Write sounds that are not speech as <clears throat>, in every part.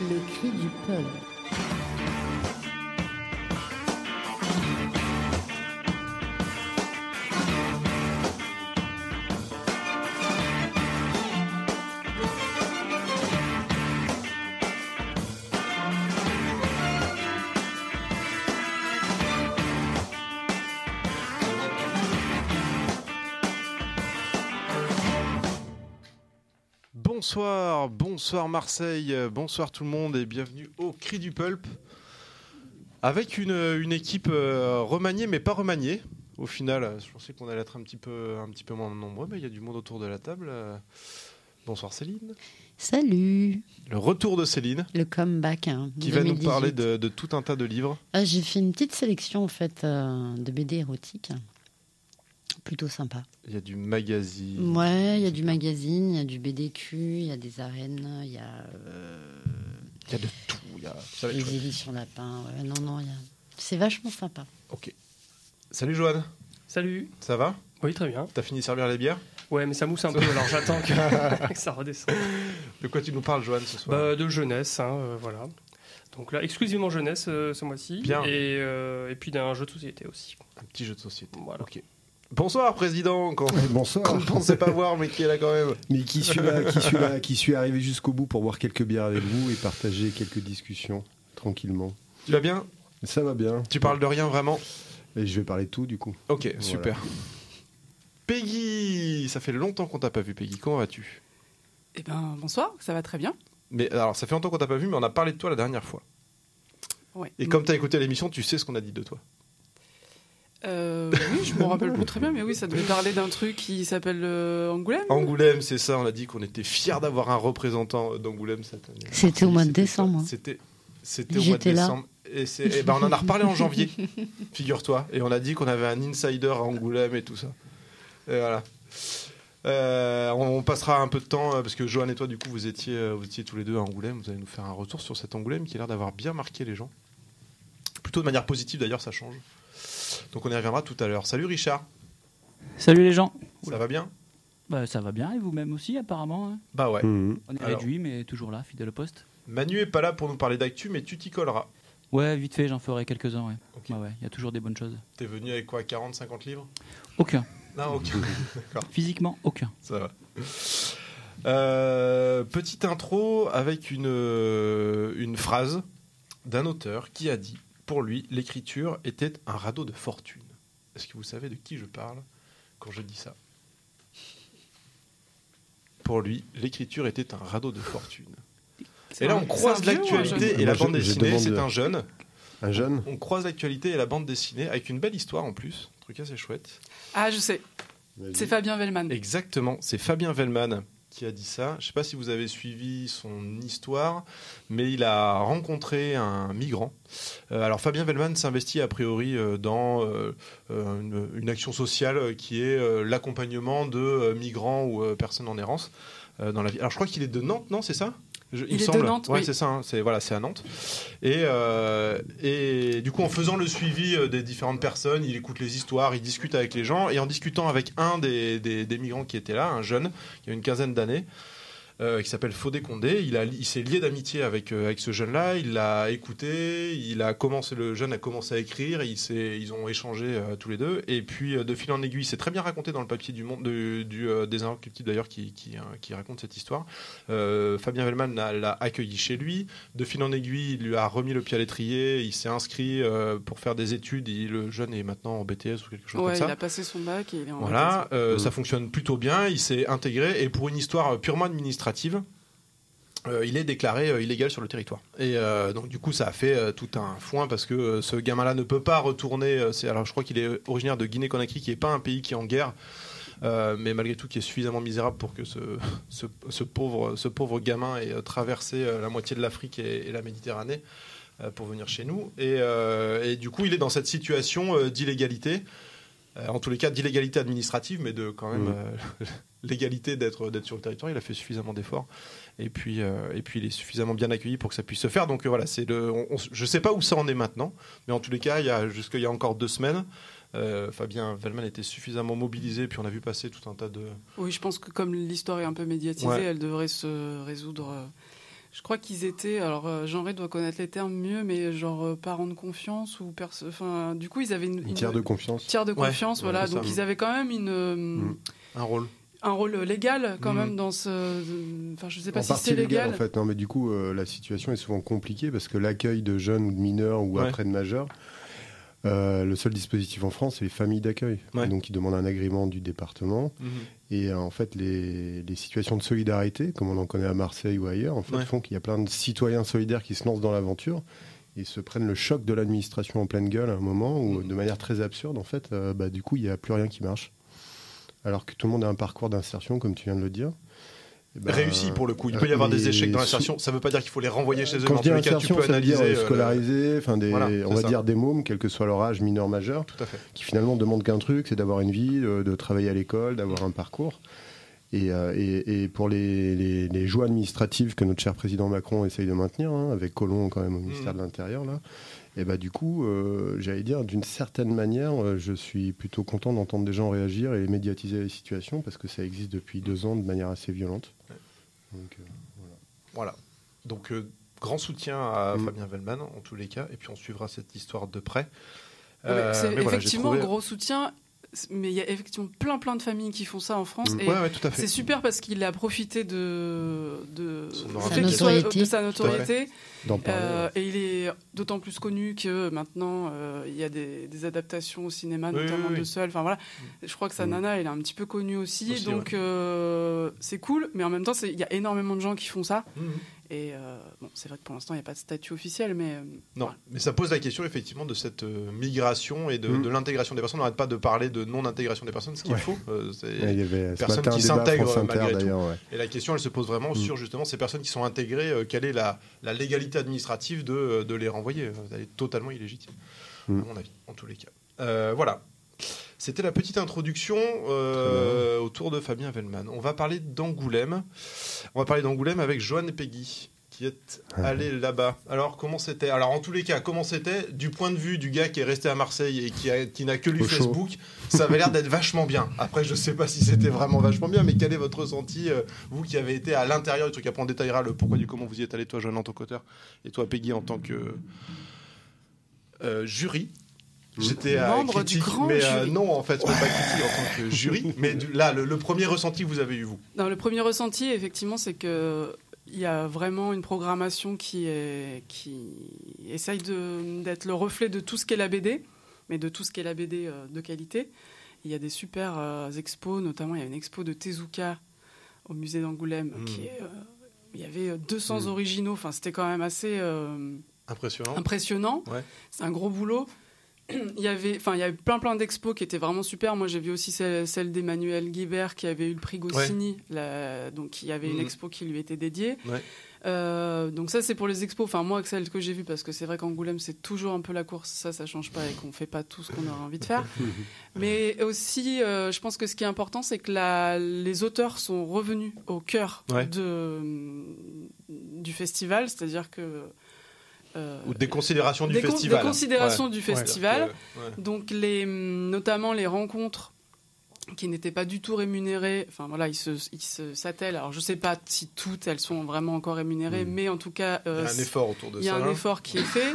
Le cri du peuple. Bonsoir, bonsoir Marseille, bonsoir tout le monde et bienvenue au Cri du Pulp. Avec une, une équipe euh, remaniée mais pas remaniée. Au final, je pensais qu'on allait être un petit peu, un petit peu moins nombreux, mais il y a du monde autour de la table. Bonsoir Céline. Salut Le retour de Céline Le comeback. hein, qui va nous 2018. parler de, de tout un tas de livres. Ah, J'ai fait une petite sélection en fait euh, de BD érotiques. Plutôt sympa. Il y a du magazine. Ouais, il y a du magazine, il y a du BDQ, il y a des arènes, il y a euh, Il y a de tout. il y a- ça va être les éditions lapin. Ouais, non, non, il y a... c'est vachement sympa. Ok. Salut Joanne, Salut. ça va? Oui, très bien. T'as fini de servir les bières? Ouais, mais ça mousse un peu, alors j'attends que, que <laughs> ça redescende. De quoi tu nous parles Joanne ce soir? Bah, de jeunesse, hein, euh, voilà. Donc là, exclusivement jeunesse euh, ce mois-ci. Bien. Et, euh, et puis d'un jeu de société aussi. Un petit jeu de société. Voilà. Ok. Bonsoir président, qu'on ne pensait pas voir mais qui est là quand même. Mais qui suis là, qui suis là, qui suis arrivé jusqu'au bout pour boire quelques bières avec vous et partager quelques discussions tranquillement. Tu vas bien? Ça va bien. Tu parles de rien vraiment? Et je vais parler de tout du coup. Ok, super. Peggy, ça fait longtemps qu'on t'a pas vu Peggy, comment vas-tu? Eh ben, bonsoir, ça va très bien. Mais alors ça fait longtemps qu'on t'a pas vu mais on a parlé de toi la dernière fois. Ouais. Et comme t'as écouté l'émission, tu sais ce qu'on a dit de toi. Euh, oui, je me rappelle plus très bien, mais oui, ça devait parler d'un truc qui s'appelle euh, Angoulême. Angoulême, c'est ça, on a dit qu'on était fiers d'avoir un représentant d'Angoulême cette année. C'était au mois de décembre. ça. C'était c'était au mois de J'étais là. décembre. Et, et ben on en a reparlé en janvier, <laughs> figure-toi. Et on a dit qu'on avait un insider à Angoulême et tout ça. Et voilà. Euh, on, on passera un peu de temps parce que Johan et toi, du coup, vous étiez, vous étiez tous les deux à Angoulême. Vous allez nous faire un retour sur cet Angoulême qui a l'air d'avoir bien marqué les gens. Plutôt de manière positive d'ailleurs, ça change. Donc on y reviendra tout à l'heure. Salut Richard, Salut les gens. ça va bien? Bah, ça va bien et vous-même aussi apparemment. hein Bah ouais. Mhm. On est Alors. réduit mais toujours là, fidèle au poste. Manu est pas là pour nous parler d'actu, mais tu t'y colleras. Ouais, vite fait, j'en ferai quelques-uns. Ouais. Ouais, ouais, il y a toujours des bonnes choses. T'es venu avec quoi 40, 50 livres? Aucun. Non, aucun. <laughs> <laughs> Physiquement, aucun. Ça va. Euh, petite intro avec une, euh, une phrase d'un auteur qui a dit pour lui, l'écriture était un radeau de fortune. Est-ce que vous savez de qui je parle quand je dis ça? Pour lui, l'écriture était un radeau de fortune. Et là, on croise l'actualité jeune et la bande dessinée. C'est un jeune. Un jeune On croise l'actualité et la bande dessinée avec une belle histoire en plus. Un truc assez chouette. Ah, je sais, c'est Fabien Vellman. Exactement, c'est Fabien Vellman qui a dit ça. Je ne sais pas si vous avez suivi son histoire, mais il a rencontré un migrant. Euh, alors Fabien Vellman s'investit a priori euh, dans euh, une, action sociale qui est l'accompagnement de migrants ou personnes en errance dans la vie. Alors je crois qu'il est de Nantes, non C'est ça? Je- Il est semble. Nantes, Ouais, oui. c'est ça. hein. C'est voilà, c'est à Nantes. Et, euh, et du coup, en faisant le suivi euh, des différentes personnes, il écoute les histoires, il discute avec les gens, et en discutant avec un des, des- des migrants qui était là, un jeune, qui a une quinzaine d'années, euh, qui s'appelle Fodé Condé, il, a, il s'est lié d'amitié avec, euh, avec ce jeune-là, il l'a écouté, il a commencé, le jeune a commencé à écrire, il ils ont échangé euh, tous les deux, et puis de fil en aiguille, c'est très bien raconté dans le papier du monde, de- du, des Inrecuptibles d'ailleurs, qui, qui, qui raconte cette histoire. Fabien Vellman l'a, accueilli chez lui, de fil en aiguille, il lui a remis le pied à l'étrier, il s'est inscrit pour faire des études, et le jeune est maintenant en BTS ou quelque chose Ouais, comme ça. il a passé son bac et il est en Voilà, ça fonctionne plutôt bien, il s'est intégré. Et pour une histoire purement administrative, euh, il est déclaré euh, illégal sur le territoire. Et euh, donc du coup ça a fait tout un foin parce que ce gamin-là ne peut pas retourner, alors je crois qu'il est originaire de Guinée-Conakry qui n'est pas un pays qui est en guerre. mais malgré tout, qui est suffisamment misérable pour que ce, <laughs> pauvre, gamin ait traversé la moitié de l'Afrique et, la Méditerranée pour venir chez nous. Et, du coup, il est dans cette situation d'illégalité. Euh, en tous les cas d'illégalité administrative, mais de quand même Mhm. euh, <laughs> l'égalité d'être sur le territoire. Il a fait suffisamment d'efforts, et puis euh, et puis il est suffisamment bien accueilli pour que ça puisse se faire. Donc euh, voilà, c'est le. on- on- je sais pas où ça en est maintenant, mais en tous les cas, il y a jusqu'il y a encore deux semaines, euh, Fabien Vellman était suffisamment mobilisé, puis on a vu passer tout un tas de. Oui, je pense que comme l'histoire est un peu médiatisée, Ouais. elle devrait se résoudre. Je crois qu'ils étaient, alors euh, Jean-Ré doit connaître les termes mieux, mais genre euh, parents de confiance ou perso- enfin, du coup ils avaient une, Une une- tiers de confiance. tiers de Ouais, confiance, ouais, voilà. ça. Donc ils avaient quand même une euh, Mm. Un rôle. un rôle légal quand Mm. même dans ce, enfin je sais pas en si partie c'est légal, légal. en fait. Non, mais du coup, euh, la situation est souvent compliquée parce que l'accueil de jeunes ou de mineurs ou Ouais. après de majeurs, euh, le seul dispositif en France, c'est les familles d'accueil. Ouais. Donc, ils demandent un agrément du département. Et euh, en fait, les, les situations de solidarité, comme on en connaît à Marseille ou ailleurs, en fait, Ouais. font qu'il y a plein de citoyens solidaires qui se lancent dans l'aventure et se prennent le choc de l'administration en pleine gueule à un moment où, Mhm. de manière très absurde, en fait, euh, bah, du coup, il n'y a plus rien qui marche. Alors que tout le monde a un parcours d'insertion, comme tu viens de le dire. Eh ben, Réussi pour le coup. Il peut y avoir des échecs dans l'insertion. Ça ne veut pas dire qu'il faut les renvoyer chez eux. Quand en je dis tous les cas, tu peux ça veut dire analyser. euh, euh, scolariser, enfin des, Voilà, on va ça. dire des mômes, quel que soit leur âge, mineur, majeur, Tout à fait. qui finalement demandent qu'un truc, c'est d'avoir une vie, de, de travailler à l'école, d'avoir un parcours. Et, euh, et- et pour les, les- les joies administratives que notre cher président Macron essaye de maintenir, hein, avec Colomb quand même au ministère Mhm. de l'Intérieur, là, et bah du coup, euh, j'allais dire, d'une certaine manière, euh, je suis plutôt content d'entendre des gens réagir et médiatiser les situations parce que ça existe depuis deux ans de manière assez violente. Donc, euh, Voilà. Donc, euh, grand soutien à Mm. Fabien Vellman, en tous les cas. Et puis, on suivra cette histoire de près. Euh, c'est voilà, effectivement trouvé- gros soutien, mais il y a effectivement plein plein de familles qui font ça en France. Mm. Et Ouais, ouais, tout à fait. C'est super parce qu'il a profité de, de, notoriété. sa notoriété. Euh, et il est d'autant plus connu que maintenant euh, il y a des, des adaptations au cinéma, Oui, notamment oui, oui. de Seul. Enfin voilà, je crois que sa Mm. nana, elle est un petit peu connue aussi, Aussi, donc euh, c'est cool. Mais en même temps, il y a énormément de gens qui font ça. Et euh, bon, c'est vrai que pour l'instant, il n'y a pas de statut officiel, mais euh, Non, mais ça pose la question effectivement de cette euh, migration et de, Mm. de l'intégration des personnes. On n'arrête pas de parler de non-intégration des personnes, ce qui est Ouais. faux. Euh, c'est- Ouais, il y avait ce personnes qui s'intègrent, malgré tout. ouais. Et la question, elle se pose vraiment Mm. sur justement ces personnes qui sont intégrées. euh, quelle est la, la légalité administrative de, de les renvoyer Elle est totalement illégitime, Mm. à mon avis, en tous les cas. Euh, voilà. C'était la petite introduction euh, autour de Fabien Vellman. On va parler d'Angoulême. On va parler d'Angoulême avec Joanne et Peggy qui est Ah. allé là-bas. Alors comment c'était? Alors en tous les cas, comment c'était? Du point de vue du gars qui est resté à Marseille et qui, a- qui n'a que lu Au. Facebook Ça avait l'air d'être vachement bien. Après, je sais pas si c'était vraiment vachement bien, mais quel est votre ressenti euh, vous qui avez été à l'intérieur? Du truc Après, on détaillera le pourquoi du comment vous y êtes allé, toi, Joanne, en tant qu'auteur, et toi, Peggy, en tant que euh, jury. J'étais à Membre du critique, grand mais euh, jury. non, en fait, pas critique en tant que <laughs> jury. Mais du- là, le, le premier ressenti que vous avez eu, vous Non, le premier ressenti, effectivement, c'est que il y a vraiment une programmation qui est qui essaye d'être le reflet de tout ce qu'est la BD, mais de tout ce qu'est la BD euh, de qualité. Il y a des super euh, expos, notamment il y a une expo de Tezuka au musée d'Angoulême Mm. qui est euh, il y avait 200 Mm. originaux, enfin c'était quand même assez euh, Impressionnant. impressionnant. Ouais. C'est un gros boulot. Il y avait, enfin, il y avait plein plein d'expos qui étaient vraiment super. Moi, j'ai vu aussi celle, celle d'Emmanuel Guibert qui avait eu le prix Goscinny. La- donc, il y avait une Mhm. expo qui lui était dédiée. Ouais. Euh, donc ça, c'est pour les expos. Enfin, moi, celle que j'ai vue, parce que c'est vrai qu'Angoulême, c'est toujours un peu la course. Ça, ça change pas et qu'on fait pas tout ce qu'on aurait envie de faire. <laughs> Mais aussi, euh, je pense que ce qui est important, c'est que la- les auteurs sont revenus au cœur Ouais. de, du festival. C'est-à-dire que euh, Ou des considérations du des festival. des considérations Ouais. du festival. ouais. Donc les, notamment les rencontres qui n'étaient pas du tout rémunérées. Enfin voilà, ils se, ils se s'attellent. Alors je sais pas si toutes elles sont vraiment encore rémunérées, Mm. mais en tout cas, Il y euh, a un effort autour de il y a ça. un hein. effort qui est fait.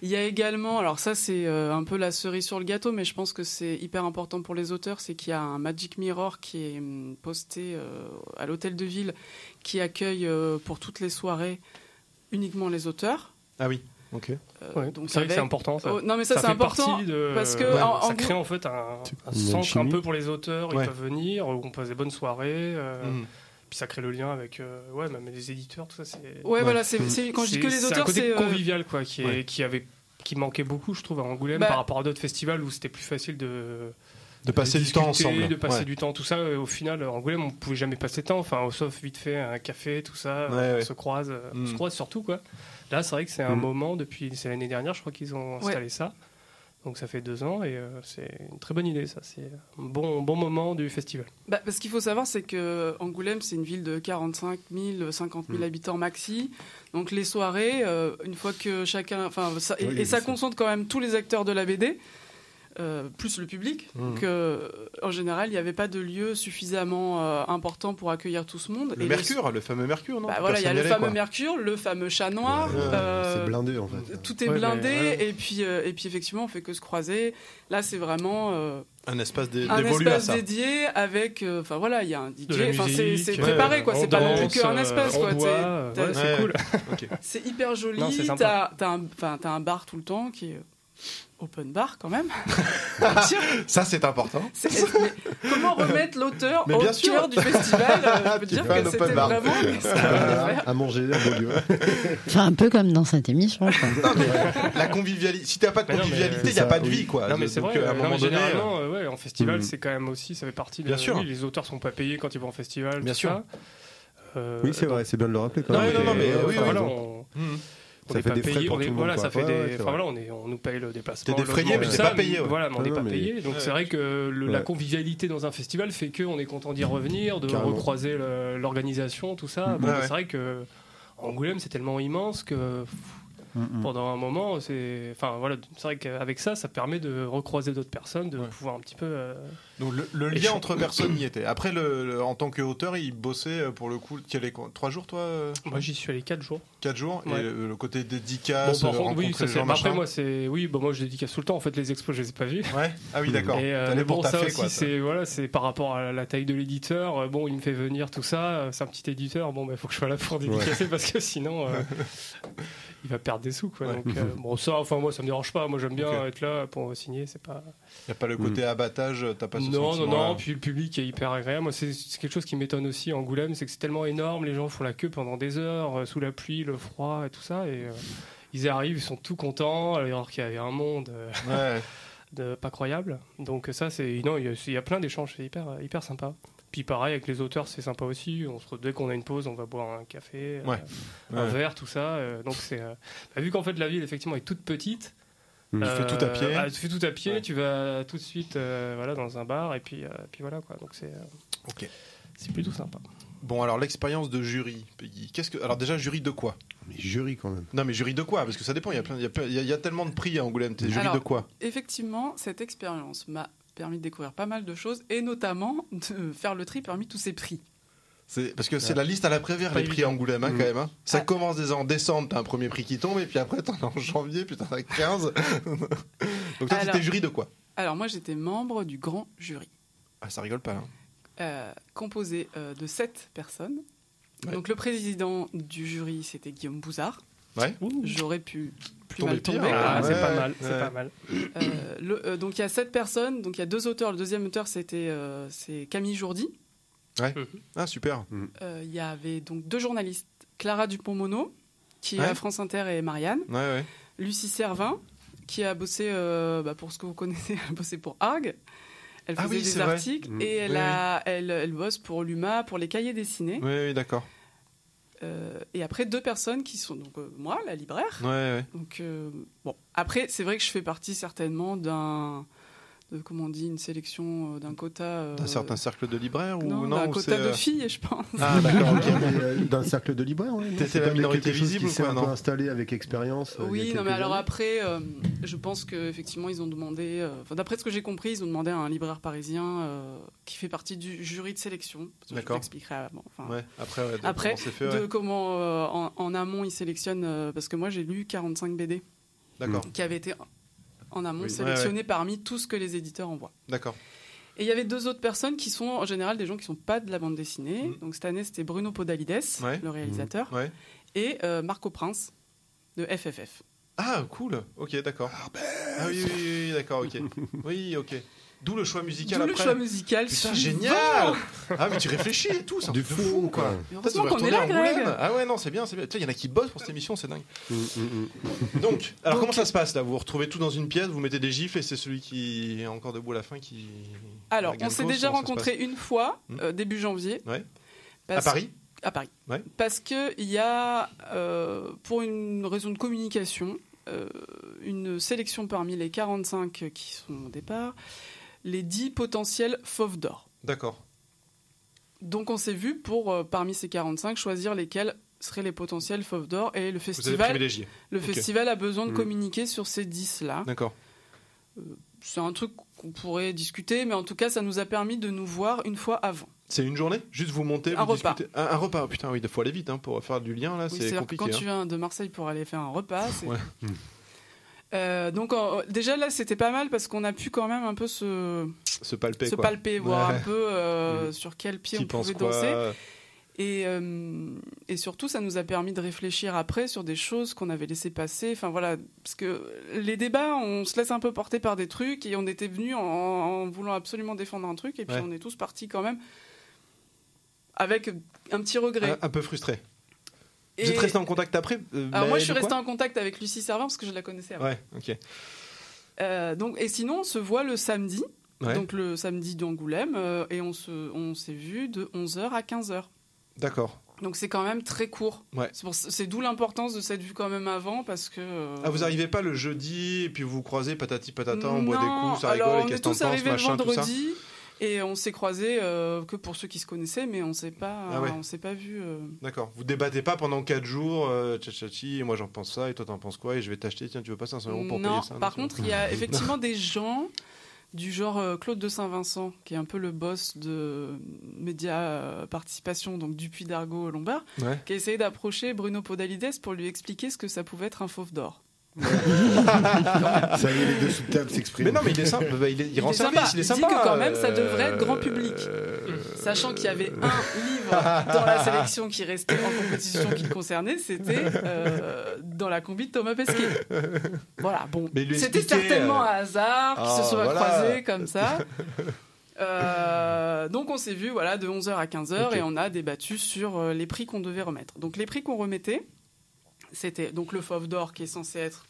Il y a également, alors ça c'est euh, un peu la cerise sur le gâteau, mais je pense que c'est hyper important pour les auteurs, c'est qu'il y a un Magic Mirror qui est hum, posté euh, à l'hôtel de ville, qui accueille euh, pour toutes les soirées uniquement les auteurs. Ah oui, ok. Euh, Ouais, donc c'est vrai que c'est avec- important. Ça, Oh, non mais ça, Ça c'est fait important partie de, parce que ouais, en- ça crée gros- en fait un, un centre un peu pour les auteurs. Ouais. Ils peuvent venir, où on passe des bonnes soirées. euh, Mhm. Puis ça crée le lien avec euh, ouais, même les éditeurs, tout ça. C'est Ouais, voilà, c'est quand je dis que les auteurs, côté c'est euh, convivial quoi, qui, est, Ouais. qui avait qui manquait beaucoup, je trouve, à Angoulême Bah- par rapport à d'autres festivals où c'était plus facile de De passer de du temps ensemble. de passer Ouais. du temps, tout ça. Et au final, Angoulême, on pouvait jamais passer de temps. Enfin, sauf vite fait un café, tout ça. Ouais, on ouais. se croise, euh, on se croise surtout quoi. Là, c'est vrai que c'est un Mm. moment depuis c'est l'année dernière, je crois qu'ils ont installé ça. Donc ça fait deux ans et euh, c'est une très bonne idée, ça. C'est un bon, bon moment du festival. Bah, parce qu'il faut savoir, c'est que Angoulême, c'est une ville de 45 000, 50 000 Mm. habitants maxi. Donc les soirées, euh, une fois que chacun, enfin, ça, et, Oui, et ça concentre quand même tous les acteurs de la BD. Euh, plus le public. Euh, en général, il n'y avait pas de lieu suffisamment euh, important pour accueillir tout ce monde. Le Et Mercure, le fameux Mercure, non bah, voilà, il y a le allait, fameux quoi. Mercure, le fameux chat noir. Ouais, euh, C'est blindé en fait. tout est Ouais, blindé ouais. et puis euh, et puis effectivement on fait que se croiser. Là c'est vraiment euh, Un espace dé- un à espace ça. dédié avec euh, enfin voilà il y a un DJ. Enfin c'est c'est préparé quoi. C'est pas non plus qu'un espace quoi. c'est Ouais. cool. C'est hyper joli. C'est. T'as un enfin t'as un bar tout le temps qui est open bar quand même. <laughs> Ça, c'est important. <laughs> Comment remettre l'auteur au bien sûr. cœur du festival euh, Je <laughs> peux Tu dire que open c'était bar. vraiment à manger un beau lieu. Enfin, un peu comme dans cette émission. Non, mais la convivialité. Si t'as pas de convivialité, il n'y a pas de vie, quoi. Non mais c'est vrai, à un non, moment donné. euh, généralement, euh, ouais, en festival, Mhm. c'est quand même aussi, ça fait partie de. Bien sûr. Oui, les auteurs sont pas payés quand ils vont en festival. Bien tout sûr. ça. Euh, Oui, c'est vrai, c'est bien de le rappeler quand Non, même. non, non, mais oui, voilà, raison. On, on Ça n'est fait pas des frais payé, pour on est- voilà, ça fait Ouais, des, enfin voilà, on est, on nous paye le déplacement. T'es défrayé, mais t'es pas payé, ouais. Voilà, mais on n'est pas mais- payé. Donc Ouais. c'est vrai que le- la convivialité dans un festival fait qu'on est content d'y revenir, de Carrément. recroiser l'organisation, tout ça. Bon, Ouais, ouais. C'est vrai que Angoulême c'est tellement immense que Mm, mm. pendant un moment, c'est, enfin voilà, c'est vrai qu'avec ça, ça permet de recroiser d'autres personnes, de Ouais. pouvoir un petit peu. euh, Donc le, lien je- entre personnes y était. Après, le, le- en tant qu'auteur, il bossait euh, pour le coup. Quoi, trois jours, toi euh, Moi, j'y suis allé 4 jours. Quatre jours Ouais. Et le, le côté Bon, dédicace, par contre, oui, ça les c'est. gens, bah, Après, moi, c'est. Oui, bah, moi, je dédicace tout le temps. En fait, les expos, je les ai pas vus. Ouais. Ah oui, d'accord. Et euh, mais bon, ça aussi, c'est voilà, c'est par rapport à la taille de l'éditeur. Bon, il me fait venir tout ça. C'est un petit éditeur. Bon, il faut que je sois là pour dédicacer parce que sinon, euh, <laughs> il va perdre des sous. Quoi. Ouais. Donc, euh, bon, ça, enfin, moi, ça me dérange pas. Moi, j'aime bien être là pour signer. C'est pas. Il n'y a pas le côté abattage, t'as pas Non, non, non. Puis le public est hyper agréable. Moi, c'est quelque chose qui m'étonne aussi en Angoulême, c'est que c'est tellement énorme. Les gens font la queue pendant des heures, euh, sous la pluie, le froid et tout ça. Et euh, ils arrivent, ils sont tout contents, alors qu'il y avait un monde. euh, Ouais. <laughs> de pas croyable. Donc ça, c'est non, il y, a- il y a plein d'échanges, c'est hyper hyper sympa. Puis pareil avec les auteurs, c'est sympa aussi. On se, dès qu'on a une pause, on va boire un café, euh, Ouais. un verre, tout ça. donc c'est bah, vu qu'en fait la ville effectivement est toute petite. Mm. Tu fais tout à pied. ah, tu fais tout à pied. Ouais. Tu vas tout de suite euh, voilà dans un bar et puis euh, puis voilà quoi. Donc c'est euh, Ok. c'est plutôt sympa. Bon, alors l'expérience de jury, Peggy. Qu'est-ce que alors déjà jury de quoi? Mais jury quand même. Non, mais jury de quoi? Parce que ça dépend. Il y a plein, il y a, plein- il y a- il y a tellement de prix à Angoulême. T'es jury Alors, de quoi? Effectivement, cette expérience m'a permis de découvrir pas mal de choses et notamment de faire le tri parmi tous ces prix. Parce que c'est la liste à la Prévert Pas les prix à Angoulême hein, Mm. quand même. hein. Ça Ah. commence déjà en décembre, t'as un premier prix qui tombe et puis après t'en as en janvier, puis t'en as 15. <laughs> Donc toi t'étais jury de quoi? Alors moi j'étais membre du grand jury, Ah ça rigole pas. hein. euh, composé euh, de sept personnes. Ouais. Donc le président du jury c'était Guillaume Bouzard. Ouais. J'aurais pu plus Tomber mal tomber. Ah, ouais, c'est pas mal, c'est ouais. pas mal. Euh, le- euh, donc il y a sept personnes, donc il y a deux auteurs. Le deuxième auteur c'était euh, c'est Camille Jourdi. Ah super. Euh, Il y avait donc deux journalistes, Clara Dupont-Mono qui est Ouais. à France Inter et Marianne, Ouais ouais. Lucie Servin qui a bossé euh, bah, pour ce que vous connaissez, <laughs> elle a bossé pour Arg. Elle Ah faisait oui, des c'est vrai. articles Mm. et elle, Oui, a, elle, elle bosse pour l'UMA, pour les cahiers dessinés. Oui oui d'accord. Euh, et après deux personnes qui sont donc euh, moi, la libraire. Donc euh, bon, après c'est vrai que je fais partie certainement d'un, de, comment on dit, une sélection euh, d'un quota. euh, D'un certain cercle de libraires ou non, non d'un quota de euh, filles, je pense. Ah d'accord. ok. <laughs> Mais, D'un cercle de libraires, T'étais c'est la minorité visible qui ou quoi, un non peu installé avec expérience. Oui, non, mais alors années. après, euh, je pense qu'effectivement, ils ont demandé, euh, enfin, d'après ce que j'ai compris, ils ont demandé à un libraire parisien euh, qui fait partie du jury de sélection. Que Je D'accord. t'expliquerai avant. Enfin, Ouais. Après ouais, de Après, comment de comment euh, en, en amont ils sélectionnent, euh, parce que moi j'ai lu 45 BD D'accord. qui avaient été en amont Oui. sélectionnés parmi tout ce que les éditeurs envoient. D'accord. Et il y avait deux autres personnes qui sont en général des gens qui sont pas de la bande dessinée. Mhm. Donc cette année c'était Bruno Podalides, Ouais. le réalisateur, Ouais. et euh, Marco Prince de FFF. Ah cool. Ok d'accord. Ah oui oui, oui, oui, d'accord ok. <laughs> Oui ok. D'où le choix musical D'où le après. choix musical. Putain, génial Ah, mais tu réfléchis et tout, c'est un Du truc de fou, quoi. heureusement qu'on est là, Greg. Ah ouais, non, c'est bien, c'est bien. Tu sais, il y en a qui bossent pour cette émission, c'est dingue. Mm, mm, mm. <laughs> Donc, alors Donc- comment ça se passe là? Vous vous retrouvez tout dans une pièce, vous mettez des gifles et c'est celui qui est encore debout à la fin qui. Alors, on s'est déjà rencontrés une fois, Hmm? euh, début janvier. Ouais. À Paris? À Paris. Ouais. Parce qu'il y a, euh, pour une raison de communication, euh, une sélection parmi les 45 qui sont au départ, les 10 potentiels fauves d'or. D'accord. Donc on s'est vu pour, euh, parmi ces 45, choisir lesquels seraient les potentiels fauves d'or. Et le festival, le festival a besoin de Hmm. communiquer sur ces 10-là. D'accord. c'est un truc qu'on pourrait discuter, mais en tout cas, ça nous a permis de nous voir une fois avant. C'est une journée? Juste vous montez, Un vous repas. discutez un, un repas, oh, putain, oui, il faut aller vite hein, pour faire du lien là, Oui, c'est compliqué. quand hein. tu viens de Marseille pour aller faire un repas, c'est- Ouais. Euh, donc en- déjà là, c'était pas mal parce qu'on a pu quand même un peu se, Se palper se quoi. palper, voir Ouais. un peu euh, Mhm. sur quel pied Qui on pouvait danser. Et, euh, et surtout, ça nous a permis de réfléchir après sur des choses qu'on avait laissé passer. Enfin voilà, parce que les débats, on se laisse un peu porter par des trucs et on était venus en, en voulant absolument défendre un truc et puis Ouais. on est tous partis quand même avec un petit regret. Un, un peu frustré. Et- Vous êtes resté en contact après euh, Alors moi, je suis quoi en contact avec Lucie Servant parce que je la connaissais avant. Ouais, ok. Euh, donc, et sinon, on se voit le samedi, Ouais. donc le samedi d'Angoulême, euh, et on se, on s'est vu de 11h à 15h. D'accord. Donc c'est quand même très court. Ouais. C'est, d'où l'importance de cette vue quand même avant, parce que... euh, Ah, vous arrivez pas le jeudi et puis vous vous croisez patati patata, on boit des Non, coups, ça alors rigole, et on qu'est-ce tous penses, arrivés le machin, tout ça. Et on s'est croisés euh, que pour ceux qui se connaissaient, mais on s'est pas, Ah ouais. on s'est pas vu. euh, D'accord. Vous débattez pas pendant 4 jours, euh, tchatchachi, et moi j'en pense ça, et toi t'en penses quoi, et je vais t'acheter, tiens, tu veux pas 500 euros pour non, payer ça par tu contre, il y a <laughs> effectivement des gens du genre euh, Claude de Saint-Vincent, qui est un peu le boss de Média Participation, donc Dupuis d'Argo Lombard, Ouais. qui a essayé d'approcher Bruno Podalides pour lui expliquer ce que ça pouvait être un fauve d'or. <laughs> Ça y est, les deux sous de table s'expriment. Mais non, mais il est sympa, bah, il, est, il Il rend est sympa. service, il est Il dit que quand même, ça devrait être euh, grand public. euh, Sachant qu'il y avait un livre <laughs> dans la sélection qui restait en compétition qui le concernait, c'était euh, dans la combi de Thomas Pesquet. Voilà, bon. C'était certainement euh, un hasard qui ah, se soit voilà. croisé comme ça. <laughs> Euh, donc on s'est vu voilà, de 11h à 15h Ok. et on a débattu sur euh, les prix qu'on devait remettre. Donc les prix qu'on remettait, c'était donc le Fauve d'Or qui est censé être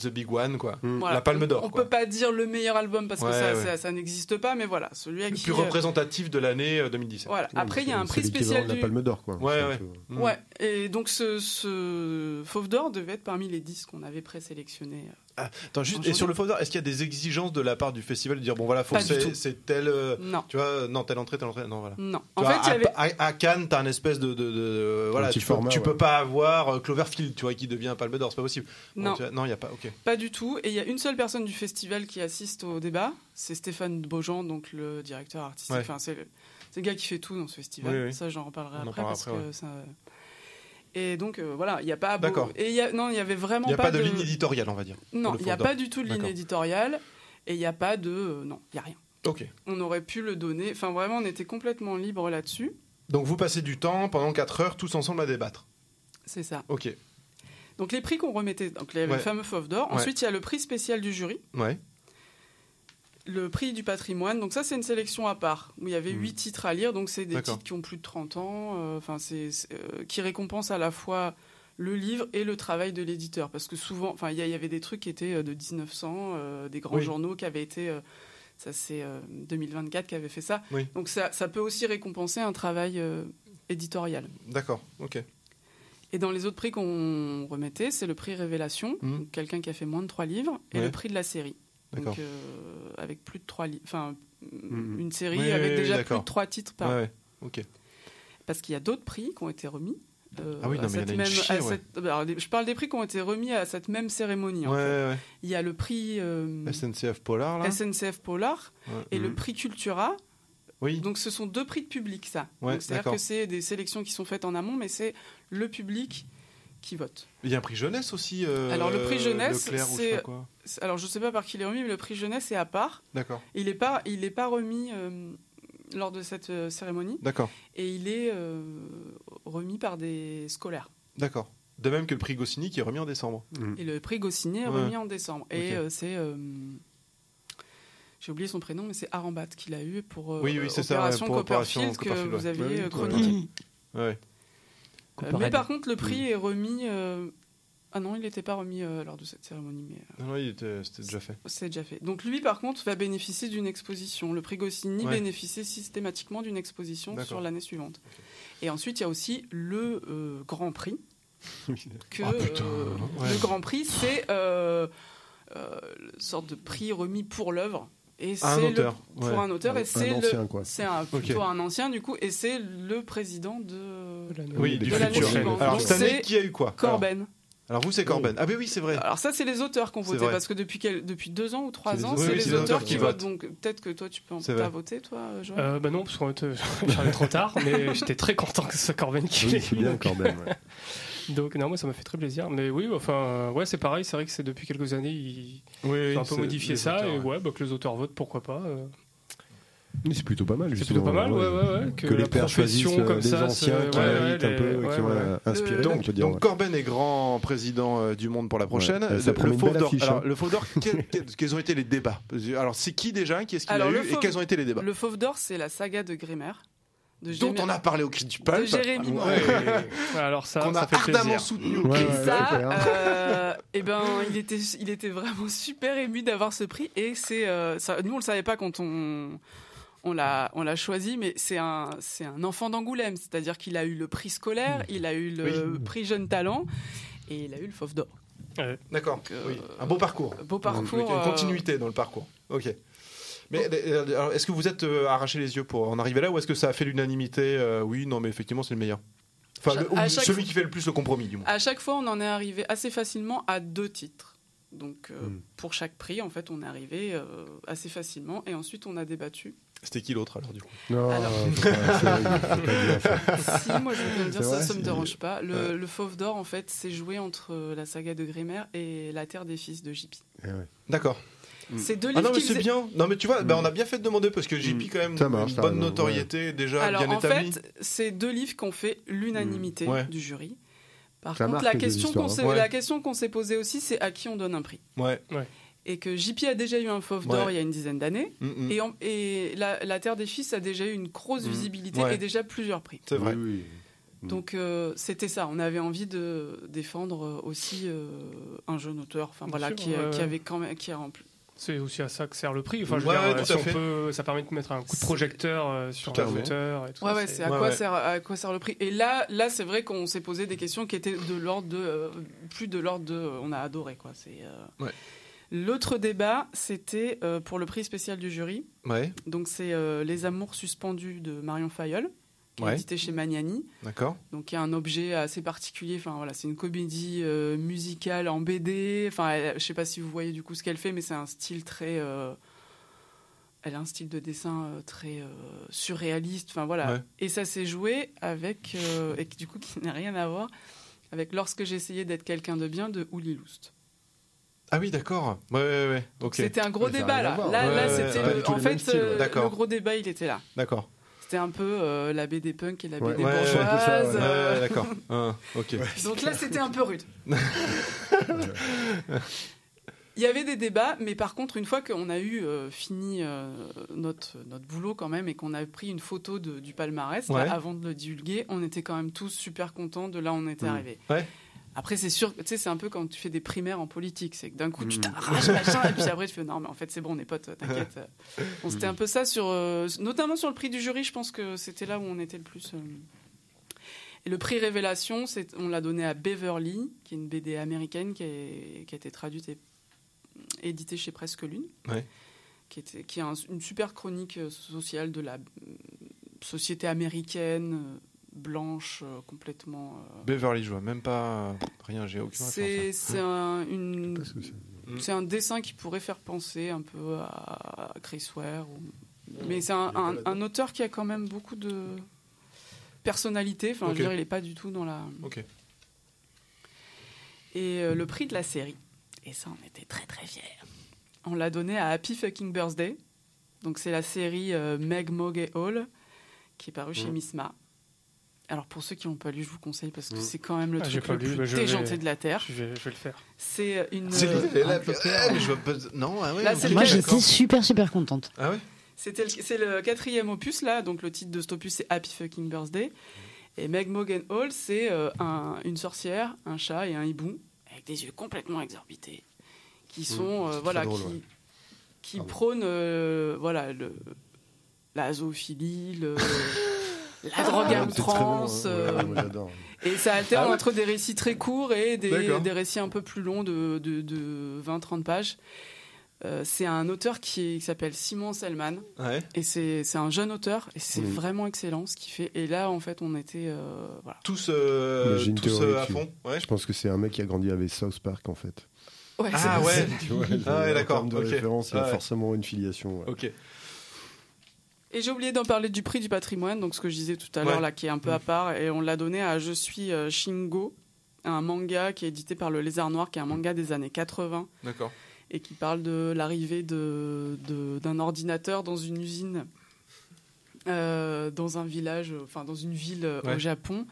The Big One, quoi. Mm. voilà, La Palme d'Or, On quoi. peut pas dire le meilleur album parce que Ouais, ça, ouais. ça- ça n'existe pas, mais voilà, celui à Le qui. plus euh, représentatif de l'année euh, 2017. Voilà. Oui, Après, il y a un c'est prix spécial de la du. Palme d'Or, quoi. Ouais, ouais. peu- Mm. Ouais, et donc ce, ce Fauve d'Or devait être parmi les 10 qu'on avait présélectionnés. Attends, juste, En et sur le Fauve d'Or, est-ce qu'il y a des exigences de la part du festival de dire, bon voilà, c'est- tel. euh, Non, tu vois, non, telle entrée, telle entrée. Non, voilà. non. Tu En vois, fait, il y à, avait. à- à Cannes, t'as un espèce de, de- de- voilà, tu, peux, format, tu ouais. peux pas avoir euh, Cloverfield, tu vois, qui devient Palme d'Or, c'est pas possible. Non, non, il y a pas. Ok. pas du tout. Et il y a une seule personne du festival qui assiste au débat, c'est Stéphane Beaujean, donc le directeur artistique. Ouais. Enfin, c'est le, gars qui fait tout dans ce festival. Oui, oui. Ça, j'en reparlerai On après parce après, que ça. Et donc euh, voilà, il n'y a pas. D'accord. Et il y a, non, il y avait vraiment Il n'y a pas, de, de ligne éditoriale, on va dire. Non, il n'y a pas du tout de ligne éditoriale et il n'y a pas de. euh, non, il n'y a rien. Ok. On aurait pu le donner. Enfin, vraiment, on était complètement libre là-dessus. Donc vous passez du temps pendant 4 heures tous ensemble à débattre. C'est ça. Ok. Donc les prix qu'on remettait, donc avait Ouais. fameux Fauve d'Or. Ensuite, il y a le prix spécial du jury, Ouais. Le prix du patrimoine. Donc ça, c'est une sélection à part où il y avait Hmm. huit titres à lire. Donc c'est des titres qui ont plus de 30 ans. euh, Enfin, euh, qui récompensent à la fois le livre et le travail de l'éditeur, parce que souvent, enfin, il y, avait des trucs qui étaient euh, de 1900, euh, des grands Oui. journaux qui avaient été ça c'est euh, 2024 qui avait fait ça. Oui. Donc ça, ça peut aussi récompenser un travail éditorial. D'accord. Ok. Et dans les autres prix qu'on remettait, c'est le prix Révélation, donc quelqu'un qui a fait moins de trois livres, et Ouais. le prix de la série. Donc euh, avec plus de trois enfin Mhm. une série Oui, avec oui, déjà oui, plus de trois titres par. Ouais. Ok. Parce qu'il y a d'autres prix qui ont été remis. euh, Ah oui, non, mais il y en cette a une même- chier, à ouais. cette- alors, les- je parle des prix qui ont été remis à cette même cérémonie. en Ouais, fait. ouais, Il y a le prix euh. SNCF Polar, là. SNCF Polar et le Mhm. prix Cultura. Oui. Donc ce sont deux prix de public, ça. C'est-à-dire que c'est des sélections qui sont faites en amont, mais c'est le public qui vote. Il y a un prix jeunesse aussi. euh, Alors, le prix jeunesse, Leclerc ou je sais c'est- pas quoi. Alors je sais pas par qui il est remis, mais le prix jeunesse est à part. D'accord. Il n'est pas, il est pas remis euh, lors de cette euh, cérémonie D'accord. et il est euh, remis par des scolaires. D'accord. De même que le prix Goscinny qui est remis en décembre. Mm. Et le prix Goscinny est Ouais. remis en décembre. Et euh, c'est. euh, J'ai oublié son prénom, mais c'est Arambat qui l'a eu pour euh, Oui, oui, c'est ça, ouais, Opération pour Opération Copperfield que Copperfield, vous ouais. aviez Oui, oui, chroniqué. Ouais. Euh, mais par contre, le prix est remis. euh, Ah non, il n'était pas remis euh, lors de cette cérémonie, mais euh, Non, non, il était- c'était déjà fait. c'est déjà fait. Donc lui, par contre, va bénéficier d'une exposition. Le prix Goscinny Ouais. bénéficie systématiquement d'une exposition sur l'année suivante. Et ensuite, il y a aussi le euh, Grand Prix. <laughs> Que, Ah, putain, euh, ouais. Le Grand Prix, c'est euh, euh, une sorte de prix remis pour l'œuvre. Et À un c'est le- auteur. pour ouais. un auteur, et Un c'est ancien, le, quoi. c'est plutôt un ancien du coup, et c'est le président de Oui, de du l'année suivante. Alors Donc, cette année, qui a eu quoi? Corben. Alors vous, c'est Corben. Ah, ben oui, c'est vrai. Alors ça, c'est les auteurs qui ont C'est voté vrai. parce que depuis quel- depuis deux ans ou trois ans, c'est Oui, les auteurs qui votent. Donc peut-être que toi, tu peux en voté, toi, Joël? Euh, bah non, parce qu'en fait, j'arrivais trop tard, mais j'étais très content que ce soit Corben qui Oui, l'ait c'est bien Corben. ouais. <laughs> Donc non, moi ça m'a fait très plaisir. Mais oui, enfin, euh, ouais, c'est pareil. C'est vrai que c'est depuis quelques années, ils Oui, ont un peu modifié ça. auteurs, et ouais. bah, que les auteurs votent, pourquoi pas. euh. Mais C'est plutôt pas mal. C'est plutôt pas mal, ouais, ouais, ouais. Que, Que, les pères choisissent profession euh, comme des ça, anciens c'est- qui ouais, invitent ouais, un peu, qui ont ouais, inspiré, on Donc, dire. donc ouais. Corben est grand président euh, du monde pour la prochaine. Le, Fauve d'Or. hein. le Fauve d'Or, <laughs> quels, ont été les débats? Alors, c'est qui déjà? Qui est-ce qu'il a eu le Et Fauve- quels ont été les débats? Le Fauve d'Or, c'est la saga de Grimaire. De Dont on a parlé au cri du de pulp. Jérémy Morin. Ouais. Alors ça, Qu'on a fait ardemment plaisir. soutenu. Ouais, Et ouais, ça, ouais. euh, eh ben, il était, il était vraiment super ému d'avoir ce prix. Et c'est, euh, ça, nous on le savait pas quand on, on l'a, on l'a choisi, mais c'est un, c'est un enfant d'Angoulême, c'est-à-dire qu'il a eu le prix scolaire, il a eu le Oui. prix jeune talent, et il a eu le Fauve d'or. D'accord. euh, oui. Un beau parcours. Beau parcours. Il y a une continuité dans le parcours. Ok. Mais euh, alors, est-ce que vous êtes euh, arraché les yeux pour en arriver là ou est-ce que ça a fait l'unanimité euh, Oui, non, mais effectivement, c'est le meilleur. Enfin, le- ou celui qui fait le plus le compromis, du moins. À chaque fois, on en est arrivé assez facilement à deux titres. Donc, euh, Mm. pour chaque prix, en fait, on est arrivé euh, assez facilement. Et ensuite, on a débattu. C'était qui l'autre alors, du coup? Non, Alors- <laughs> si, moi, je veux bien dire, ça, vrai, ça me c'est- dérange pas. Le, Ouais. le Fauve d'Or, en fait, c'est joué entre euh, la saga de Grimaire et La Terre des Fils de JP. Eh ouais. D'accord. C'est deux Ah livres non, mais c'est faisaient- bien. Non, mais tu vois, bah, on a bien fait de demander parce que JP, quand même, marche, une bonne raison, notoriété déjà Alors, bien en établie. fait, c'est deux livres qui ont fait l'unanimité Mm. Ouais. du jury. Par Ça contre, la question, qu'on hein. s'est, Ouais. la question qu'on s'est posée aussi, c'est à qui on donne un prix. Ouais. Et que JP a déjà eu un Fauve d'Or Ouais. il y a une dizaine d'années. Mm, mm. Et, en- et la, la Terre des Fils a déjà eu une grosse Mm. visibilité Ouais. et déjà plusieurs prix. C'est vrai. Oui, oui. Mm. Donc euh, c'était ça. On avait envie de défendre euh, aussi euh, un jeune auteur, enfin voilà, sûr, qui, ouais, qui ouais. avait quand même, qui a rempli. C'est aussi à ça que sert le prix. Enfin, je veux dire, euh, si on peut, ça permet de mettre un coup de projecteur euh, sur Tout un et tout Ouais, ouais, c'est- à Ouais, quoi ouais. sert à quoi sert le prix? Et là, là, c'est vrai qu'on s'est posé des questions qui étaient de l'ordre de euh, plus de l'ordre de, euh, on a adoré quoi. C'est. euh, Ouais. L'autre débat, c'était euh, pour le prix spécial du jury. Ouais, Donc c'est euh, Les Amours suspendus de Marion Fayolle, qui est édité chez Magnani. d'accord. Donc il y a un objet assez particulier. Enfin voilà, c'est une comédie euh, musicale en BD. Enfin, elle- je sais pas si vous voyez du coup ce qu'elle fait, mais c'est un style très. euh, elle a un style de dessin euh, très euh, surréaliste. Enfin voilà. Ouais. Et ça s'est joué avec euh, et qui, du coup qui n'a rien à voir avec lorsque j'ai essayé d'être quelqu'un de bien de Uli Loust. Ah oui, d'accord. Ouais, ouais, ouais. Ok. C'était un gros débat là. voir. Là, Ouais, là, ouais, c'était en fait le gros débat il était là. D'accord. C'était un peu euh, la BD punk et la. BD Ouais. Ouais, euh, ouais, d'accord. Ah. Donc là, c'était un peu rude. <laughs> Il y avait des débats, mais par contre, une fois qu'on a eu euh, fini euh, notre, notre boulot quand même et qu'on a pris une photo de- du palmarès là, avant de le divulguer, on était quand même tous super contents de là où on était Mm. arrivé. Ouais. Après, c'est sûr, tu sais, c'est un peu quand tu fais des primaires en politique, c'est que d'un coup tu Mm. t'arraches machin, et puis après tu fais non, mais en fait c'est bon, on est potes, t'inquiète. <laughs> Bon, c'était un peu ça sur, euh, notamment sur le prix du jury, je pense que c'était là où on était le plus. euh. Et le prix Révélation, c'est- on l'a donné à Beverly, qui est une BD américaine qui, est- qui a été traduite et éditée chez Presque Lune, Ouais. qui, était, qui est un- une super chronique euh, sociale de la société américaine, blanche, euh, complètement. euh, Beverly, je vois même pas rien, j'ai aucune c'est référence. c'est un, une- Parce que c'est- un dessin qui pourrait faire penser un peu à Chris Ware. ou- Mais c'est un, un- un auteur qui a quand même beaucoup de personnalité. Enfin, je veux dire, il n'est pas du tout dans la. Ok. Et euh, le prix de la série. Et ça, on était très très fiers. On l'a donné à Happy Fucking Birthday. Donc, c'est la série euh, Meg, Mog et Hall qui est parue chez Mhm. Misma. Alors, pour ceux qui n'ont pas lu, je vous conseille parce que Mhm. c'est quand même le Ah, j'ai truc pas le lu, plus bah, je vais- déjanté de la Terre. Je vais, je vais le faire. C'est une. C'est euh, là, ah, je vois pas. Non, ah ouais. Là, ok, c'est le Moi, j'étais super, super contente. Ah ouais C'était le- C'est le quatrième opus, là. Donc, le titre de cet opus, c'est Happy Fucking Birthday. Et Meg Mogan Hall, c'est euh, un- une sorcière, un chat et un hibou, avec des yeux complètement exorbités, qui sont, euh, voilà, drôle, qui, ouais. qui Pardon. prônent, euh, voilà, le, la zoophilie, le, <laughs> la drogue à Ah, outrance. hein. euh, et ça alterne Ah ouais entre des récits très courts et des, des récits un peu plus longs de, de, de 20-30 pages. Euh, c'est un auteur qui, s'appelle Simon Selman. Ouais. Et c'est c'est un jeune auteur. Et c'est vraiment excellent ce qu'il fait. Et là, en fait, on était. euh, voilà. Tous, euh, tous théorie à fond. Ouais. Je pense que c'est un mec qui a grandi avec South Park en fait. Ouais, Ah ouais. <laughs> Ah ouais, en d'accord, termes de ok. référence, il y a Ah ouais. forcément une filiation. ouais. Ok. Et j'ai oublié d'en parler du prix du patrimoine, donc ce que je disais tout à l'heure, Ouais. là, qui est un peu à part, et on l'a donné à Je suis euh, Shingo, un manga qui est édité par le Lézard Noir, qui est un manga des années 80, D'accord. et qui parle de l'arrivée de, de- d'un ordinateur dans une usine, euh, dans un village, enfin dans une ville euh, Ouais. au Japon.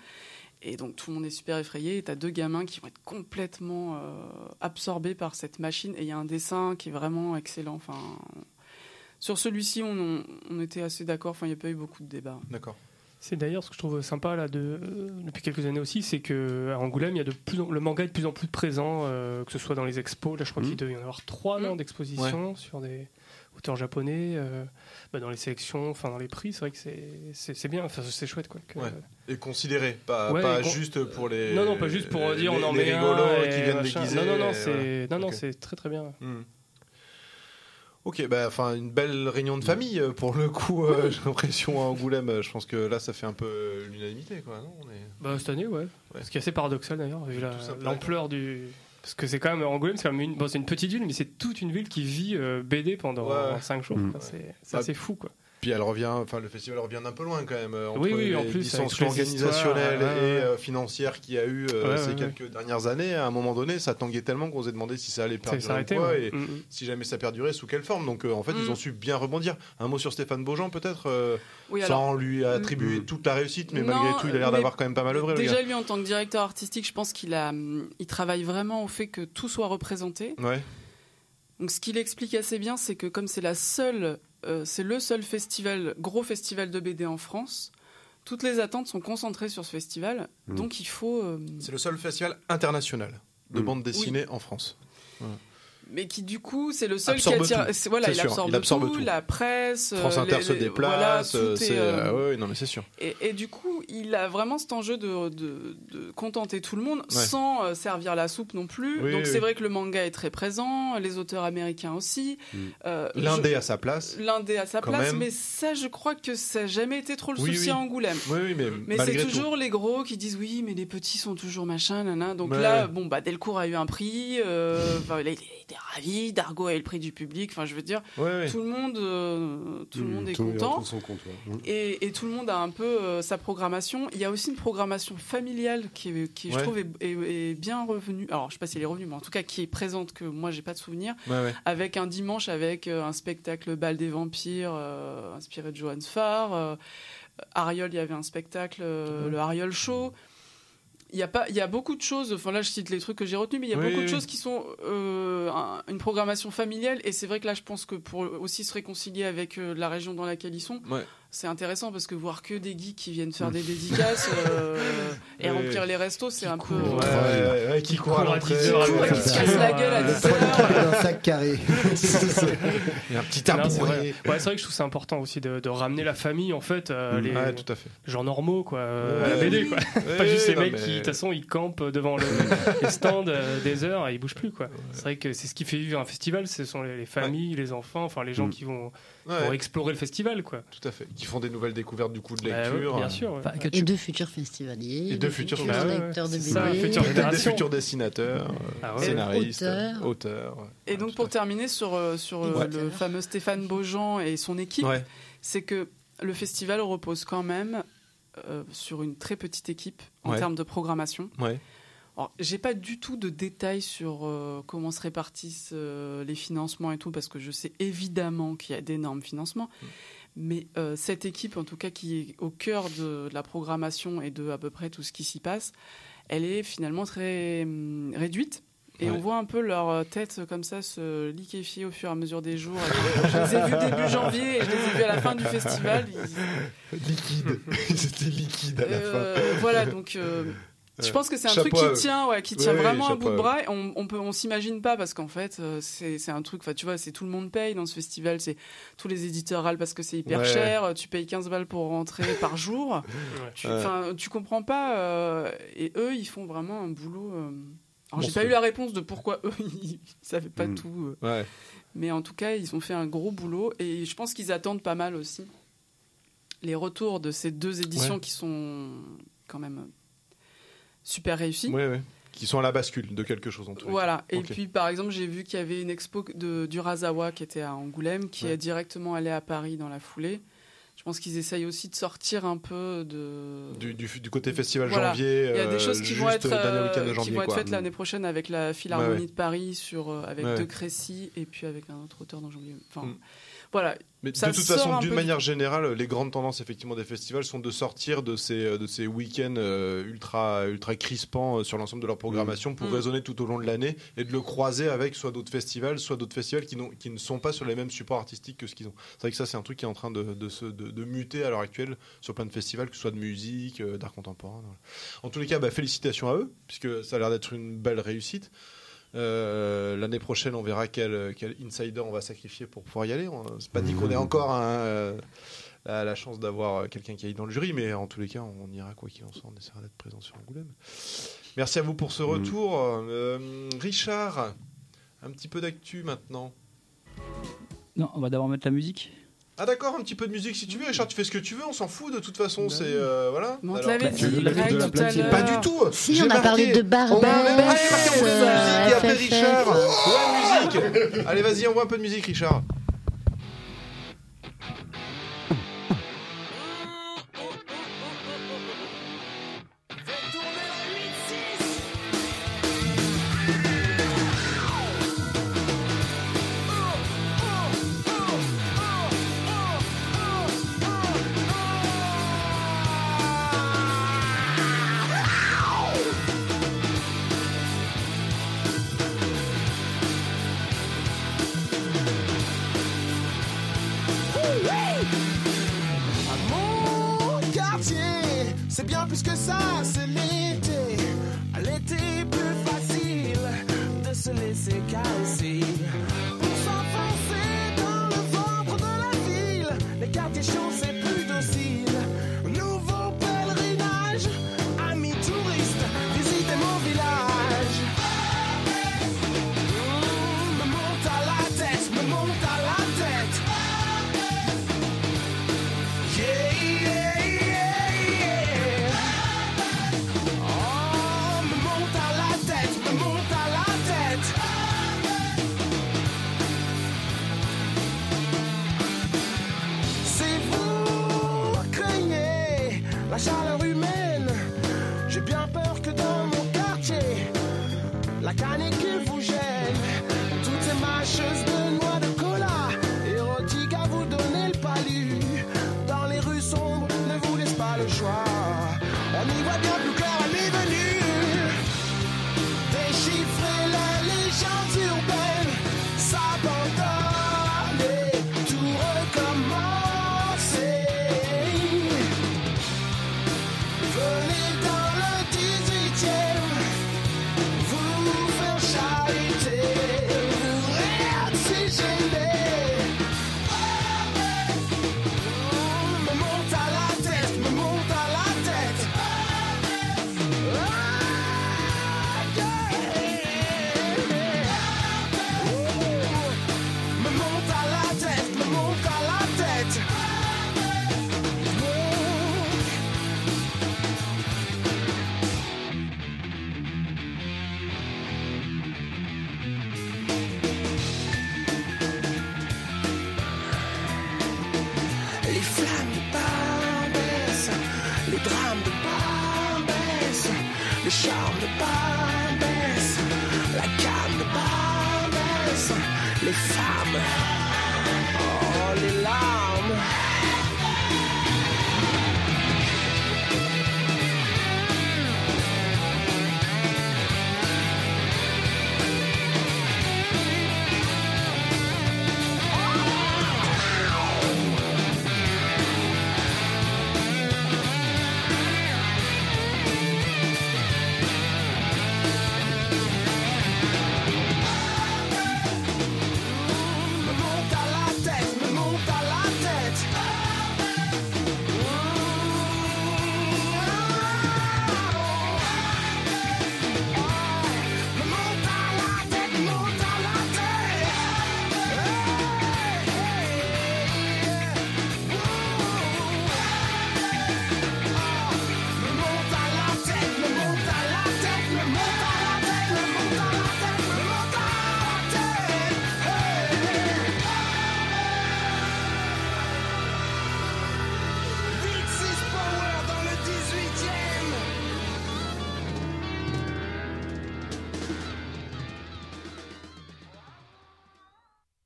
Et donc tout le monde est super effrayé, et t'as deux gamins qui vont être complètement euh, absorbés par cette machine, et il y a un dessin qui est vraiment excellent. Enfin, sur celui-ci, on, était assez d'accord, enfin il n'y a pas eu beaucoup de débats. D'accord. C'est d'ailleurs ce que je trouve sympa là de, euh, depuis quelques années aussi, c'est que à Angoulême, il y a de plus en- le manga est de plus en plus présent, euh, que ce soit dans les expos. Là, je crois Mhm. qu'il doit y en avoir trois non, d'expositions sur des auteurs japonais, euh, bah, dans les sélections, enfin dans les prix. C'est vrai que c'est bien, enfin, c'est chouette quoi. que- Ouais. Et considéré, pas, Ouais, pas con- juste pour les. Non, non, pas juste pour dire les- on en met un rigolos et qui viennent machin. déguiser. Non, non, non, c'est non, non, c'est très très bien. Hmm. Ok, bah, enfin, une belle réunion de famille euh, pour le coup. euh, J'ai l'impression à Angoulême. euh, Je pense que là, ça fait un peu l'unanimité, quoi. Non On est- Bah, cette année, ouais. Ce qui est assez paradoxal d'ailleurs, vu la- l'ampleur du. Parce que c'est quand même Angoulême, c'est quand même une, bon, c'est une petite ville, mais c'est toute une ville qui vit euh, BD pendant Ouais. 5 jours. Mm. quoi. C'est c'est Bah, assez fou quoi. Puis elle revient, enfin le festival revient d'un peu loin quand même. euh, Entre Oui, oui, en les plus, licenciements avec les organisationnelles ouais, et euh, financières qu'il y a eu euh, Ouais, ces ouais, quelques dernières années, à un moment donné, ça tanguait tellement qu'on s'est demandé si ça allait perdurer ou quoi, et Mm, mm. si jamais ça perdurait, sous quelle forme. Donc euh, en fait, ils Mm. ont su bien rebondir. Un mot sur Stéphane Beaujean peut-être, euh, Oui, sans lui attribuer Mm. toute la réussite, mais Non, malgré tout, il a l'air d'avoir quand même pas mal œuvré. le déjà lui en tant que directeur artistique, je pense qu'il a, il travaille vraiment au fait que tout soit représenté. Ouais. Donc ce qu'il explique assez bien, c'est que comme c'est la seule, euh, c'est le seul festival, gros festival de BD en France, toutes les attentes sont concentrées sur ce festival. Mm. Donc il faut, euh, C'est le seul festival international de Mm. bande dessinée en France. Mais qui du coup c'est le seul Absorbe qui attire. tout. Voilà, il, sûr, absorbe il absorbe tout, tout. la presse. France euh, Inter les- se déplace, voilà, euh, c'est euh, ah ouais, non mais c'est sûr. Et, et du coup, il a vraiment cet enjeu de, de- de contenter tout le monde Ouais. sans euh, servir la soupe non plus. Oui, Donc oui, c'est oui. vrai que le manga est très présent, les auteurs américains aussi. Mm. Euh, L'indé à sa place. L'indé à sa place, même. mais ça, je crois que ça n'a jamais été trop le souci à Angoulême. Oui, oui, mais, Mais c'est tout. toujours les gros qui disent oui, mais les petits sont toujours machin, nana. Donc là, bon, bah, Delcourt a eu un prix, <laughs> enfin, était ravi, Dargo a eu le prix du public. Enfin, je veux dire, Ouais, ouais. tout le monde, euh, tout le monde est tout le monde content. retrouve son compte, ouais. Mm. Et, et tout le monde a un peu euh, sa programmation. Il y a aussi une programmation familiale qui, est- qui Ouais. je trouve, est, est- est bien revenue. Alors, je sais pas si elle est revenue, mais en tout cas, qui est présente, que moi, j'ai pas de souvenir. Ouais, ouais. Avec un dimanche, avec euh, un spectacle Bal des Vampires, euh, inspiré de Johannes Farr. Euh, Ariol, il y avait un spectacle, euh, le Ariol Show. Il y, a pas, il y a beaucoup de choses, enfin là je cite les trucs que j'ai retenus, mais il y a Oui, beaucoup de choses qui sont euh, un- une programmation familiale. Et c'est vrai que là je pense que pour aussi se réconcilier avec euh, la région dans laquelle ils sont, Ouais. C'est intéressant parce que voir que des geeks qui viennent faire des dédicaces euh, <laughs> et remplir les restos, c'est un peu. Ouais, euh, ouais, ouais, qui court à court à l'entrée. 10 heures, qui qui se casse la gueule à Le 10 panier heures. qui d'un sac carré. <laughs> Il y a un petit Non, c'est tabouret. vrai. Ouais, c'est vrai que je trouve c'est important aussi de, de ramener la famille en fait, euh, Mm. les Ouais, tout à fait. gens normaux quoi, euh, à la BD oui. quoi. Ouais, Pas juste les mecs mais- qui de toute façon ils campent devant le, <laughs> les stands euh, des heures et ils bougent plus quoi. C'est vrai que c'est ce qui fait vivre un festival, ce sont les, les familles, les enfants, enfin les gens Mm. qui vont, Ouais, vont explorer le festival quoi. tout à fait. Qui font des nouvelles découvertes du coup de Bah, lecture. bien sûr. ouais. Enfin, que Et de futurs festivaliers. Et de futurs futurs ouais, ouais. lecteurs de BD. des futurs dessinateurs, euh, Ah ouais. scénaristes, Auteurs. auteurs. ouais. Et donc pour terminer sur, euh, sur euh, Ouais. le fameux Stéphane Beaujean et son équipe, Ouais. c'est que le festival repose quand même euh, sur une très petite équipe en Ouais. termes de programmation. Ouais. Alors, j'ai pas du tout de détails sur euh, comment se répartissent euh, les financements et tout, parce que je sais évidemment qu'il y a d'énormes financements. Mm. Mais euh, cette équipe, en tout cas, qui est au cœur de, de la programmation et de à peu près tout ce qui s'y passe, elle est finalement très hum, réduite. Et Ouais. on voit un peu leur tête comme ça se liquéfier au fur et à mesure des jours. Je les ai vus début janvier et je les ai vus à la fin du festival. <laughs> <laughs> Ils- Liquide. C'était liquide à la fin. voilà, donc je Ouais. pense que c'est un Chapeau truc qui tient, ouais, qui tient vraiment un chapeau bout de bras. On, on peut, on s'imagine pas parce qu'en fait, euh, c'est un truc. Enfin, tu vois, c'est tout le monde paye dans ce festival. C'est tous les éditeurs râlent parce que c'est hyper Ouais, cher. Tu payes 15 balles pour rentrer par jour. <laughs> Tu, Ouais. enfin, tu comprends pas. euh, et eux, ils font vraiment un boulot. euh, Alors, j'ai Monstrueux. pas eu la réponse de pourquoi eux, <laughs> ils savaient pas Mm. tout. euh, Ouais. Mais en tout cas, ils ont fait un gros boulot et je pense qu'ils attendent pas mal aussi les retours de ces deux éditions Ouais. qui sont quand même super réussies. Ouais, ouais. Qui sont à la bascule de quelque chose en tout cas. Voilà. Et puis, par exemple, j'ai vu qu'il y avait une expo de, du Razawa qui était à Angoulême, qui Ouais. est directement allée à Paris dans la foulée. Je pense qu'ils essayent aussi de sortir un peu de. Du, du, du côté festival Voilà. janvier. Il y a des euh, choses qui vont être, euh, de qui vont être faites l'année prochaine avec la Philharmonie Ouais, ouais. de Paris, sur, euh, avec De. Crécy et puis avec un autre auteur dont j'ai oublié. Enfin, Mm. Voilà. Mais Ça de toute façon, un d'une manière générale, les grandes tendances effectivement des festivals sont de sortir de ces, de ces week-ends euh, ultra, ultra crispants euh, sur l'ensemble de leur programmation pour Mm. résonner tout au long de l'année et de le croiser avec soit d'autres festivals, soit d'autres festivals qui, ne sont pas sur les mêmes supports artistiques que ce qu'ils ont. C'est vrai que ça, c'est un truc qui est en train de, de, se- de- de muter à l'heure actuelle sur plein de festivals, que ce soit de musique, euh, d'art contemporain. voilà. En tous les cas, bah, félicitations à eux, puisque ça a l'air d'être une belle réussite. Euh, L'année prochaine, on verra quel, quel insider on va sacrifier pour pouvoir y aller. On- C'est pas dit qu'on ait encore un, euh, la, la chance d'avoir quelqu'un qui aille dans le jury, mais en tous les cas, on ira quoi qu'il en soit. On essaiera d'être présent sur Angoulême. Merci à vous pour ce retour. Euh, Richard, un petit peu d'actu maintenant. Non, on va d'abord mettre la musique. Ah d'accord, un petit peu de musique si tu veux. Richard, tu fais ce que tu veux, on s'en fout de toute façon. C'est euh, voilà. On te Alors, l'avait tu veux dit, de la platine. Pas du tout. Si, J'ai on a marqué- parlé de On Barbès, a même marqué on fait de la musique et après FFF. Richard. Ouais, musique. Allez, vas-y, envoie un peu de musique, Richard.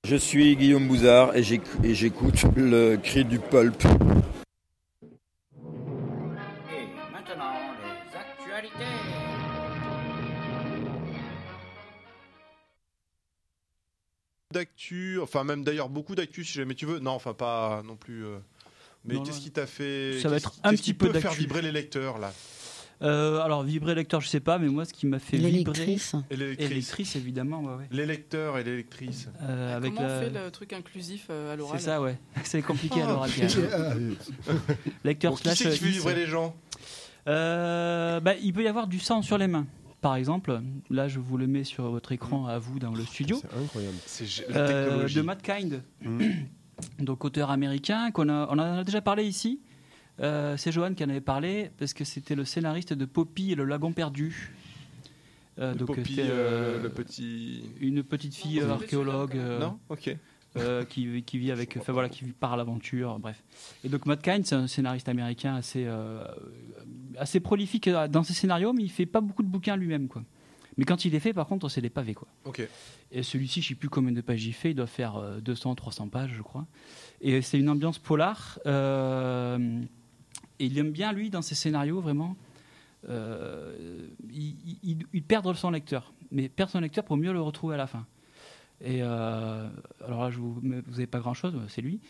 Je suis Guillaume Bouzard et j'éc- et j'écoute le cri du pulp. Et maintenant, les actualités. D'actu, enfin même d'ailleurs beaucoup d'actu si jamais tu veux. Non, enfin pas non plus. euh, Mais qu'est-ce qui t'a fait Ça va qu'est-ce- être un petit qui peu peut faire vibrer les lecteurs là? Euh, alors, vibrer lecteur, je sais pas, mais moi, ce qui m'a fait vibrer. L'électrice. Et l'électrice. Évidemment, ouais, ouais. Les lecteurs et les lectrices. Euh, avec Comment la- on fait le truc inclusif euh, à l'oral C'est ça, ouais. <laughs> C'est compliqué à l'oral. Ah, <laughs> Lecteur Bon, qui slash. c'est qui fait vibrer les gens Euh, bah, il peut y avoir du sang sur les mains. Par exemple, là je vous le mets sur votre écran à vous dans le studio, C'est incroyable. C'est Euh, technologie. de Matt Kind, Mm. <coughs> donc auteur américain, qu'on a, on en a déjà parlé ici. Euh, c'est Johan qui en avait parlé parce que c'était le scénariste de Poppy et le lagon perdu. Euh, Le donc Poppy, euh, le petit. une petite fille Non, archéologue euh, Non Ok. euh, qui, qui vit avec, enfin voilà, qui part à l'aventure, bref. Et donc Matt Kind, c'est un scénariste américain assez, euh, assez prolifique dans ses scénarios, mais il fait pas beaucoup de bouquins lui-même, quoi. Mais quand il les fait, par contre, c'est des pavés, quoi. Ok. Et celui-ci, je sais plus combien de pages il fait, il doit faire euh, 200, 300 pages, je crois. Et c'est une ambiance polar. euh, et il aime bien, lui, dans ses scénarios, vraiment, euh, il, il- perdre son lecteur. Mais perdre son lecteur pour mieux le retrouver à la fin. Et euh, alors là, je vous, n'avez pas grand-chose, c'est lui.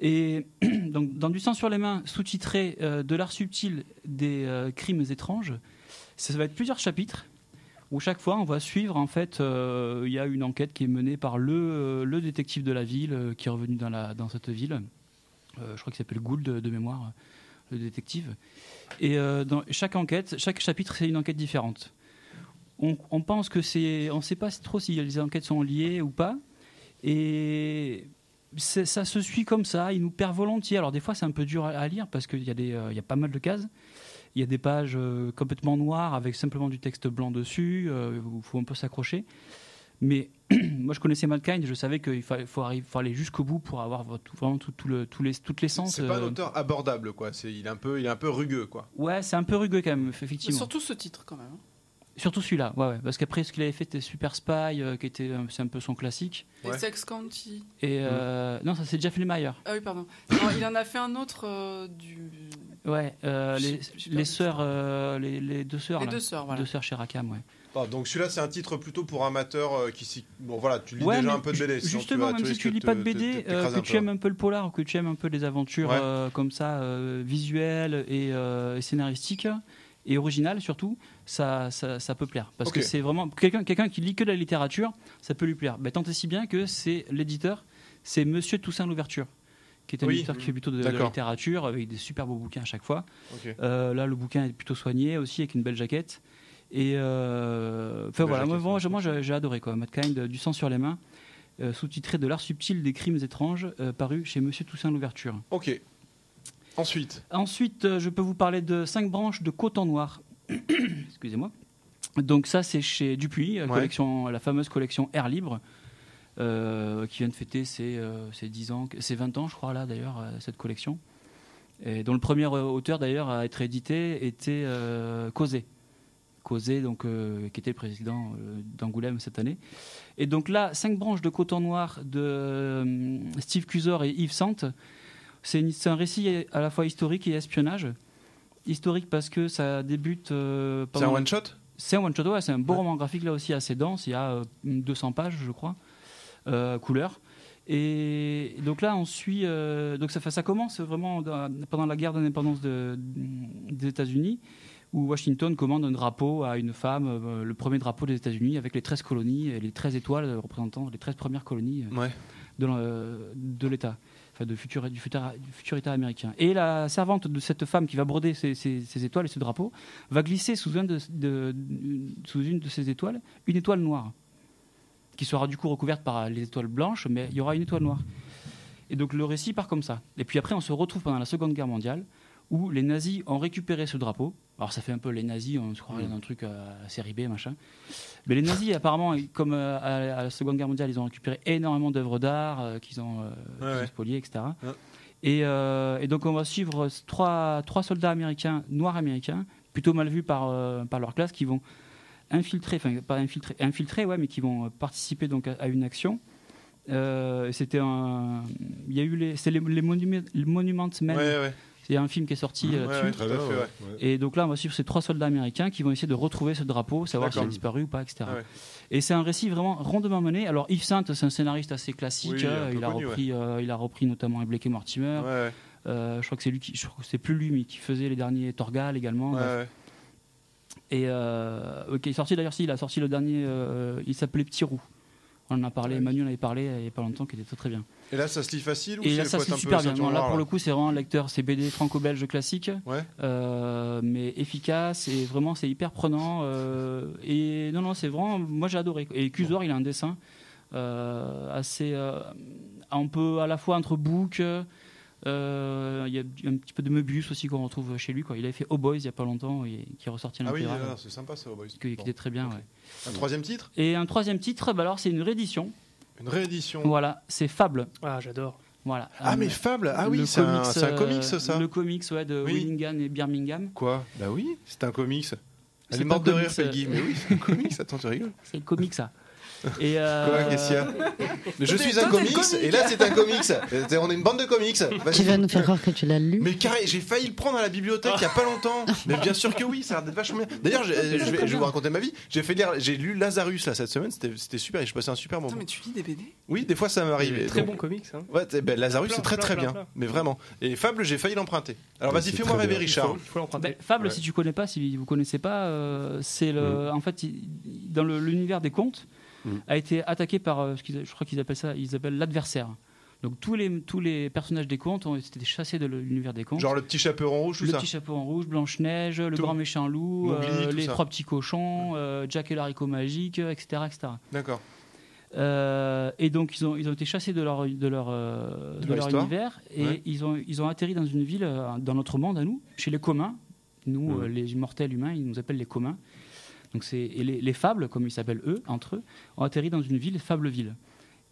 Et <clears throat> donc, dans Du sang sur les mains, sous-titré euh, De l'art subtil des crimes étranges, ça va être plusieurs chapitres où chaque fois on va suivre en fait il y a une enquête qui est menée par le, le détective de la ville qui est revenu dans, la, dans cette ville je crois qu'il s'appelle Gould de mémoire le détective. Et euh, dans chaque enquête chaque chapitre c'est une enquête différente. On, pense que c'est on ne sait pas trop si les enquêtes sont liées ou pas. Et ça se suit comme ça il nous perd volontiers. Alors des fois c'est un peu dur à, lire parce qu'il y, euh, y a pas mal de cases. Il y a des pages euh, complètement noires avec simplement du texte blanc dessus, euh, il faut un peu s'accrocher. Mais moi, je connaissais Mankind je savais qu'il fa- faut, arriver- faut aller jusqu'au bout pour avoir vraiment tout, tout le, tout les, toute l'essence. C'est pas un euh. auteur abordable quoi. C'est il est un peu il est un peu rugueux quoi. Ouais, c'est un peu rugueux quand même, Mais effectivement. surtout ce titre quand même. hein. Surtout celui-là, ouais, ouais, parce qu'après, ce qu'il avait fait, c'était Super Spy, euh, qui était, euh, c'est un peu son classique. Et Ouais. Sex County. Et euh, non, ça c'est Jeff Lemire. Ah oui, pardon. Non, il en a fait un autre euh, du. Ouais, euh, les, sœurs, le euh, les, les deux sœurs, Les là. deux sœurs, voilà. Deux sœurs chez Rackham, ouais. Ah, donc celui-là c'est un titre plutôt pour amateurs euh, qui s'y bon voilà tu lis Ouais, déjà mais un peu de BD. Justement, tu même si tu lis pas de BD, te- euh, t'écraser que tu aimes un peu le polar ou que tu aimes un peu les aventures Ouais. euh, comme ça, euh, visuelles et, et scénaristiques et originales surtout, ça, ça, ça peut plaire. Parce que c'est vraiment quelqu'un quelqu'un qui lit que de la littérature, ça peut lui plaire. Ben, tant et si bien que c'est l'éditeur, c'est Monsieur Toussaint Louverture, qui est un Oui. éditeur qui fait plutôt de, de la littérature avec des super beaux bouquins à chaque fois. Là, le bouquin est plutôt soigné aussi avec une belle jaquette. Et euh, enfin voilà, moi, j'ai adoré quoi. Matt Kind, du sang sur les mains, euh, sous-titré de l'art subtil des crimes étranges, euh, paru chez Monsieur Toussaint Louverture. Ok. Ensuite. Ensuite, je peux vous parler de cinq branches de coton noir. <coughs> Excusez-moi. Donc ça, c'est chez Dupuis, Ouais. collection, la fameuse collection Air Libre, euh, qui vient de fêter ses, euh, ses 10 ans, ses 20 ans, je crois, là, d'ailleurs, euh, cette collection. Et dont le premier auteur, d'ailleurs, à être édité était Causé. Causé, donc, euh, qui était le président euh, d'Angoulême cette année. Et donc là, cinq branches de coton noir de euh, Steve Cusor et Yves Sante. C'est un récit à la fois historique et espionnage. Historique parce que ça débute. C'est un pendant- one shot. c'est un one shot, ouais, c'est un beau Ouais. roman graphique là aussi assez dense. Il y a euh, 200 pages, je crois, couleur. Et donc là, on suit. donc ça, commence vraiment pendant la guerre d'indépendance de- des États-Unis, où Washington commande un drapeau à une femme, euh, le premier drapeau des États-Unis, avec les 13 colonies et les 13 étoiles euh, représentant les 13 premières colonies euh, Ouais. de l'État, enfin de futur, du, futur, du futur État américain. Et la servante de cette femme qui va broder ces, étoiles et ce drapeau va glisser sous, un de- de- sous une de ces étoiles une étoile noire, qui sera du coup recouverte par les étoiles blanches, mais il y aura une étoile noire. Et donc le récit part comme ça. Et puis après, on se retrouve pendant la Seconde Guerre mondiale, où les nazis ont récupéré ce drapeau. Alors ça fait un peu les nazis, on se croirait dans un truc euh, série B, machin. Mais les nazis, apparemment, comme euh, à, à la Seconde Guerre mondiale, ils ont récupéré énormément d'œuvres d'art euh, qu'ils ont, ouais. spoliées, etc. Ouais. Et, et donc on va suivre trois, trois soldats américains, noirs américains, plutôt mal vus par, par leur classe, qui vont infiltrer, enfin pas infiltrer, infiltrer, ouais, mais qui vont participer donc à, à une action c'était un. Il y a eu les. C'est les, les Monument, les Monument Men. Ouais, ouais. C'est un film qui est sorti euh, Ouais, là-dessus. ouais, ouais. Et donc là, on va suivre ces trois soldats américains qui vont essayer de retrouver ce drapeau, savoir s'il a disparu ou pas, etc. Ah ouais. Et c'est un récit vraiment rondement mené. Alors Yves Saint, c'est un scénariste assez classique. Oui, euh, peu il, a connu, repris, euh, il a repris notamment Blake et Mortimer. Ouais, ouais. Euh, je crois que c'est lui qui, je crois que c'est plus lui, mais qui faisait les derniers Torgal également. Et euh, il est sorti d'ailleurs, si, il a sorti le dernier, euh, il s'appelait Petit Roux. On en a parlé, Emmanuel en avait parlé il n'y a pas longtemps, qui était très très bien. Et là, ça se lit facile ou Et là, ça un peu super bien. Non, là, pour le coup, c'est vraiment un lecteur, c'est BD franco-belge classique, Ouais. euh, mais efficace et vraiment, c'est hyper prenant. euh, et non, non, c'est vraiment, moi j'ai adoré. Et Cusor, il a un dessin euh, assez, un peu à la fois entre book. euh, Il y a un petit peu de Möbius aussi qu'on retrouve chez lui. Quoi. Il avait fait Oh Boys il n'y a pas longtemps et qui est ressorti en Ah oui, ah, c'est sympa ça, Boys. qui, Bon. était très bien. Ok. ouais. Un troisième titre? Et un troisième titre, bah alors c'est une réédition. Une réédition. Voilà, c'est Fable. Ah, j'adore. Voilà. Ah, Euh, mais Fable Ah oui, c'est un, comics, un comics, euh, ça Le comics ouais, de Oui. Willingham et Birmingham. Quoi? Bah oui, c'est un comics. Elle C'est est morte de rire, comics, Peggy. euh, Mais oui, c'est un comics. <laughs> Attends, tu rigoles C'est le comics ça. Et euh, Quoi, qu'est-ce qu'il y a Mais je suis un comics, comic. et là c'est un comics. On est une bande de comics. Vas-y. Tu vas nous faire croire que tu l'as lu. Mais carré, j'ai failli le prendre à la bibliothèque il y a pas longtemps. Mais bien sûr que oui, ça a l'air d'être vachement bien. D'ailleurs, je, je vais, je vais vous raconter ma vie. J'ai fait lire, j'ai lu Lazarus là cette semaine. C'était c'était super et je passais un super moment. Attends, mais tu lis des BD Oui, des fois ça m'arrive. Très donc- bon comics. Hein. Ouais, ben, Lazarus Plein, c'est très plein, très plein, bien, plein. mais vraiment. Et Fable, j'ai failli l'emprunter. Alors Ouais, vas-y, fais-moi rêver. Richard. Il faut l'emprunter. ben, Fable, Ouais. si tu connais pas, si vous connaissez pas, euh, c'est le, en fait, dans l'univers des contes, Mm. a été attaqué par, euh, je crois qu'ils appellent ça, ils appellent l'adversaire. Donc tous les tous les personnages des contes ont été chassés de l'univers des contes. Genre le petit chaperon rouge, tout le ça. petit chapeau en rouge, Blanche Neige, le Tout. grand méchant loup, Mowgli, euh, les ça. trois petits cochons, euh, Jack et l'haricot magique, etc., etc. D'accord. Euh, et donc ils ont, ils ont été chassés de leur, de leur, euh, De de leur univers et Ouais. ils, ont, ils ont atterri dans une ville, euh, dans notre monde à nous, chez les communs. Nous, euh, les immortels humains, ils nous appellent les communs. Donc c'est, et les, les fables, comme ils s'appellent eux, entre eux, ont atterri dans une ville, Fableville.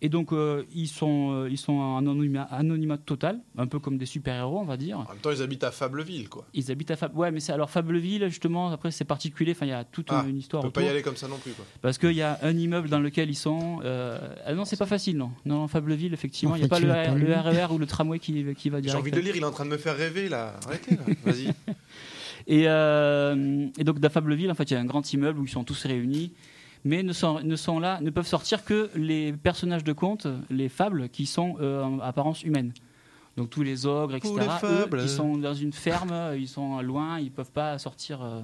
Et donc euh, ils, sont, euh, ils sont en anonymat, anonymat total, un peu comme des super-héros, on va dire. En même temps, ils habitent à Fableville, quoi. Ils habitent à Fable. Ouais, mais c'est alors Fableville, justement, après c'est particulier, enfin il y a toute Ah, une histoire On peut pas y aller comme ça non plus, quoi. Parce qu'il y a un immeuble dans lequel ils sont. euh, Ah non, c'est pas facile, non. Non, non, Fableville, effectivement, En il n'y a pas le, le RER ou le tramway qui, qui va J'ai direct. envie de lire, il est en train de me faire rêver, là. Arrêtez, là. <laughs> Vas-y. Et, euh, et donc, dans Fableville, en fait, il y a un grand immeuble où ils sont tous réunis. Mais ne sont, ne sont là, ne peuvent sortir que les personnages de contes, les fables, qui sont euh, en apparence humaine. Donc tous les ogres, etc. Les eux, fables. ils sont dans une ferme, ils sont loin, ils peuvent pas sortir, euh,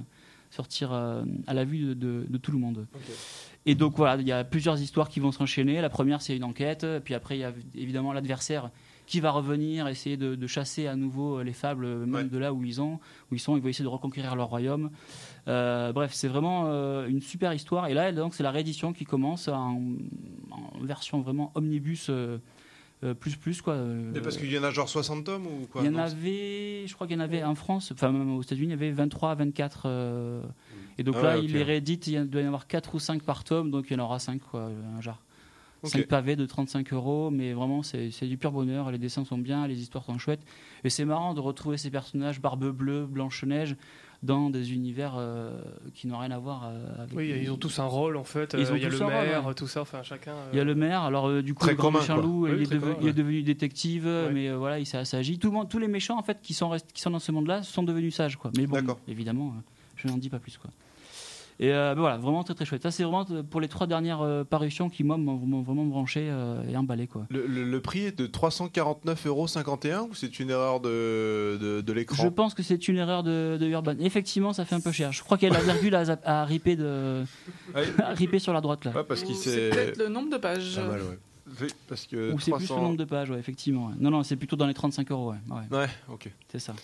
sortir euh, à la vue de, de- de tout le monde. Et donc voilà, il y a plusieurs histoires qui vont s'enchaîner. La première, c'est une enquête. Puis après, il y a évidemment l'adversaire qui va revenir, essayer de, de chasser à nouveau les fables, même Ouais. de là où ils, ont, où ils sont. Ils vont essayer de reconquérir leur royaume. Euh, bref, c'est vraiment euh, une super histoire. Et là, donc, c'est la réédition qui commence en, en version vraiment omnibus euh, euh, plus plus quoi. Euh, Mais parce qu'il y en a genre 60 tomes ou quoi il y en avait, je crois qu'il y en avait en France, enfin même aux États-Unis, il y avait 23 à 24. euh, et donc Ah là, ouais, il les réédite, il doit y en avoir 4 ou 5 par tome, donc il y en aura 5, quoi, un genre. Ok. 5 pavés de 35 euros, mais vraiment c'est du pur bonheur. Les dessins sont bien, les histoires sont chouettes. Et c'est marrant de retrouver ces personnages, Barbe Bleue, Blanche-Neige, dans des univers euh, qui n'ont rien à voir euh, avec. Oui, ils ont tous un rôle en fait. Ils Euh, ont Il y a le un rôle, maire, ouais. tout ça. Enfin, chacun. euh, Il y a le maire, alors euh, du coup Très le grand commun, méchant quoi. loup, Oui, il, est il devenu détective, mais euh, voilà, il s'est assagi. Tout le monde, tous les méchants en fait qui sont qui sont dans ce monde-là sont devenus sages, quoi. Mais bon, D'accord. évidemment, euh, je n'en dis pas plus, quoi. Et euh, ben voilà, vraiment très très chouette. Ça c'est vraiment euh, pour les trois dernières euh, parutions qui moi m'ont vraiment branché euh, et emballé, quoi. Le, le- le prix est de 349,51€ ou c'est une erreur de, de, de Je l'écran pense que c'est une erreur de, de Urban. Effectivement, ça fait un peu cher. Je crois qu'il y a la virgule à, à ripper de, à ripper sur la droite là. Ouais, parce qu'il Ou C'est peut-être le nombre de pages. Pas mal, ouais. Oui, Parce que Ou c'est plus le 300 nombre de pages, ouais, effectivement. ouais. Non, non, c'est plutôt dans les 35 euros, ouais. ouais Ouais, ok. c'est ça.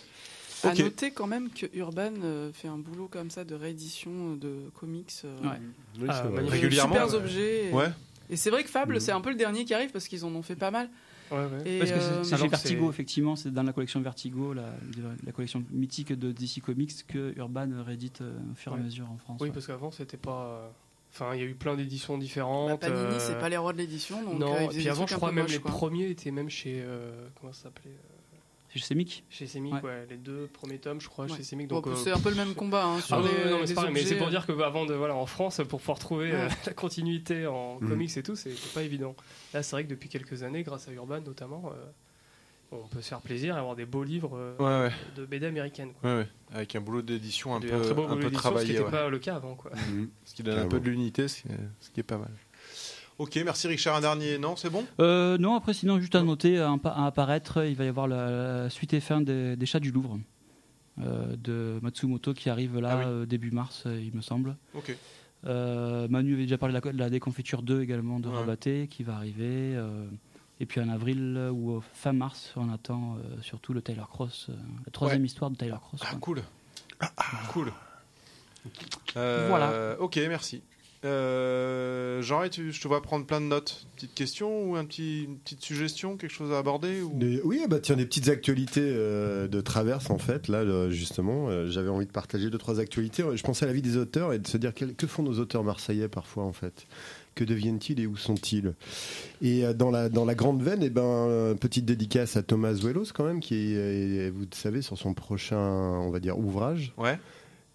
À Ok. noter quand même que Urban euh, fait un boulot comme ça de réédition de comics. euh, Ouais. Oui, Ah, vrai. Régulièrement, Super ouais. objets. Et, Ouais. et c'est vrai que Fable, Mhm. c'est un peu le dernier qui arrive parce qu'ils en ont fait pas mal. ouais, ouais. Et, Parce que c'est- euh, chez Vertigo, effectivement, c'est dans la collection Vertigo, la, la collection mythique de DC Comics que Urban réédite euh, au fur et à mesure en France. Oui, ouais. parce qu'avant, c'était pas. euh, Enfin, il y a eu plein d'éditions Bah, différentes. Panini, euh, c'est pas les rois de l'édition. Non, euh, et puis avant, je crois même les quoi. premiers étaient même chez. euh, comment ça s'appelait euh, C'est chez Semic Chez Semic, Ouais. ouais. les deux premiers tomes, je crois, Ouais. chez Semic. Bon, Donc, euh, c'est un peu le même combat hein, sur Ah les, non, mais les c'est pareil, mais c'est objets. pour dire que bah, avant de voilà en France pour pouvoir trouver euh, <laughs> la continuité en Mhm. comics et tout, c'est pas évident. Là, c'est vrai que depuis quelques années, grâce à Urban notamment, euh, on peut se faire plaisir et avoir des beaux livres euh, Ouais, ouais. de BD américaine. Quoi. Ouais, ouais. Avec un boulot d'édition un peu, très beau un boulot peu d'édition, ce qui travaillé. n'était ouais. pas le cas avant. Quoi. <laughs> Ce qui donne un peu de l'unité, ce qui est pas mal. Ok, merci Richard. Un dernier, non, c'est bon? Euh, non, après, sinon, juste à noter, à, à apparaître, il va y avoir la, la suite et fin des, des Chats du Louvre euh, de Matsumoto qui arrive là Ah oui. euh, début mars, il me semble. Ok. Euh, Manu avait déjà parlé de la, de la déconfiture 2 également de Ouais. Rabaté qui va arriver. euh, et puis en avril ou fin mars, on attend euh, surtout le Tyler Cross, euh, la troisième Ouais. histoire de Tyler Cross. Ah, quoi. cool. Cool. Euh, Voilà. Ok, merci. Euh, Jean, tu- je te vois prendre plein de notes. Petite question ou un petit, une petite suggestion, quelque chose à aborder ou... Des- oui, bah tiens, des petites actualités euh, de traverse en fait. Là, euh, justement, euh, j'avais envie de partager deux trois actualités. Je pensais à la vie des auteurs et de se dire que font nos auteurs marseillais parfois en fait? Que deviennent-ils et où sont-ils? Et dans la dans la grande veine, eh ben petite dédicace à Thomas Wellos quand même, qui est, vous le savez, sur son prochain, on va dire, ouvrage Ouais.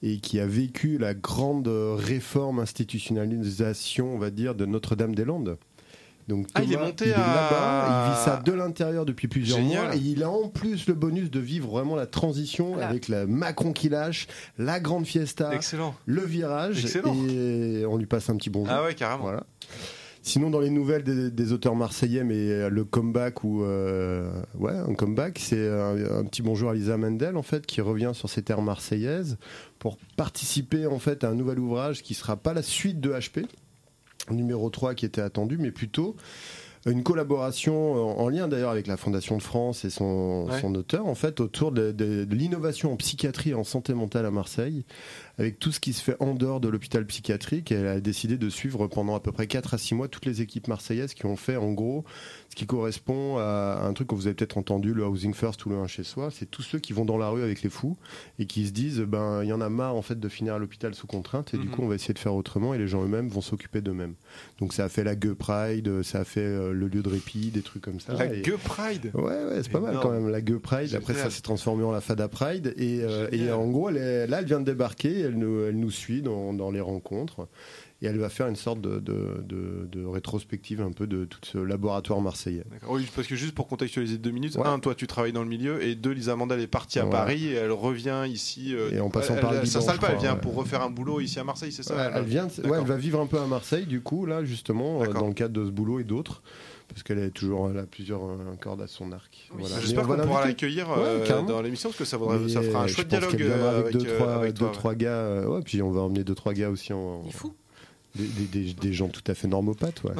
Et qui a vécu la grande réforme institutionnalisation, on va dire, de Notre-Dame-des-Landes. Donc Ah, il est Thomas, monté il est à- il vit ça de l'intérieur depuis plusieurs Génial. mois et il a en plus le bonus de vivre vraiment la transition Voilà. avec la Macron qui lâche, la grande fiesta, Excellent. le virage Excellent. et on lui passe un petit bonjour. Ah ouais, carrément. Voilà. Sinon, dans les nouvelles des, des auteurs marseillais, mais euh, le comeback ou euh, ouais, un comeback, c'est un, un petit bonjour à Lisa Mendel en fait, qui revient sur ses terres marseillaises pour participer en fait à un nouvel ouvrage qui sera pas la suite de HP numéro 3 qui était attendu, mais plutôt une collaboration en en lien d'ailleurs avec la Fondation de France et son, Ouais. son auteur en fait autour de, de- de l'innovation en psychiatrie et en santé mentale à Marseille avec tout ce qui se fait en dehors de l'hôpital psychiatrique. Et elle a décidé de suivre pendant à peu près 4 à 6 mois toutes les équipes marseillaises qui ont fait en gros ce qui correspond à un truc que vous avez peut-être entendu, le housing first ou le un chez soi. C'est tous ceux qui vont dans la rue avec les fous et qui se disent ben il y en a marre en fait de finir à l'hôpital sous contrainte et du Mhm. coup on va essayer de faire autrement et les gens eux-mêmes vont s'occuper d'eux-mêmes. Donc ça a fait la Gueux Pride, ça a fait euh, le lieu de répit, des trucs comme ça. La Et- Gueux Pride? Ouais, ouais, c'est pas mal quand même, la Gueux Pride. Après, ça s'est transformé en la Fada Pride. Et, euh, et en gros, elle est- là, elle vient de débarquer, elle nous, elle nous suit dans, dans les rencontres. Et elle va faire une sorte de, de, de- de rétrospective un peu de tout ce laboratoire marseillais. Oui, parce que juste pour contextualiser deux minutes, Ouais. un, toi tu travailles dans le milieu, et deux, Lisa Mandel est partie à Ouais. Paris et elle revient ici. euh, Et en passant elle, par le elle, s'installe pas, elle vient ouais. pour refaire un boulot ici à Marseille, c'est ça elle, vient, elle va vivre un peu à Marseille, du coup, là, justement, euh, dans le cadre de ce boulot et d'autres. Parce qu'elle est toujours, elle a plusieurs euh, cordes à son arc. Oui. Voilà. J'espère qu'on pourra l'accueillir Ouais, euh, dans l'émission parce que ça, vaudrait, ça fera un je chouette dialogue euh, avec, avec, deux, euh, trois, avec deux, toi. ouais. trois gars. euh, ouais, puis on va emmener deux, trois gars aussi en. Il est fou. Des, des- des- des gens tout à fait normopathes, ouais.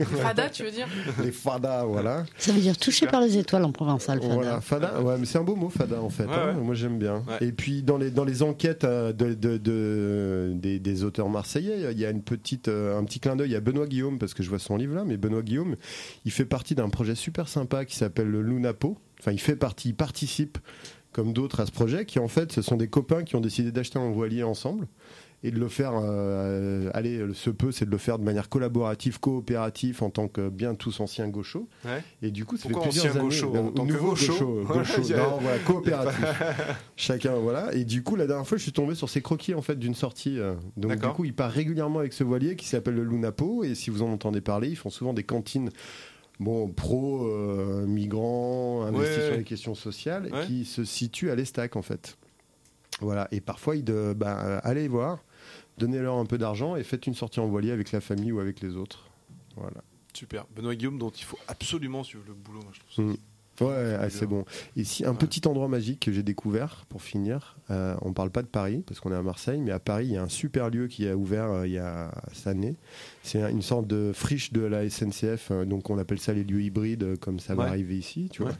<laughs> Fada, tu veux dire Les fadas, voilà. Ça veut dire touché par les étoiles en provençal, Fada. Voilà, fada, ouais, mais c'est un beau mot, fada, en fait. Ouais, hein. ouais. Moi, j'aime bien. Ouais. Et puis, dans les, dans les enquêtes euh, de, de- de- des, des auteurs marseillais, il y a une petite, euh, un petit clin d'œil à Benoît Guillaume, parce que je vois son livre là, mais Benoît Guillaume, il fait partie d'un projet super sympa qui s'appelle le Lunapo. Enfin, il fait partie, il participe, comme d'autres, à ce projet, qui en fait, ce sont des copains qui ont décidé d'acheter un voilier ensemble et de le faire, euh, allez, le se peut, c'est de le faire de manière collaborative, coopérative, en tant que bien tous anciens gauchos. Ouais. Et du coup, ça Pourquoi fait plusieurs ancien années. gaucho Ben, En tant que nouveau gaucho <laughs> gaucho, il Non, voilà, coopératif. <laughs> Chacun, voilà. Et du coup, la dernière fois, je suis tombé sur ces croquis en fait d'une sortie. euh. Donc du coup, il part régulièrement avec ce voilier qui s'appelle le Lunapo. Et si vous en entendez parler, ils font souvent des cantines. Bon, pro, euh, migrants, investis Ouais, sur les questions sociales, Ouais. qui se situent à l'Estac en fait. Voilà. Et parfois, ils de, bah, euh, allez voir, donnez-leur un peu d'argent et faites une sortie en voilier avec la famille ou avec les autres. Voilà. Super. Benoît Guillaume, dont il faut absolument suivre le boulot. Moi, je trouve ça. Mm. Ouais, ah, c'est bon. Ici, un Ouais. petit endroit magique que j'ai découvert pour finir. Euh, on parle pas de Paris parce qu'on est à Marseille, mais à Paris, il y a un super lieu qui a ouvert euh, il y a cette année. C'est un- une sorte de friche de la SNCF, euh, donc on appelle ça les lieux hybrides, euh, comme ça va Ouais. arriver ici, tu Ouais. vois.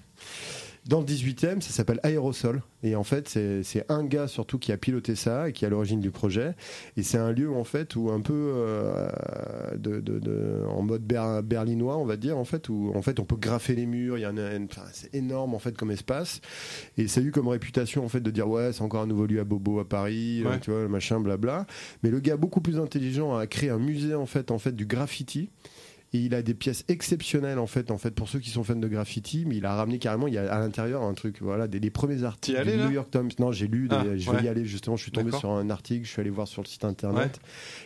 Dans le 18e, ça s'appelle Aérosol. Et en fait, c'est un gars surtout qui a piloté ça et qui est à l'origine du projet. Et c'est un lieu en fait où un peu euh, de, de- de- en mode ber- berlinois, on va dire, en fait, où en fait on peut graffer les murs. Il y en a, enfin, c'est énorme en fait comme espace. Et ça a eu comme réputation en fait de dire ouais, c'est encore un nouveau lieu à Bobo à Paris, euh, tu vois, machin, blabla. Mais le gars beaucoup plus intelligent a créé un musée en fait, en fait du graffiti Et il a des pièces exceptionnelles en fait, en fait pour ceux qui sont fans de graffiti. Mais il a ramené carrément, il y a à l'intérieur un truc, voilà, des les premiers articles du New York Times. Non, j'ai lu, des- Ah, je ouais. vais y aller justement. Je suis tombé sur un article, je suis allé voir sur le site internet.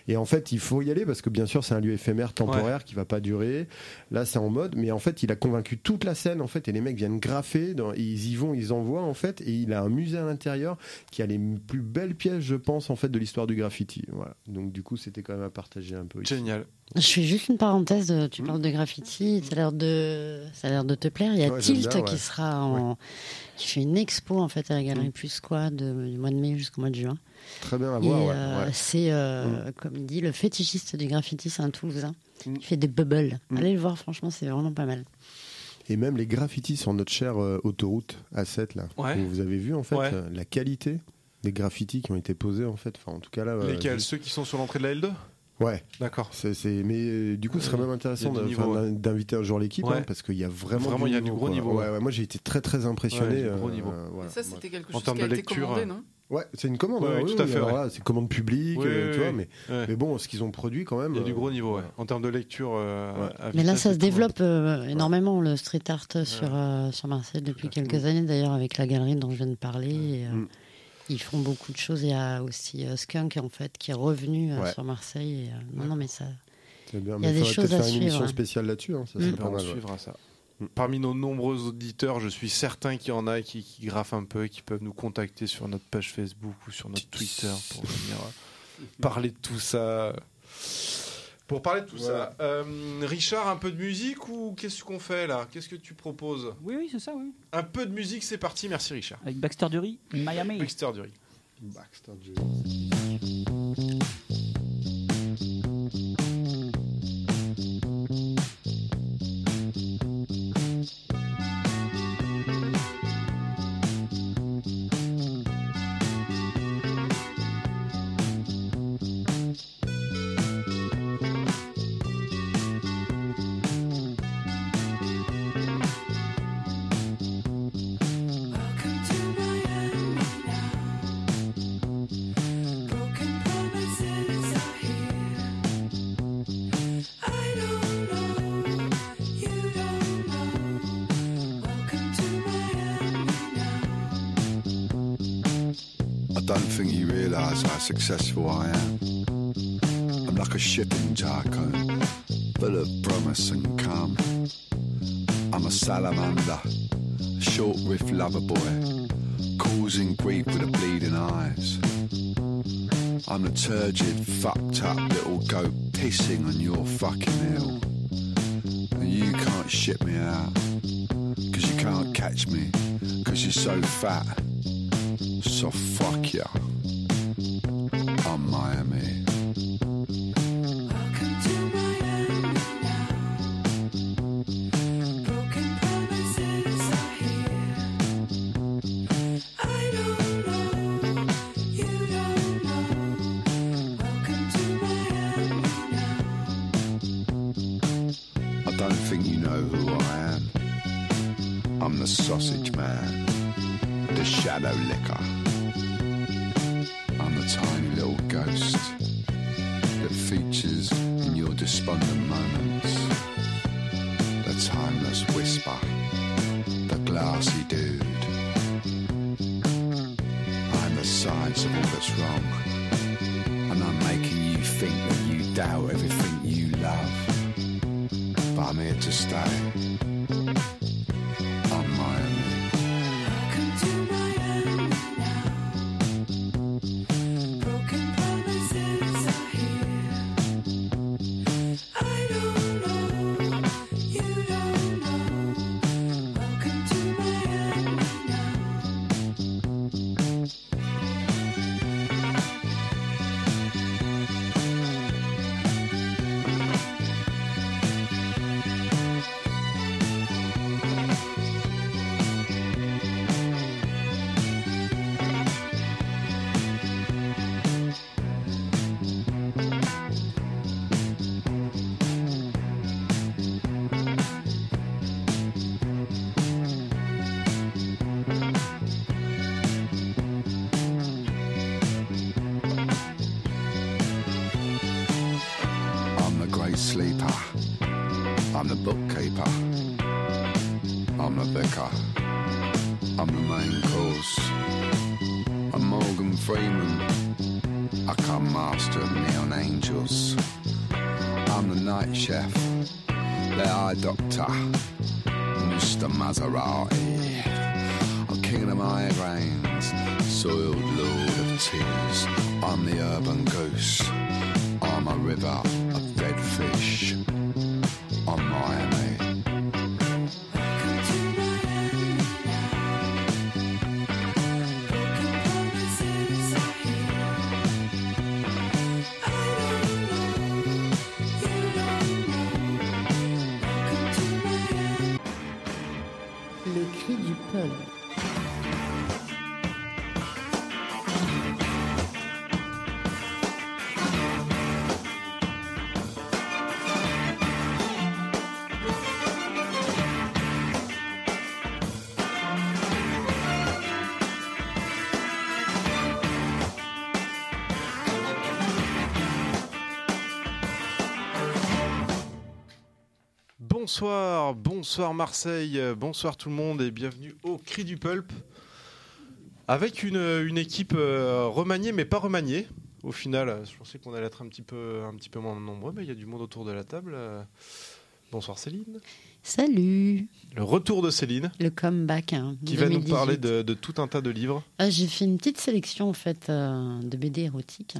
Et en fait, il faut y aller parce que bien sûr, c'est un lieu éphémère, temporaire, qui va pas durer. Là, c'est en mode, mais en fait, il a convaincu toute la scène en fait, et les mecs viennent graffer. dans- ils y vont, ils envoient en fait, et il a un musée à l'intérieur qui a les plus belles pièces, je pense, en fait, de l'histoire du graffiti. Voilà. Donc du coup, c'était quand même à partager un peu. ici. Génial. Je fais juste une parenthèse. euh, Tu Mm. parles de graffiti. Ça a l'air de, ça a l'air de te plaire. Il y a Ouais, Tilt bien, ouais. qui sera en, qui fait une expo en fait à la galerie Mm. Plus Squad de- du mois de mai jusqu'au mois de juin. Très bien à Et voir. ouais, euh, ouais. c'est, euh, comme il dit, le fétichiste du graffiti, c'est un Toulousain. Il fait des bubbles. Allez le voir, franchement, c'est vraiment pas mal. Et même les graffitis sur notre chère euh, autoroute A7 là. Vous avez vu en fait Ouais. euh, la qualité des graffitis qui ont été posés en fait. Enfin, en tout cas là. euh, Lesquels? je- Ceux qui sont sur l'entrée de la L2 Ouais. D'accord. C'est, mais euh, du coup, ce serait même intéressant d'inviter un jour l'équipe Ouais. hein, parce qu'il y a vraiment, Vraiment, il y a du gros quoi. niveau, Ouais, ouais. ouais, moi, j'ai été très très impressionné. Ouais, du gros euh, niveau. voilà. Et ça, c'était quelque En chose termes qui a de été lecture, commandé, euh, non? Ouais, c'est une commande. Ouais, hein, ouais, oui, tout à oui, fait, ouais. voilà, c'est commande publique, Oui, euh, tu vois, mais, Ouais. mais bon, ce qu'ils ont produit quand même. Il y a du euh, gros niveau, ouais. ouais. En termes de lecture. euh, à Mais là, ça se développe euh, énormément, le street art sur, euh, sur Marseille depuis quelques années, d'ailleurs, avec la galerie dont je viens de parler. et, euh, Mm. Ils font beaucoup de choses. Il y a aussi euh, Skunk, en fait, qui est revenu euh, Ouais. sur Marseille. et, euh, non, non, mais ça. Bien. Il y a mais des faudrait choses peut-être à faire une suivre, émission hein. spéciale là-dessus. hein, ça Mm. serait Ben, pas on mal. suivra ça. Parmi nos nombreux auditeurs, je suis certain qu'il y en a qui, qui graffent un peu et qui peuvent nous contacter sur notre page Facebook ou sur notre Twitter pour venir parler de tout ça. Pour parler de tout Voilà. ça, euh, Richard, un peu de musique ou qu'est-ce qu'on fait là? Qu'est-ce que tu proposes? Oui, oui, c'est ça, oui. Un peu de musique, c'est parti. Merci Richard. Avec Baxter Dury, Miami. Baxter Dury. Baxter Dury. Successful I am. I'm like a shipping tycoon, full of promise and calm. I'm a salamander, a short riff lover boy, causing grief with the bleeding eyes. I'm the turgid, fucked up little goat pissing on your fucking hill. And you can't ship me out, cause you can't catch me, cause you're so fat. So fuck ya. Night chef. The eye doctor. Mr. Maserati. I'm king of the migraines. Soiled lord of tears. I'm the urban goose. I'm a river of dead fish. I'm Miami. Bonsoir, bonsoir Marseille, bonsoir tout le monde et bienvenue au Cri du Pulp. Avec une, une équipe euh, remaniée mais pas remaniée. Au final, je pensais qu'on allait être un petit peu, un petit peu moins nombreux, mais il y a du monde autour de la table. Bonsoir Céline. Salut Le retour de Céline Le comeback. hein, qui va nous 2018. parler de, de tout un tas de livres. Ah, J'ai fait une petite sélection en fait euh, de BD érotiques.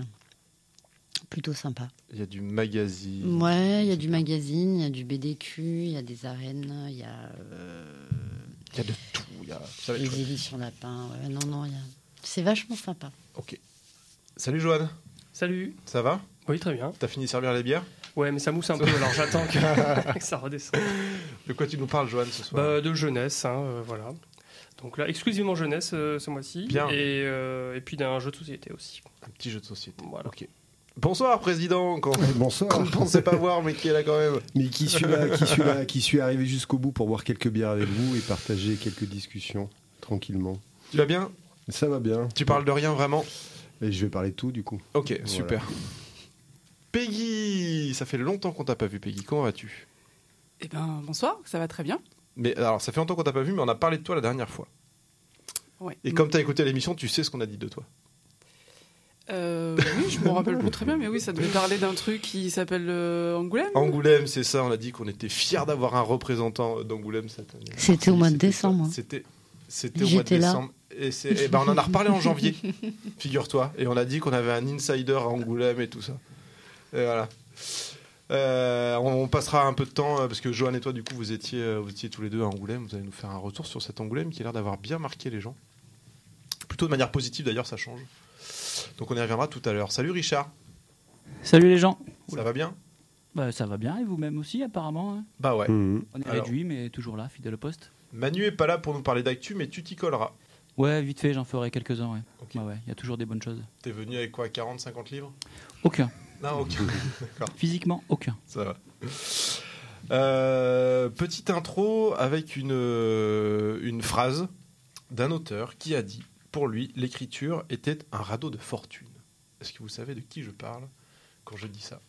Plutôt sympa. Il y a du magazine. Ouais, il y a du magazine, il y a du BDQ, il y a des arènes, il y a euh, Il y a de tout. il y a- ça va être les éditions lapin. Ouais, non, non, il y a... c'est vachement sympa. Ok. Salut Joanne, Salut. ça va? Oui, très bien. T'as fini de servir les bières? Ouais, mais ça mousse un peu, alors j'attends que, <laughs> que ça redescende. <laughs> De quoi tu nous parles Joanne ce soir? Bah, de jeunesse, hein, euh, voilà. Donc là, exclusivement jeunesse euh, ce mois-ci. Bien. Et, euh, et puis d'un jeu de société aussi. Un petit jeu de société. Voilà. Ok. Bonsoir président, qu'on Ouais, bonsoir. ne pensait pas voir mais qui est là quand même. Mais qui suis là, qui suis là, qui suis arrivé jusqu'au bout pour boire quelques bières avec vous et partager quelques discussions tranquillement. Tu vas bien? Ça va bien. Tu parles de rien vraiment? Et je vais parler de tout du coup. Ok, Voilà. super. Peggy, ça fait longtemps qu'on t'a pas vu Peggy, comment vas-tu? Eh ben, bonsoir, ça va très bien. Mais alors ça fait longtemps qu'on t'a pas vu mais on a parlé de toi la dernière fois. Ouais. Et comme t'as écouté l'émission, tu sais ce qu'on a dit de toi. Euh, oui, je me rappelle plus très bien, mais oui, ça devait parler d'un truc qui s'appelle euh, Angoulême. Angoulême, c'est ça, on a dit qu'on était fiers d'avoir un représentant d'Angoulême cette année. C'était au mois de décembre. ça. C'était c'était au mois de J'étais là. décembre. Et, et ben on en a reparlé en janvier, <laughs> figure-toi. Et on a dit qu'on avait un insider à Angoulême et tout ça. Et voilà. Euh, on, on passera un peu de temps parce que Johan et toi, du coup, vous étiez, vous étiez tous les deux à Angoulême. Vous allez nous faire un retour sur cet Angoulême qui a l'air d'avoir bien marqué les gens. Plutôt de manière positive d'ailleurs, ça change. Donc on y reviendra tout à l'heure. Salut Richard, Salut les gens. ça va bien? Bah, ça va bien et vous-même aussi apparemment. hein? Bah ouais. Mhm. On est Alors. réduit mais toujours là, fidèle au poste. Manu est pas là pour nous parler d'actu, mais tu t'y colleras. Ouais, vite fait, j'en ferai quelques-uns. Ouais. Ok. Ouais, ouais, il y a toujours des bonnes choses. T'es venu avec quoi 40, 50 livres? Aucun. Non, aucun. <laughs> Physiquement, aucun. Ça va. Euh, petite intro avec une, euh, une phrase d'un auteur qui a dit pour lui, l'écriture était un radeau de fortune. Est-ce que vous savez de qui je parle quand je dis ça?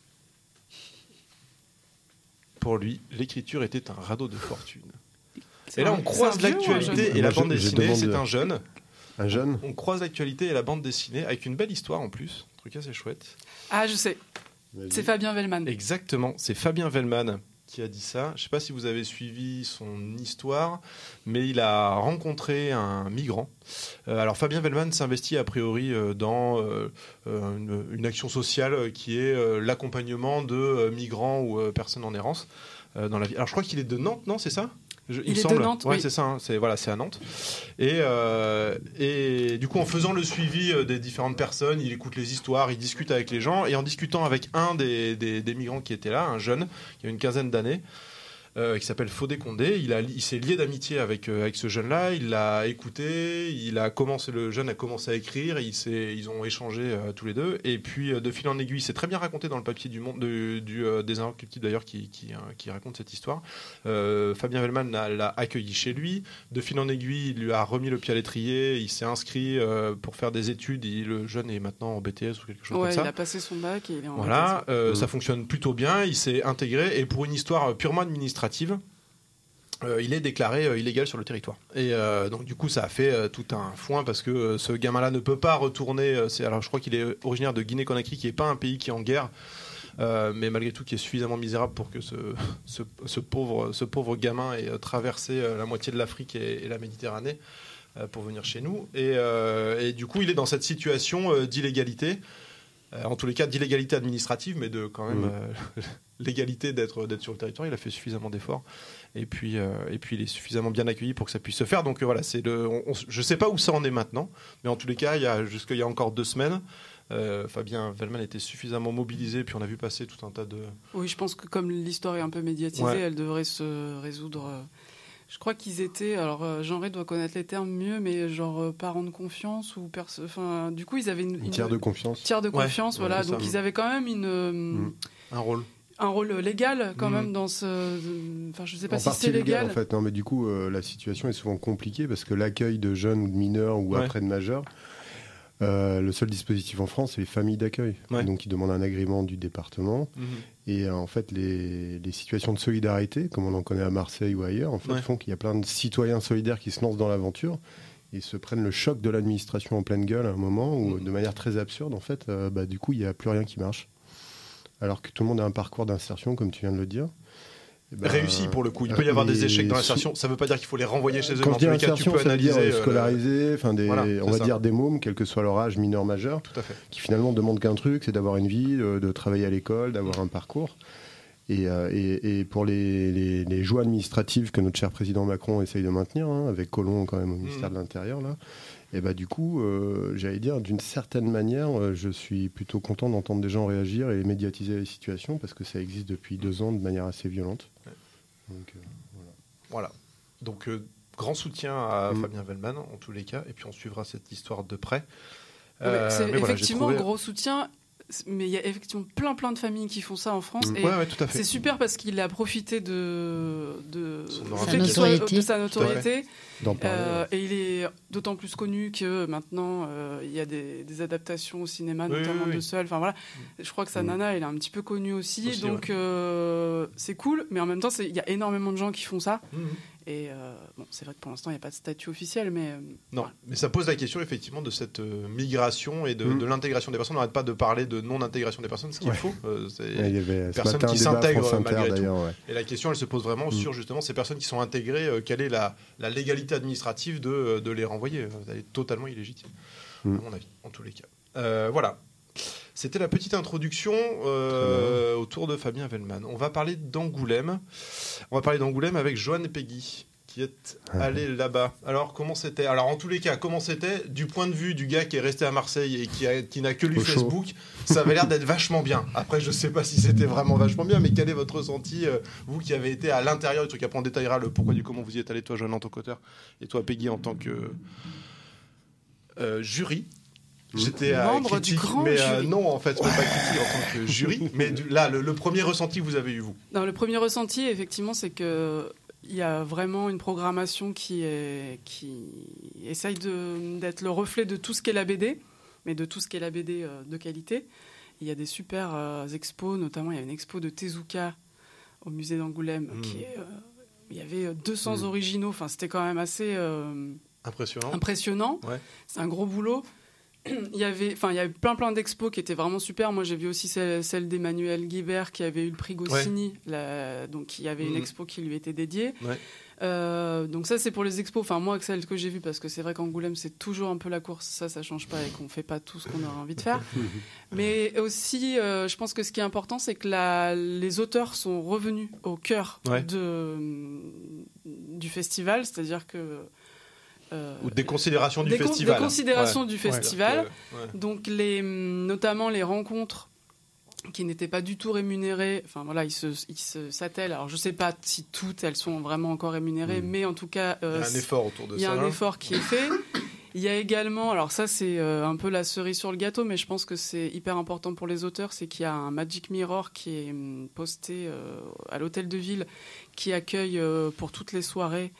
Pour lui, l'écriture était un radeau de fortune. Et là, on croise l'actualité jeune et la bande je dessinée. C'est un jeune. Un jeune On croise l'actualité et la bande dessinée avec une belle histoire en plus. Un truc assez chouette. Ah, je sais, c'est Fabien Vellman. Exactement, c'est Fabien Vellman qui a dit ça. Je ne sais pas si vous avez suivi son histoire, mais il a rencontré un migrant. Euh, alors Fabien Vellman s'investit a priori euh, dans euh, une, action sociale qui est l'accompagnement de migrants ou personnes en errance dans la vie. Alors je crois qu'il est de Nantes, non C'est ça? Je- Il me est de. Nantes, Ouais, oui. c'est ça. hein. C'est voilà, c'est à Nantes. Et, euh, et du coup, en faisant le suivi euh, des différentes personnes, il écoute les histoires, il discute avec les gens, et en discutant avec un des, des- des migrants qui était là, un jeune, qui a une quinzaine d'années, euh, qui s'appelle Fodé Condé. Il, a, il s'est lié d'amitié avec, euh, avec ce jeune-là. Il l'a écouté. Il a commencé, le jeune a commencé à écrire. Il ils ont échangé euh, tous les deux. Et puis, de fil en aiguille, c'est très bien raconté dans le papier du monde, de- du, des Inrecuptibles d'ailleurs, qui, qui, qui raconte cette histoire. Fabien Vellman l'a, accueilli chez lui. De fil en aiguille, il lui a remis le pied à l'étrier. Il s'est inscrit pour faire des études. Il- le jeune est maintenant en BTS ou quelque chose Ouais, comme ça. il a passé son bac et il est en Voilà, BTS. ça fonctionne plutôt bien. Il s'est intégré et pour une histoire purement administrative, euh, il est déclaré euh, illégal sur le territoire. Et euh, donc du coup, ça a fait tout un foin parce que ce gamin-là ne peut pas retourner. c'est alors je crois qu'il est originaire de Guinée-Conakry, qui n'est pas un pays qui est en guerre. mais malgré tout, qui est suffisamment misérable pour que ce, ce, ce pauvre, ce pauvre gamin ait traversé la moitié de l'Afrique et, et la Méditerranée pour venir chez nous. Et, et du coup, il est dans cette situation d'illégalité. En tous les cas d'illégalité administrative, mais de quand même Mhm. <laughs> l'égalité d'être d'être sur le territoire. Il a fait suffisamment d'efforts et puis euh, et puis il est suffisamment bien accueilli pour que ça puisse se faire. Donc euh, voilà, c'est le. on- on- je sais pas où ça en est maintenant, mais en tous les cas, il y a jusqu'il y a encore deux semaines. euh, Fabien Vellman était suffisamment mobilisé, puis on a vu passer tout un tas de. Oui, je pense que comme l'histoire est un peu médiatisée, Ouais. elle devrait se résoudre. Je crois qu'ils étaient, alors euh, Jean Rey doit connaître les termes mieux, mais genre euh, parents de confiance ou perso- enfin, du coup ils avaient une, Une tiers de confiance. tiers de confiance, ouais, voilà. Donc ils avaient quand même une euh, Mm. Un rôle. Un rôle légal quand Mm. même dans ce, enfin je sais pas en si c'est légal, légal. en fait. Non, mais du coup, euh, la situation est souvent compliquée parce que l'accueil de jeunes ou de mineurs ou Ouais. après de majeurs, euh, le seul dispositif en France, c'est les familles d'accueil. Ouais. Donc, ils demandent un agrément du département. Et euh, en fait, les, les situations de solidarité, comme on en connaît à Marseille ou ailleurs, en fait, Ouais. font qu'il y a plein de citoyens solidaires qui se lancent dans l'aventure et se prennent le choc de l'administration en pleine gueule à un moment où, Mhm. de manière très absurde, en fait, euh, bah, du coup, il n'y a plus rien qui marche. Alors que tout le monde a un parcours d'insertion, comme tu viens de le dire. Eh ben, Réussi pour le coup. Il peut y avoir des échecs dans l'insertion. Ça ne veut pas dire qu'il faut les renvoyer chez eux. Quand tous les cas, tu insertion, peux ça veut dire analyser. euh, scolarisé, enfin des, Voilà, on va ça. dire des mômes, quel que soit leur âge, mineur, majeur, Tout à fait. qui finalement demandent qu'un truc, c'est d'avoir une vie, de, de travailler à l'école, d'avoir un parcours. Et, euh, et- et pour les, les, les joies administratives que notre cher président Macron essaye de maintenir, hein, avec Colomb quand même au ministère Mhm. de l'Intérieur, là, et bah du coup, euh, j'allais dire, d'une certaine manière, euh, je suis plutôt content d'entendre des gens réagir et médiatiser les situations parce que ça existe depuis deux ans de manière assez violente. Donc, euh, Voilà. Donc, euh, grand soutien à Mm. Fabien Vellman, en tous les cas, et puis on suivra cette histoire de près. Euh, c'est voilà, effectivement trouvé- gros soutien, mais il y a effectivement plein plein de familles qui font ça en France. Mm. Et Ouais, ouais, tout à fait. C'est super parce qu'il a profité de, notoriété. sa notoriété. Euh, et il est d'autant plus connu que maintenant euh, il y a des, des adaptations au cinéma, Oui, notamment oui, oui. de Seul. Enfin voilà, je crois que sa Mm. nana, elle est un petit peu connue aussi, Aussi, donc euh, c'est cool. Mais en même temps, il y a énormément de gens qui font ça. Et euh, bon, c'est vrai que pour l'instant, il n'y a pas de statut officiel, mais euh, Non, mais ça pose la question effectivement de cette euh, migration et de, Mm. de l'intégration des personnes. On n'arrête pas de parler de non-intégration des personnes, ce qui est Ouais. faux. Euh, c'est- il y avait ce personnes qui s'intègrent, malgré tout. ouais. Et la question, elle se pose vraiment Mm. sur justement ces personnes qui sont intégrées. euh, quelle est la, la légalité administrative de, de les renvoyer Elle est totalement illégitime, Mm. à mon avis, en tous les cas. Euh, voilà. C'était la petite introduction euh, autour de Fabien Vellman. On va parler d'Angoulême. On va parler d'Angoulême avec Joanne Peggy qui est Ah. allé là-bas. Alors comment c'était? Alors en tous les cas, comment c'était? Du point de vue du gars qui est resté à Marseille et qui, a- qui n'a que lu Au. Facebook Ça avait l'air d'être vachement bien. Après, je sais pas si c'était vraiment vachement bien, mais quel est votre ressenti, euh, vous qui avez été à l'intérieur? Du truc Après, on détaillera le pourquoi du comment vous y êtes allé, toi, Joanne, en tant qu'auteur, et toi, Peggy, en tant que euh, jury. J'étais à Membre du critique, grand mais euh, jury. non, en fait, pas critique en tant que jury. <laughs> Mais du- là, le, le premier ressenti que vous avez eu, vous? Non, le premier ressenti, effectivement, c'est que il y a vraiment une programmation qui est qui essaye d'être le reflet de tout ce qu'est la BD, mais de tout ce qu'est la BD euh, de qualité. Il y a des super euh, expos, notamment il y a une expo de Tezuka au musée d'Angoulême Mm. qui est, euh, il y avait 200 Mm. originaux. Enfin, c'était quand même assez euh, Impressionnant. impressionnant. Ouais. C'est un gros boulot. Il y avait, enfin, il y avait plein plein d'expos qui étaient vraiment super. Moi, j'ai vu aussi celle, celle d'Emmanuel Guibert qui avait eu le prix Goscinny. La- donc, il y avait une Mhm. expo qui lui était dédiée. Ouais. Euh, donc ça, c'est pour les expos. Enfin, moi, celle que j'ai vue, parce que c'est vrai qu'Angoulême, c'est toujours un peu la course. Ça, ça change pas et qu'on fait pas tout ce qu'on aurait envie de faire. <laughs> Mais aussi, euh, je pense que ce qui est important, c'est que la- les auteurs sont revenus au cœur Ouais. de, du festival. C'est-à-dire que euh, Ou des considérations du des festival. des considérations Ouais. du festival. Ouais. donc les, notamment les rencontres qui n'étaient pas du tout rémunérées. Enfin voilà, ils se, s'attellent. Alors je sais pas si toutes elles sont vraiment encore rémunérées, mais en tout cas, Il y euh, a un effort autour de il y a ça. un hein. effort qui est fait. Il y a également, alors ça c'est euh, un peu la cerise sur le gâteau, mais je pense que c'est hyper important pour les auteurs, c'est qu'il y a un Magic Mirror qui est hum, posté euh, à l'hôtel de ville, qui accueille euh, pour toutes les soirées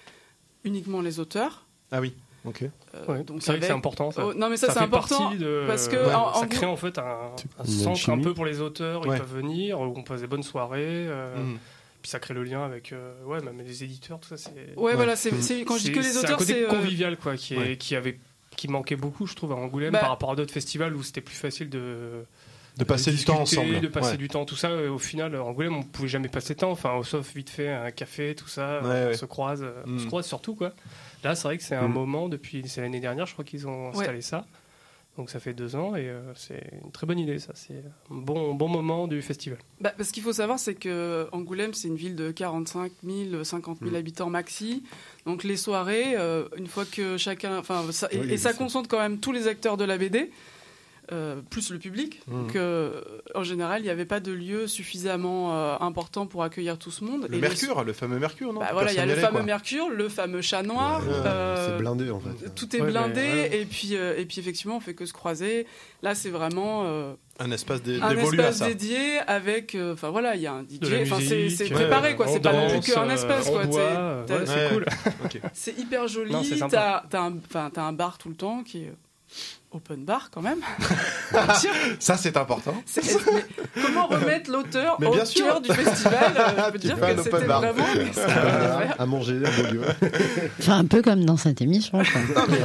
uniquement les auteurs. Ah oui, ok. Euh, Ouais, donc c'est vrai que c'est avec- important. Ça. Oh, non mais ça, c'est fait important partie de- parce que ouais, en- en ça crée en fait un, un centre un peu pour les auteurs. Ouais. Ils peuvent venir, où on passe des bonnes soirées. euh, Mhm. Puis ça crée le lien avec euh, ouais, même les éditeurs, tout ça. C'est Ouais, voilà, c'est c'est- quand je dis c'est- que les c'est un auteurs, côté c'est euh, convivial quoi, qui, est, Ouais. qui avait qui manquait beaucoup, je trouve, à Angoulême Bah- par rapport à d'autres festivals où c'était plus facile de De passer du temps ensemble. de passer Ouais. du temps, tout ça. Et au final, Angoulême, on pouvait jamais passer de temps. Enfin, sauf vite fait un café, tout ça. Ouais, on ouais. se croise, euh, on se croise surtout quoi. Là, c'est vrai que c'est un Mm. moment depuis c'est l'année dernière, je crois qu'ils ont installé ça. Donc ça fait deux ans et euh, c'est une très bonne idée, ça. C'est un bon, bon moment du festival. Bah, parce qu'il faut savoir, c'est que Angoulême, c'est une ville de 45 000, 50 000 Mm. habitants maxi. Donc les soirées, euh, une fois que chacun, enfin, ça, et, Oui, et ça concentre quand même tous les acteurs de la BD. Euh, plus le public. Mm. Donc, euh, en général, il n'y avait pas de lieu suffisamment euh, important pour accueillir tout ce monde. Le Et Mercure, le fameux Mercure, non bah, voilà, il y a le allait, fameux quoi. Mercure, le fameux chat noir. Ouais, euh, C'est blindé en fait. tout est Ouais, blindé ouais. et puis euh, et puis effectivement on fait que se croiser. Là c'est vraiment euh, Un espace dé- un à espace ça. dédié avec euh, enfin voilà il y a un De DJ. c'est musique, c'est euh, préparé quoi. C'est pas non plus qu'un euh, espace quoi. euh, c'est Ouais. cool. <laughs> C'est hyper joli. T'as un enfin t'as un bar tout le temps qui est open bar quand même. <laughs> Ça, c'est important. <laughs> Mais comment remettre l'auteur au bien sûr. cœur du festival euh, Je peux <laughs> dire que c'était vraiment faire. à manger un beau lieu. Enfin, un peu comme dans cette émission. quoi. Non, mais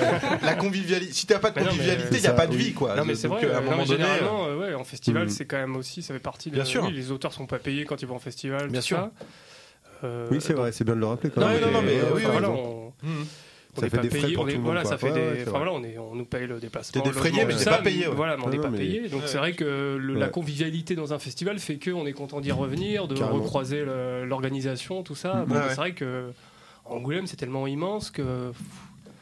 la convivialité. Si t'as pas de convivialité, il c'est n'y a pas de vie, quoi. Non mais c'est vrai, à un non, moment mais donné. euh, généralement, euh, ouais, en festival, Mhm. c'est quand même aussi, ça fait partie de Bien sûr. oui, les auteurs sont pas payés quand ils vont en festival, Bien tout sûr. ça. Euh, Oui, c'est vrai, c'est bien de le rappeler quand Non, même. non, non, mais oui, voilà, raison. On, on Ça est fait pas payé, on est- voilà, ça fait des, enfin voilà, on est, on nous paye le déplacement. T'es défrayé, mais t'es pas payé, ouais. Voilà, mais on n'est pas payé. Donc c'est vrai que la convivialité dans un festival fait que on est content d'y revenir, de recroiser l'organisation, tout ça. Ouais. c'est vrai que Angoulême c'est tellement immense que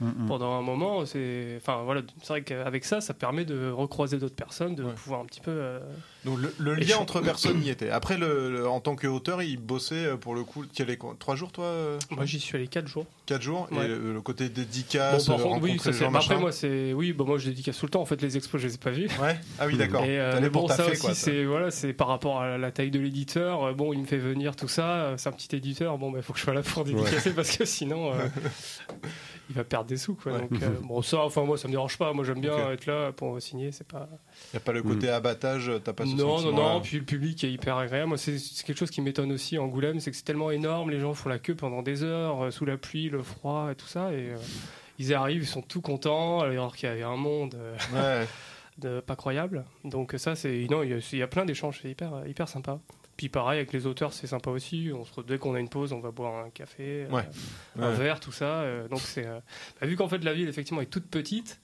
Mm, pendant un moment, c'est, enfin voilà, c'est vrai qu'avec ça, ça permet de recroiser d'autres personnes, de Ouais. pouvoir un petit peu. euh, Donc le, lien entre personnes y était. Après, le, le- en tant qu'auteur, il bossait euh, pour le coup. Quoi, trois jours, toi euh, Moi, j'y suis allé quatre jours. Quatre jours Ouais. Et le, le côté Bon, dédicace, par contre, oui, ça c'est. gens, bah, Après, moi, c'est, oui, bah, moi, je dédicace tout le temps. En fait, les expos, je les ai pas vus. Ouais. Ah oui, d'accord. <laughs> Et, euh, mais pour bon, ça aussi, quoi, ça. c'est voilà, c'est par rapport à la taille de l'éditeur. Bon, il me fait venir tout ça. C'est un petit éditeur. Bon, il faut que je sois là pour dédicacer parce que sinon, euh, il va perdre des sous, quoi. Ouais. Donc, euh, bon, ça, enfin, moi, ça me dérange pas. Moi, j'aime bien être là pour signer. C'est pas. Y a pas le côté abattage, t'as pas ce Non, non, non. Puis le public est hyper agréable. Moi, c'est c'est quelque chose qui m'étonne aussi à Angoulême, c'est que c'est tellement énorme. Les gens font la queue pendant des heures euh, sous la pluie, le froid et tout ça. Et euh, ils arrivent, ils sont tout contents, alors qu'il y avait un monde. euh, Ouais. <laughs> de pas croyable. Donc ça, c'est non, il y, a- il y a plein d'échanges, c'est hyper hyper sympa. Puis pareil avec les auteurs, c'est sympa aussi. On se dès qu'on a une pause, on va boire un café, euh, Ouais. un verre, tout ça. euh, donc c'est euh, bah, vu qu'en fait la ville effectivement est toute petite.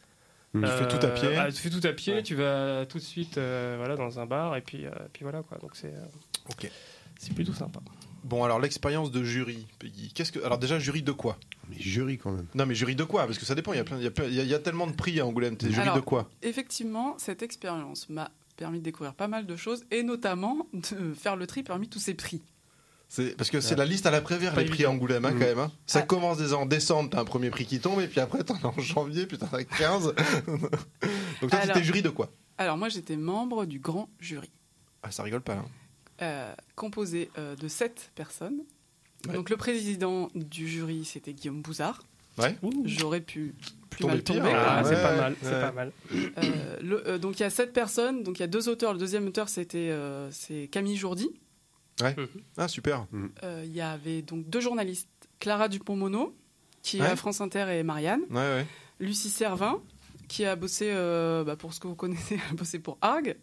Mm. Tu fais tout à pied. ah, tu fais tout à pied, Ouais. tu vas tout de suite euh, voilà dans un bar et puis euh, puis voilà quoi. Donc c'est euh, Ok. c'est plutôt sympa. Bon, alors l'expérience de jury, Peggy. Qu'est-ce que alors déjà jury de quoi? Mais jury quand même. Non, mais jury de quoi? Parce que ça dépend. Il y a plein, il y a plein- il y a- il y a tellement de prix à Angoulême. T'es jury Alors, de quoi? Effectivement, cette expérience m'a permis de découvrir pas mal de choses et notamment de faire le tri parmi tous ces prix. C'est parce que c'est la liste à la Prévert Pas les prix à Angoulême hein, Mm. quand même. hein. Ça Ah. commence déjà en décembre, t'as un premier prix qui tombe et puis après t'en as en janvier, puis t'en as 15. <laughs> Donc toi Alors- t'étais jury de quoi? Alors moi j'étais membre du grand jury, Ah ça rigole pas. hein. euh, composé euh, de sept personnes. Ouais. Donc le président du jury c'était Guillaume Bouzard. Ouais. J'aurais pu plus mal hein. Ah, ouais, c'est pas ouais, mal, c'est ouais. pas mal. Euh, le- euh, donc il y a sept personnes, donc il y a deux auteurs. Le deuxième auteur c'était euh, c'est Camille Jourdi. Ah super. Euh, Il y avait donc deux journalistes, Clara Dupont-Mono qui est Ouais. à France Inter et Marianne. Ouais ouais. Lucie Servin, qui a bossé, euh, bah, pour ce que vous connaissez, <laughs> elle a bossé pour Arg.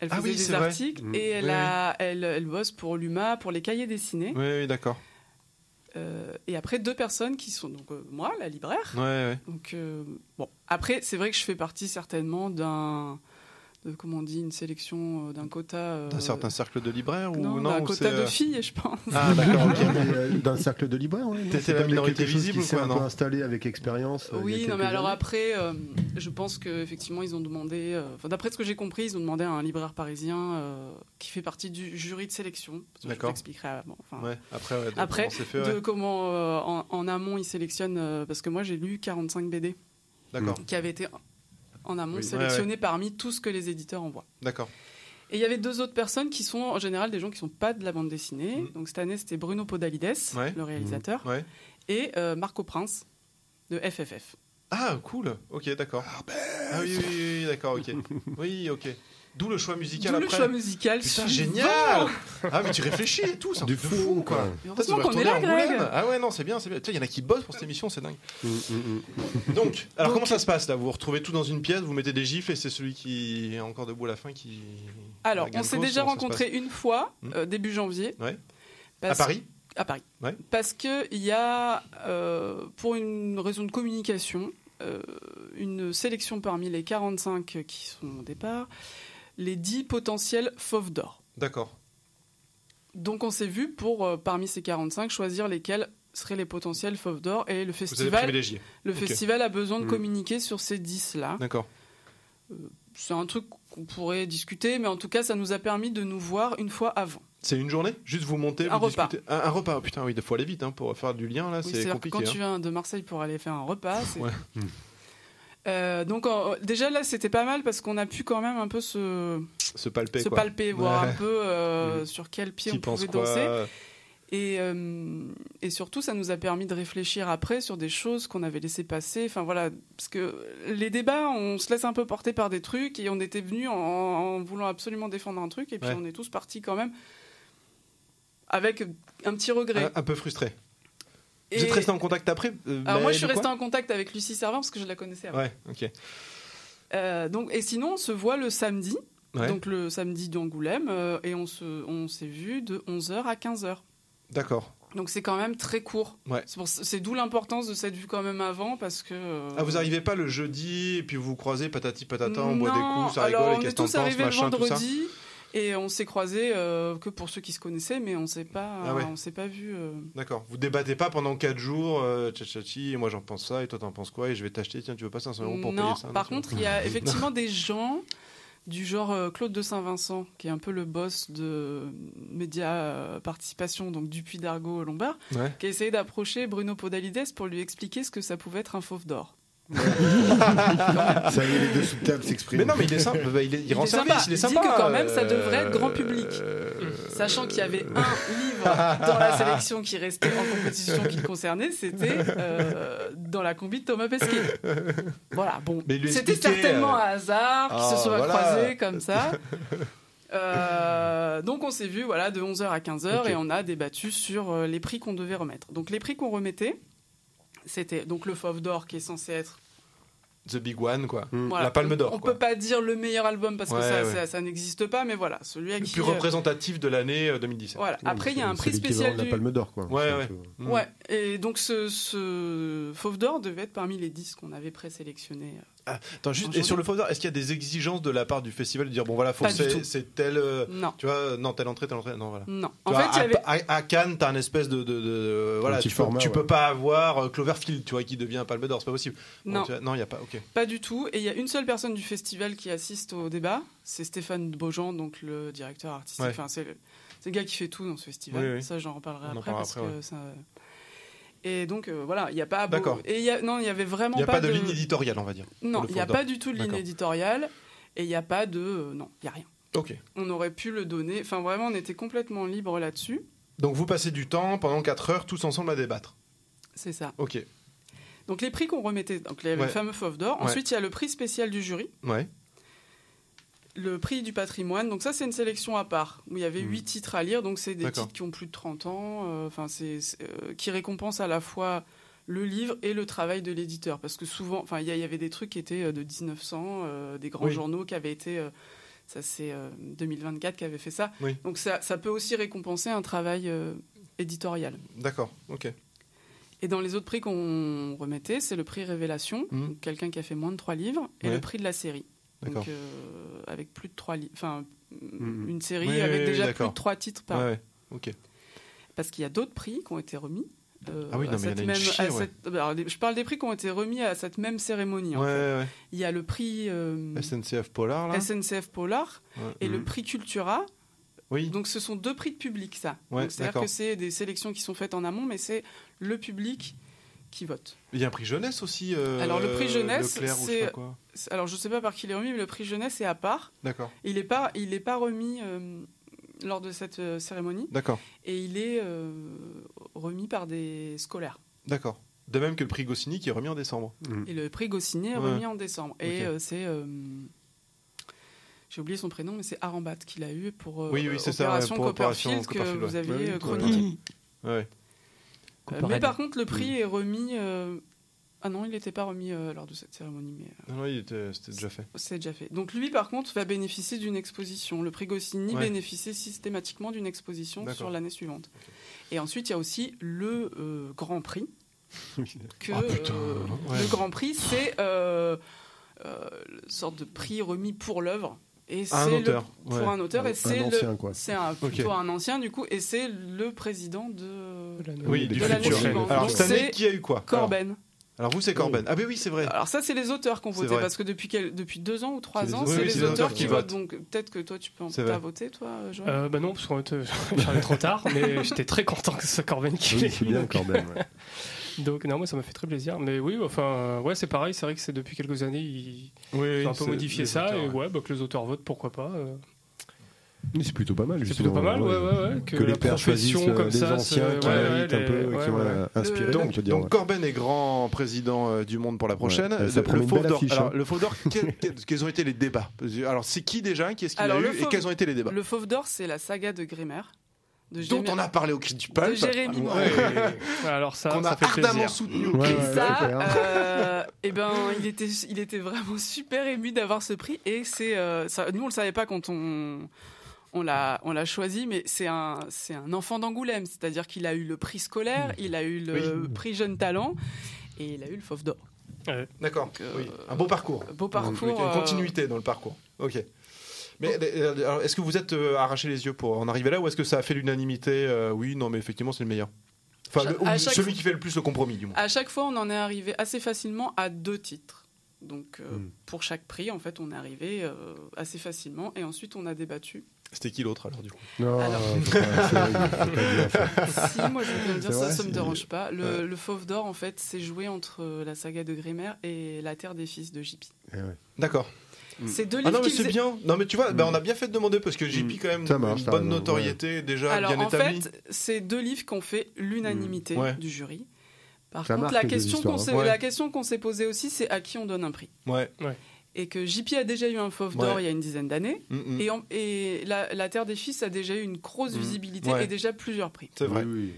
Elle Ah faisait oui, des c'est vrai. articles Mm. et elle, Oui, a, elle, elle bosse pour l'UMA, pour les cahiers dessinés. Oui oui d'accord. Euh, et après, deux personnes qui sont donc euh, moi, la libraire. Ouais ouais. Donc, euh, bon. Après, c'est vrai que je fais partie certainement d'un de comment on dit, une sélection euh, d'un quota. euh, D'un certain cercle de libraires ou non, non d'un quota de euh, filles, je pense. Ah d'accord, ok. <laughs> Mais, D'un cercle de libraires, T'étais c'est la minorité visible qui ou s'est quoi, un peu installé avec expérience. euh, Oui, non, mais alors années? après, euh, je pense qu'effectivement, ils ont demandé, euh, enfin, d'après ce que j'ai compris, ils ont demandé à un libraire parisien euh, qui fait partie du jury de sélection. Je D'accord. t'expliquerai avant. Enfin, Ouais, après, ouais, de Après, comment de comment euh, en, en amont ils sélectionnent, euh, parce que moi j'ai lu 45 BD D'accord, qui avaient été en amont Oui. sélectionnés parmi tout ce que les éditeurs envoient. d'accord. Et il y avait deux autres personnes qui sont en général des gens qui sont pas de la bande dessinée. Mhm. Donc cette année c'était Bruno Podalides, Ouais. le réalisateur, Ouais. et euh, Marco Prince de FFF. Ah cool, ok, d'accord. Ah oui, oui, oui, oui, d'accord, ok. <laughs> Oui, ok. D'où le choix musical D'où le après. choix musical. Putain, génial Ah mais tu réfléchis et tout, c'est un Du fou, fou quoi. Heureusement qu'on est là, Greg. Ah ouais, non, c'est bien, c'est bien. Tu sais, Il y en a qui bossent pour cette émission, c'est dingue. Mm, mm, mm. <laughs> Donc, alors Donc- comment ça se passe là? Vous vous retrouvez tout dans une pièce, vous mettez des gifles et c'est celui qui est encore debout à la fin qui. Alors, on s'est déjà rencontrés une fois, Hmm? euh, début janvier. Ouais. Parce- À Paris? À Paris. Ouais. Parce qu'il y a, euh, pour une raison de communication, euh, une sélection parmi les 45 qui sont au départ, les 10 potentiels fauves d'or. D'accord. Donc on s'est vu pour, euh, parmi ces 45, choisir lesquels seraient les potentiels fauves d'or. Et le Vous avez festival, le festival a besoin de Hmm. communiquer sur ces 10-là. D'accord. C'est un truc qu'on pourrait discuter, mais en tout cas, ça nous a permis de nous voir une fois avant. C'est une journée? Juste vous montez, Un vous repas. discutez Un, un repas, oh, putain, oui, il faut aller vite hein, pour faire du lien là, Oui, c'est compliqué. quand hein. tu viens de Marseille pour aller faire un repas, c'est- Ouais. <laughs> Euh, donc en- déjà là c'était pas mal parce qu'on a pu quand même un peu se, Se palper se quoi. palper, voir Ouais. un peu euh, Mhm. sur quel pied Qui on pouvait danser. Et, euh, et surtout, ça nous a permis de réfléchir après sur des choses qu'on avait laissé passer. Enfin voilà, parce que les débats, on se laisse un peu porter par des trucs et on était venus en, en voulant absolument défendre un truc et puis Ouais. on est tous partis quand même avec un petit regret. Un, un peu frustré. Et- Vous êtes resté en contact après euh, Alors moi, je suis quoi en contact avec Lucie Servant parce que je la connaissais avant. Ouais, ok. Euh, donc, et sinon, on se voit le samedi, Ouais. donc le samedi d'Angoulême, euh, et on se, on s'est vu de 11h à 15h. D'accord. Donc c'est quand même très court. Ouais. C'est d'où l'importance de cette vue quand même avant, parce que... euh, Ah, vous arrivez pas le jeudi et puis vous vous croisez patati patata, on boit des Non, coups, ça rigole, et qu'est-ce tous penses, arrivés le machin, tout ça. Et on s'est croisés euh, que pour ceux qui se connaissaient, mais on s'est pas, Ah ouais. on s'est pas vu. euh, D'accord. Vous débattez pas pendant 4 jours, euh, et moi j'en pense ça, et toi t'en penses quoi, et je vais t'acheter, tiens, tu veux pas 500 euros pour non, payer ça par tu contre, il y a <laughs> effectivement des gens du genre euh, Claude de Saint-Vincent, qui est un peu le boss de Média Participation, donc Dupuis d'Argo Lombard, Ouais. qui a essayé d'approcher Bruno Podalides pour lui expliquer ce que ça pouvait être un fauve d'or. Ça y est, les deux sous de table s'expriment. Mais non, mais il est simple, bah, il, est, il Il rend est sympa. service, il est Il dit sympa. que quand même, ça devrait être euh, grand public. euh, Sachant qu'il y avait un livre dans la sélection qui restait en compétition qui le concernait, c'était euh, dans la combi de Thomas Pesquet. Voilà, bon. C'était certainement euh, un hasard qui ah, se soit voilà. croisé comme ça. <laughs> Euh, donc on s'est vu voilà, de 11h à 15h Ok. et on a débattu sur euh, les prix qu'on devait remettre. Donc les prix qu'on remettait, c'était donc le Fauve d'Or qui est censé être The Big One, quoi. voilà, La Palme d'Or. On quoi. peut pas dire le meilleur album parce que Ouais, ça, ouais. ça- ça n'existe pas, mais voilà, celui à Le qui. plus euh, représentatif de l'année euh, 2017. Voilà. Après, il y a un prix spécial de la. Palme d'Or, quoi. Ouais, ouais. peu- Mm. Ouais, et donc ce, ce Fauve d'Or devait être parmi les 10 qu'on avait présélectionnés. Attends, juste, En et sur le Fauve est-ce qu'il y a des exigences de la part du festival de dire, bon voilà, faut c'est- tel. euh, Non, Tu vois, non, telle entrée, telle entrée. Non, voilà. non. Tu En vois, fait, il y à, avait. à- à Cannes, t'as un espèce de, de- de- voilà, tu, peux, format, tu ouais. peux pas avoir euh, Cloverfield, tu vois, qui devient Palme d'Or, c'est pas possible. Non, il y a pas. Ok. pas du tout. Et il y a une seule personne du festival qui assiste au débat, c'est Stéphane Beaujean, donc le directeur artistique. Ouais. Enfin, c'est le, c'est le gars qui fait tout dans ce festival. Oui, oui. Ça, j'en reparlerai On après parce après, que ça. Et donc euh, voilà, il n'y a pas. D'accord. Et il y a non, il y avait vraiment Il n'y a pas, de, ligne éditoriale, on va dire. Non, il n'y a pas du tout de ligne éditoriale et il n'y a pas de. euh, non, il n'y a rien. Ok. On aurait pu le donner. Enfin, vraiment, on était complètement libre là-dessus. Donc vous passez du temps pendant 4 heures tous ensemble à débattre. C'est ça. Ok. Donc les prix qu'on remettait, donc il y avait Ouais. le fameux Fauve d'Or. Ensuite, il y a le prix spécial du jury, Ouais. Le prix du patrimoine. Donc ça, c'est une sélection à part où il y avait Hmm. huit titres à lire. Donc c'est des titres qui ont plus de 30 ans. euh, Enfin, euh, qui récompensent à la fois le livre et le travail de l'éditeur, parce que souvent, enfin, il y, avait des trucs qui étaient euh, de 1900, euh, des grands Oui. journaux qui avaient été. ça, c'est euh, 2024 qui avait fait ça. Oui. Donc ça, ça peut aussi récompenser un travail éditorial. D'accord. Ok. Et dans les autres prix qu'on remettait, c'est le prix Révélation, donc quelqu'un qui a fait moins de trois livres, et Ouais. le prix de la série. Donc, euh, avec plus de trois. Enfin, Mhm. une série Oui, avec oui, déjà plus de trois titres par. Ouais. Ok. Parce qu'il y a d'autres prix qui ont été remis. euh, Ah oui, non, mais il y en cette a une même- chier, à ouais. cette- alors, les- je parle des prix qui ont été remis à cette même cérémonie. en Ouais, fait. ouais, Il y a le prix euh. SNCF Polar, là SNCF Polar et le Mhm. prix Cultura. Oui. Donc ce sont deux prix de public, ça. C'est-à-dire que c'est des sélections qui sont faites en amont, mais c'est le public qui vote. Il y a un prix jeunesse aussi. euh, Alors le prix jeunesse, Leclerc ou je sais c'est pas quoi. c'est- alors je sais pas par qui il est remis, mais le prix jeunesse est à part. D'accord. Il n'est pas il est pas remis euh, lors de cette euh, cérémonie D'accord. et il est euh, remis par des scolaires. D'accord. De même que le prix Goscinny qui est remis en décembre. Et le prix Goscinny est Ouais. remis en décembre. Et euh, c'est euh, j'ai oublié son prénom, mais c'est Arambat qui l'a eu pour euh, Oui, oui, c'est ça, Opération ouais, pour Opération Copperfield que Copperfield, vous ouais. aviez Ouais, ouais. chroniqué. Euh, mais par contre, le prix est remis. euh, Ah non, il n'était pas remis euh, lors de cette cérémonie, mais euh, Non, non, il était- c'était déjà fait. c'est déjà fait. Donc lui, par contre, va bénéficier d'une exposition. Le prix Goscinny Ouais. bénéficie systématiquement d'une exposition D'accord. sur l'année suivante. Et ensuite, il y a aussi le euh, Grand Prix. <laughs> que, Ah, putain, euh, ouais. Le Grand Prix, c'est euh, euh, une sorte de prix remis pour l'œuvre. Et un c'est le- auteur, pour ouais. un auteur, Un- et c'est un le- ancien, quoi. c'est plutôt un ancien du coup, et c'est le président de, Oui, de suivante. Alors, Donc, cette année, c'est qui a eu quoi Corben. Alors, vous, c'est Corben. Ah, ben oui, c'est vrai. Alors ça, c'est les auteurs qui ont voté parce que depuis quel- depuis deux ans ou trois ans, c'est Oui, les c'est les auteurs qui qui votent. Donc peut-être que toi, tu peux en vrai. voté, toi, Joël Euh, bah non, parce qu'en fait, j'arrivais trop tard, mais j'étais très content que ce soit Corben qui Oui, l'ait c'est bien Corben. ouais. <laughs> Donc non, moi ça m'a fait très plaisir. Mais oui, enfin, euh, ouais, c'est pareil. C'est vrai que c'est depuis quelques années, ils Oui, ont un peu modifié ça. auteurs, et ouais. ouais, bah, que les auteurs votent, pourquoi pas. euh. Mais C'est plutôt pas mal. C'est plutôt pas mal, ouais, ouais, ouais, Que, que les pères choisissent euh, comme des ça, anciens qui ouais, méritent un peu, qui ont ouais, euh, inspiré, Le- Donc, donc ouais. Corben est grand président euh, du monde pour la prochaine. Ouais, ça le, promet le d'Or. hein. le Fauve d'Or, <laughs> quel- quel- quels ont été les débats? Alors, c'est qui déjà? Qui est-ce qu'il a eu Et quels ont été les débats? Le Fauve d'or, c'est la saga de Grimer. De Dont on a parlé au cri du de pulp. Jérémy Ouais. Morin. Ouais, Alors ça, Qu'on ça a fait ardemment plaisir. soutenu. Ouais, Et ouais, ça, ouais. euh, eh ben, il était, il était vraiment super ému d'avoir ce prix. Et c'est, euh, nous on le savait pas quand on, on l'a, on l'a choisi, mais c'est un, c'est un enfant d'Angoulême, c'est-à-dire qu'il a eu le prix scolaire, il a eu le Oui. prix jeune talent, et il a eu le Fauve d'or. D'accord. euh, oui. Un beau parcours. Beau parcours. Il y a une continuité dans le parcours. Ok. Mais euh, alors, est-ce que vous êtes euh, arraché les yeux pour en arriver là ou est-ce que ça a fait l'unanimité euh, Oui, non, mais effectivement, c'est le meilleur. Enfin, le- ou celui qui fait le plus le compromis, du moins. À chaque fois, on en est arrivé assez facilement à deux titres. Donc, euh, Hmm. pour chaque prix, en fait, on est arrivé euh, assez facilement. Et ensuite, on a débattu. C'était qui l'autre alors, du coup? Non, Alors- <laughs> si, moi, je veux bien dire, ça, vrai, ça me c'est- dérange pas. Le, Ouais. le Fauve d'Or, en fait, c'est joué entre euh, la saga de Grimer et La Terre des Fils de JP. Eh ouais. D'accord. C'est deux Ah livres non, mais c'est faisaient- bien. Non, mais tu vois, bah, on a bien fait de demander parce que JP, quand même, marche, une bonne notoriété déjà Alors, bien en établie. fait, c'est deux livres qui ont fait l'unanimité Mm. Ouais. du jury. Par Ça contre, la question, qu'on hein. s'est, Ouais. la question qu'on s'est posée aussi, c'est à qui on donne un prix. Ouais. Et que JP a déjà eu un Fauve d'Or Ouais. il y a une dizaine d'années. Mm, mm. Et, en- et la, la Terre des Fils a déjà eu une grosse Mm. visibilité Ouais. et déjà plusieurs prix. C'est vrai. Oui, oui.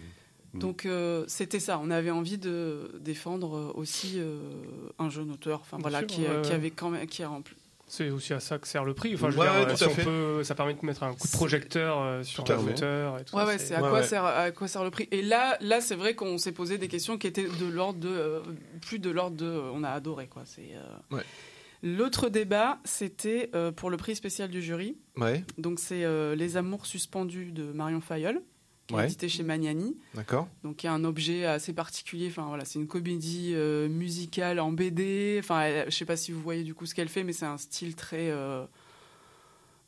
Mm. Donc euh, c'était ça, on avait envie de défendre euh, aussi euh, un jeune auteur, enfin voilà, sûr, qui, ouais, qui ouais. avait quand même, qui a rempli. C'est aussi à ça que sert le prix. Enfin, je veux Ouais, dire, ouais, tout si à on fait. peut, ça permet de mettre un coup de projecteur euh, sur un et tout Ouais, c'est à Ouais, quoi ouais. sert à quoi sert le prix? Et là, là, c'est vrai qu'on s'est posé des questions qui étaient de l'ordre de euh, plus de l'ordre de, euh, on a adoré quoi. C'est. euh, Ouais. L'autre débat, c'était euh, pour le prix spécial du jury. Ouais, Donc c'est euh, Les Amours suspendus de Marion Fayolle, qui est édité chez Magnani. d'accord. Donc il y a un objet assez particulier. Enfin voilà, c'est une comédie euh, musicale en BD. Enfin, elle- je sais pas si vous voyez du coup ce qu'elle fait, mais c'est un style très. euh,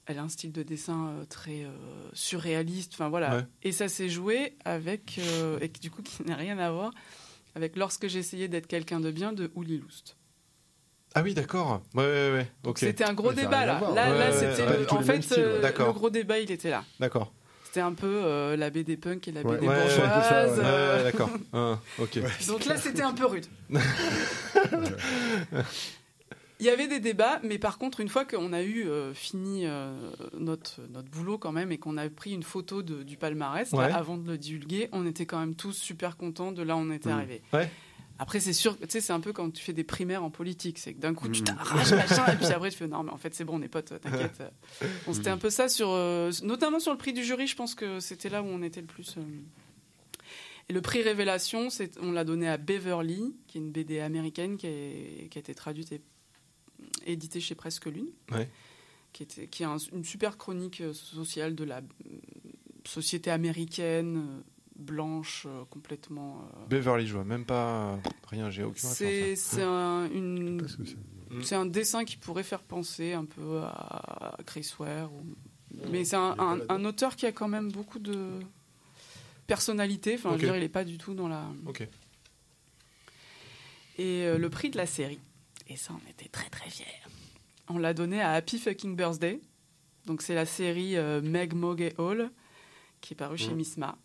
elle a un style de dessin euh, très euh, surréaliste. Enfin voilà. Ouais. Et ça s'est joué avec euh, et qui, du coup qui n'a rien à voir avec lorsque j'ai essayé d'être quelqu'un de bien de Uli Loust. Ah oui, d'accord. Ouais, c'était un gros débat là. Là, Ouais, là, ouais, c'était en fait style, ouais. D'accord. le gros débat il était là. D'accord. C'était un peu euh, la BD punk et la. BD Ouais, euh, ouais, d'accord. <laughs> Ah, ok. Donc là, c'était un peu rude. <laughs> Il y avait des débats, mais par contre, une fois qu'on a eu euh, fini euh, notre, notre boulot quand même et qu'on a pris une photo de- du palmarès là, avant de le divulguer, on était quand même tous super contents de là où on était Mm. arrivé. Après, c'est sûr, tu sais, c'est un peu quand tu fais des primaires en politique, c'est que d'un coup, tu Mm. t'arraches, <laughs> machin, et puis après, tu fais non, mais en fait, c'est bon, on est potes, t'inquiète. <laughs> Bon, c'était un peu ça sur, euh, notamment sur le prix du jury, je pense que c'était là où on était le plus. euh, et le prix Révélation, c'est- on l'a donné à Beverly, qui est une BD américaine qui, est- qui a été traduite et, édité chez Presque Lune, Ouais. qui, était, qui est un- une super chronique euh, sociale de la société américaine, blanche, euh, complètement. euh, Beverly, je vois même pas rien, j'ai aucune c'est référence. c'est un, une- Parce que c'est- Mm. c'est un dessin qui pourrait faire penser un peu à Chris Ware. ou- Mais c'est un, un- un auteur qui a quand même beaucoup de personnalité. Enfin, je veux dire, il n'est pas du tout dans la. Ok. Et euh, le prix de la série, et ça, on était très très fiers. On l'a donné à Happy Fucking Birthday. Donc, c'est la série euh, Meg, Mog et Hall qui est parue chez Mm. Misma.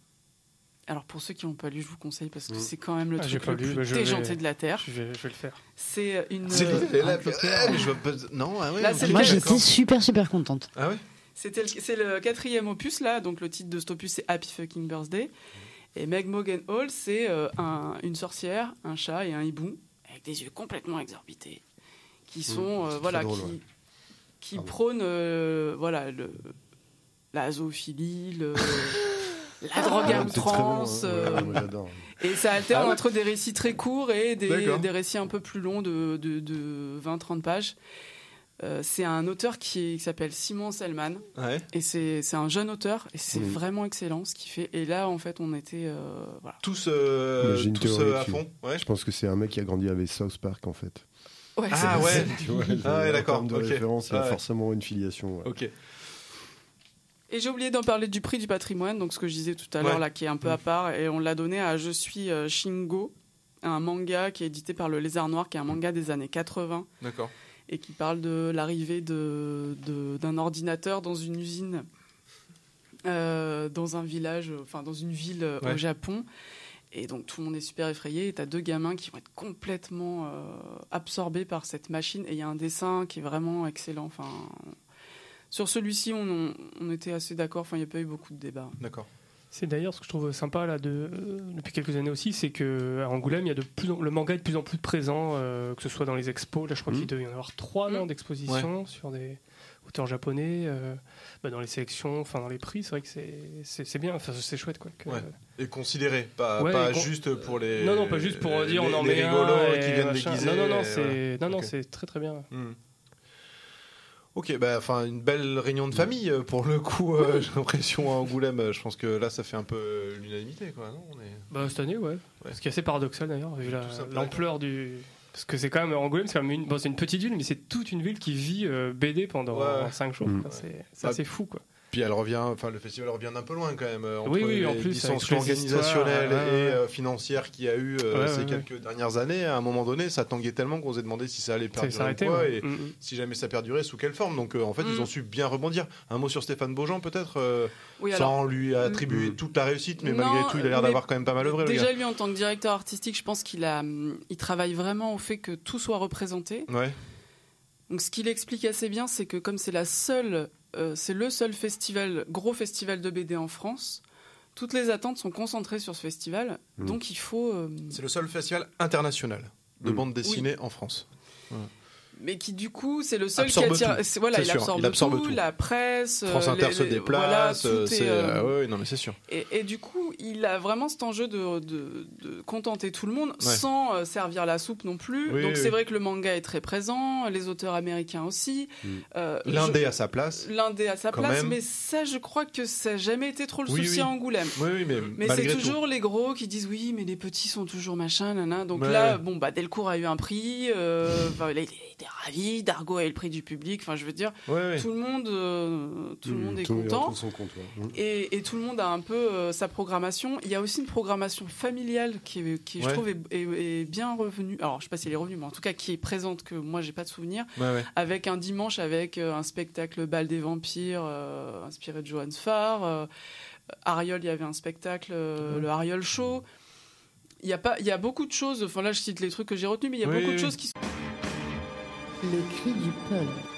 Alors, pour ceux qui n'ont pas lu, je vous conseille parce que Mm. c'est quand même le Ah, j'ai truc pas le lu, plus vais- déjanté de la Terre. Je vais, je vais le faire. C'est une. C'est euh, là, ah, je pas. Non, ah ouais. Là, ok. c'est le Moi, j'étais super, super contente. Ah ouais C'était le- c'est le quatrième opus là, donc le titre de cet opus c'est Happy Fucking Birthday. Et Meg Mogan Hall, c'est euh, un- une sorcière, un chat et un hibou avec des yeux complètement exorbités, qui sont euh, voilà drôle, qui, ouais. qui prônent euh, voilà le la zoophilie, le- <laughs> la drogue à Ah, outrance. hein. Euh, et ça alterne Ah ouais entre des récits très courts et des, des récits un peu plus longs de, de, de 20-30 pages. Euh, c'est un auteur qui, s'appelle Simon Selman. Ouais. Et c'est c'est un jeune auteur et c'est vraiment excellent ce qu'il fait. Et là, en fait, on était. euh, voilà. Tous, euh, tous théorie euh, à fond. Ouais. Je pense que c'est un mec qui a grandi avec South Park en fait. Ouais, Ah ouais. <laughs> Ah ouais, en d'accord, termes de référence, il y a Ah ouais. forcément une filiation. ouais. Ok. Et j'ai oublié d'en parler du prix du patrimoine, donc ce que je disais tout à l'heure, Ouais. là, qui est un peu à part. Et on l'a donné à Je suis euh, Shingo, un manga qui est édité par Le Lézard Noir, qui est un manga des années 80 D'accord. et qui parle de l'arrivée de- de- d'un ordinateur dans une usine, euh, dans un village, enfin dans une ville euh, Ouais. au Japon. Et donc tout le monde est super effrayé. Et t'as deux gamins qui vont être complètement euh, absorbés par cette machine. Et il y a un dessin qui est vraiment excellent. Enfin, sur celui-ci, on, était assez d'accord. Enfin, il n'y a pas eu beaucoup de débats. D'accord. C'est d'ailleurs ce que je trouve sympa là de, euh, depuis quelques années aussi, c'est que à Angoulême, il y a de plus en- le manga est de plus en plus présent, euh, que ce soit dans les expos. Là, je crois Mhm. qu'il devait y en avoir trois non, d'expositions sur des auteurs japonais, euh, bah, dans les sélections, enfin dans les prix. C'est vrai que c'est bien, enfin, c'est chouette quoi. que- Ouais. Et considéré, pas, Ouais, pas et con- juste pour les. Non, non, pas juste pour dire on en met un rigolos et qui viennent machin. déguiser. Non, non, non, c'est voilà. non, non, Ok. c'est très très bien. Hmm. Ok, bah, enfin, une belle réunion de famille euh, pour le coup. euh, J'ai l'impression à Angoulême. euh, Je pense que là, ça fait un peu l'unanimité, quoi. Non On est- Bah, cette année, ouais. Ce qui est assez paradoxal d'ailleurs, vu la- l'ampleur du. Parce que c'est quand même Angoulême, c'est quand même une, bon, c'est une petite ville, mais c'est toute une ville qui vit euh, BD pendant Ouais. 5 jours. Mm. quoi. C'est c'est Bah, assez fou, quoi. Puis elle revient, enfin le festival revient d'un peu loin quand même. euh, Entre Oui, oui, en plus, dissensions organisationnelles ouais, et euh, financières qu'il y a eu euh, Ouais, ces ouais, quelques dernières années, à un moment donné, ça tanguait tellement qu'on s'est demandé si ça allait perdurer ou quoi, ouais. et Mm, mm. si jamais ça perdurait, sous quelle forme. Donc euh, en fait, ils Mm. ont su bien rebondir. Un mot sur Stéphane Beaujean peut-être, euh, Oui, sans lui attribuer Mm. toute la réussite, mais Non, malgré tout, il a l'air d'avoir quand même pas mal œuvré. le déjà lui en tant que directeur artistique, je pense qu'il a, il travaille vraiment au fait que tout soit représenté. Ouais. Donc ce qu'il explique assez bien, c'est que comme c'est la seule, euh, c'est le seul festival, gros festival de BD en France, toutes les attentes sont concentrées sur ce festival. Mm. Donc il faut, euh, C'est le seul festival international de Mm. bande dessinée en France. Mais qui du coup c'est le seul Absorbe qui attire. tout. Voilà, il, absorbe il absorbe tout, tout. la presse. France euh, Inter les- se déplace, voilà, euh, tout est, c'est euh, ouais, non mais c'est sûr. Et, et du coup, il a vraiment cet enjeu de, de- de contenter tout le monde Ouais. sans euh, servir la soupe non plus. Oui, Donc oui, c'est oui. vrai que le manga est très présent, les auteurs américains aussi. Mm. Euh, L'Indé à sa place. L'Indé à sa place, même. mais ça, je crois que ça n'a jamais été trop le souci à Angoulême. Oui, oui, mais, Mais c'est tout. toujours les gros qui disent oui, mais les petits sont toujours machin, nana. Donc là, bon, bah, Delcourt a eu un prix, euh, <laughs> enfin, était ravi, Dargo a eu le prix du public. Enfin, je veux dire, Ouais, ouais. tout le monde, euh, tout le monde est content. retrouve son compte, ouais. Et, et tout le monde a un peu euh, sa programmation. Il y a aussi une programmation familiale qui, est- qui je trouve, est, est- est bien revenue. Alors, je sais pas si elle est revenue, mais en tout cas, qui est présente, que moi, j'ai pas de souvenir. Ouais, ouais. Avec un dimanche, avec euh, un spectacle Bal des Vampires, euh, inspiré de Johannes Farr. Euh, Ariol, il y avait un spectacle, euh, le Ariol Show. Il y, a pas, il y a beaucoup de choses, enfin là je cite les trucs que j'ai retenus, mais il y a Oui, beaucoup de choses qui sont... Le cri du peul.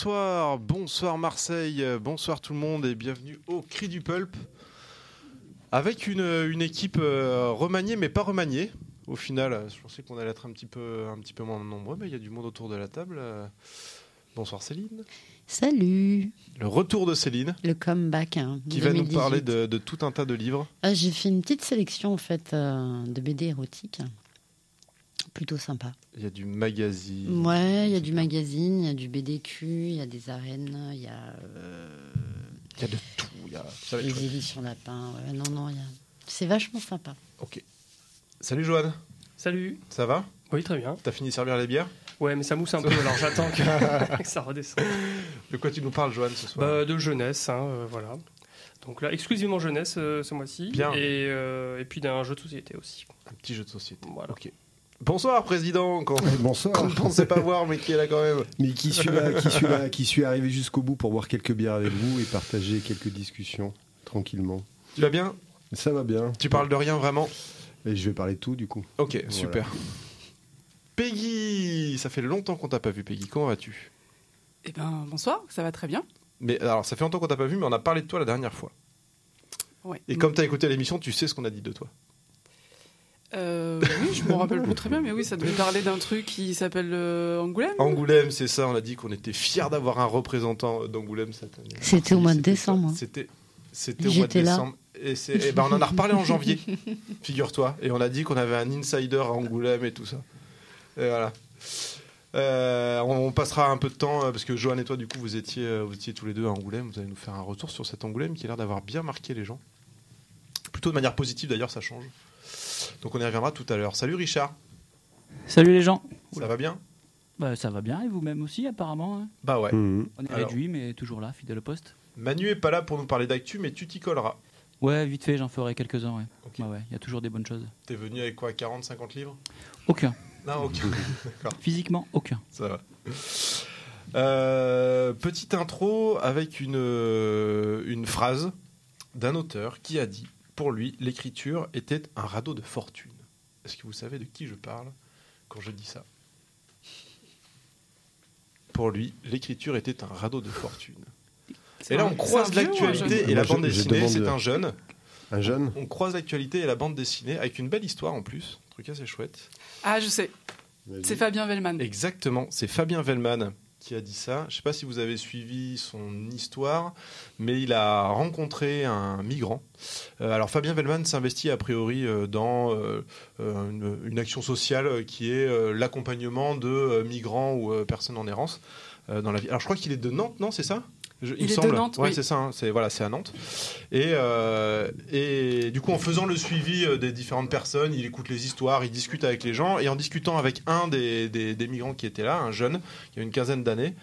Bonsoir, bonsoir Marseille, euh, bonsoir tout le monde et bienvenue au Cri du Pulp. Avec une, une équipe euh, remaniée mais pas remaniée. Au final, euh, je pensais qu'on allait être un petit peu, un petit peu moins nombreux, mais il y a du monde autour de la table. Euh, Bonsoir Céline. Salut Le retour de Céline Le comeback. hein, qui va nous 2018. parler de, de tout un tas de livres. Ah, J'ai fait une petite sélection en fait euh, de BD érotiques. Plutôt sympa. Il y a du magazine. Ouais, il y a du magazine, il y a du BDQ, il y a des arènes, il y a euh, Il y a de tout. il y a- ça les éditions lapin. Ouais, non, non, il y a... c'est vachement sympa. Ok. Salut Joanne, Salut. ça va? Oui, très bien. T'as fini de servir les bières? Ouais, mais ça mousse un <laughs> peu, alors j'attends que, <laughs> que ça redescende. De quoi tu nous parles Joanne ce soir? Bah, de jeunesse, hein, euh, voilà. Donc là, exclusivement jeunesse euh, ce mois-ci. Bien. Et, euh, et puis d'un jeu de société aussi. Un petit jeu de société. Voilà. Ok. Bonsoir président, qu'on Bonsoir. qu'on ne pensait pas voir mais qui est là quand même. Mais qui suis là, qui suis là, <laughs> qui suis arrivé jusqu'au bout pour boire quelques bières avec vous et partager quelques discussions tranquillement. Tu vas bien? Ça va bien. Tu parles de rien vraiment? Et je vais parler de tout du coup. Ok, Voilà. super. Peggy, ça fait longtemps qu'on t'a pas vu Peggy, comment vas-tu? Eh ben, bonsoir, ça va très bien. Mais alors ça fait longtemps qu'on t'a pas vu mais on a parlé de toi la dernière fois. Ouais. Et comme t'as écouté l'émission, tu sais ce qu'on a dit de toi. Euh, oui, je me rappelle plus très bien, mais oui, ça devait parler d'un truc qui s'appelle euh, Angoulême. Angoulême, c'est ça, on a dit qu'on était fiers d'avoir un représentant d'Angoulême cette année. C'était au mois de décembre. ça. C'était c'était au mois de là. décembre. Et, eh ben, on en a reparlé en janvier, <laughs> figure-toi. Et on a dit qu'on avait un insider à Angoulême et tout ça. Et voilà. Euh, on, on passera un peu de temps parce que Johan et toi, du coup, vous étiez, vous étiez tous les deux à Angoulême. Vous allez nous faire un retour sur cet Angoulême qui a l'air d'avoir bien marqué les gens. Plutôt de manière positive d'ailleurs, ça change. Donc on y reviendra tout à l'heure. Salut Richard, Salut les gens. ça va bien? Bah, ça va bien et vous-même aussi apparemment. hein? Bah ouais. Mhm. On est Alors. réduit mais toujours là, fidèle au poste. Manu est pas là pour nous parler d'actu, mais tu t'y colleras. Ouais, vite fait, j'en ferai quelques-uns. Ouais. Il y a toujours des bonnes choses. T'es venu avec quoi 40, 50 livres? Aucun. Non. <laughs> D'accord, Physiquement, aucun. ça va. Euh, petite intro avec une, euh, une phrase d'un auteur qui a dit pour lui, l'écriture était un radeau de fortune. Est-ce que vous savez de qui je parle quand je dis ça? Pour lui, l'écriture était un radeau de fortune. Et là, on croise l'actualité jeune et la bande dessinée. C'est un jeune. Un jeune? On croise l'actualité et la bande dessinée avec une belle histoire en plus. Un truc assez chouette. Ah, je sais, c'est Fabien Vellman. Exactement, c'est Fabien Vellman qui a dit ça. Je ne sais pas si vous avez suivi son histoire, mais il a rencontré un migrant. Euh, alors Fabien Vellman s'investit a priori euh, dans euh, une, action sociale qui est l'accompagnement de migrants ou personnes en errance dans la vie. Alors je crois qu'il est de Nantes, non C'est ça? Je- Il me est de semble. Nantes, Ouais, oui. c'est ça. hein. C'est voilà, c'est à Nantes. Et, euh, et du coup, en faisant le suivi euh, des différentes personnes, il écoute les histoires, il discute avec les gens, et en discutant avec un des, des- des migrants qui était là, un jeune, qui a une quinzaine d'années,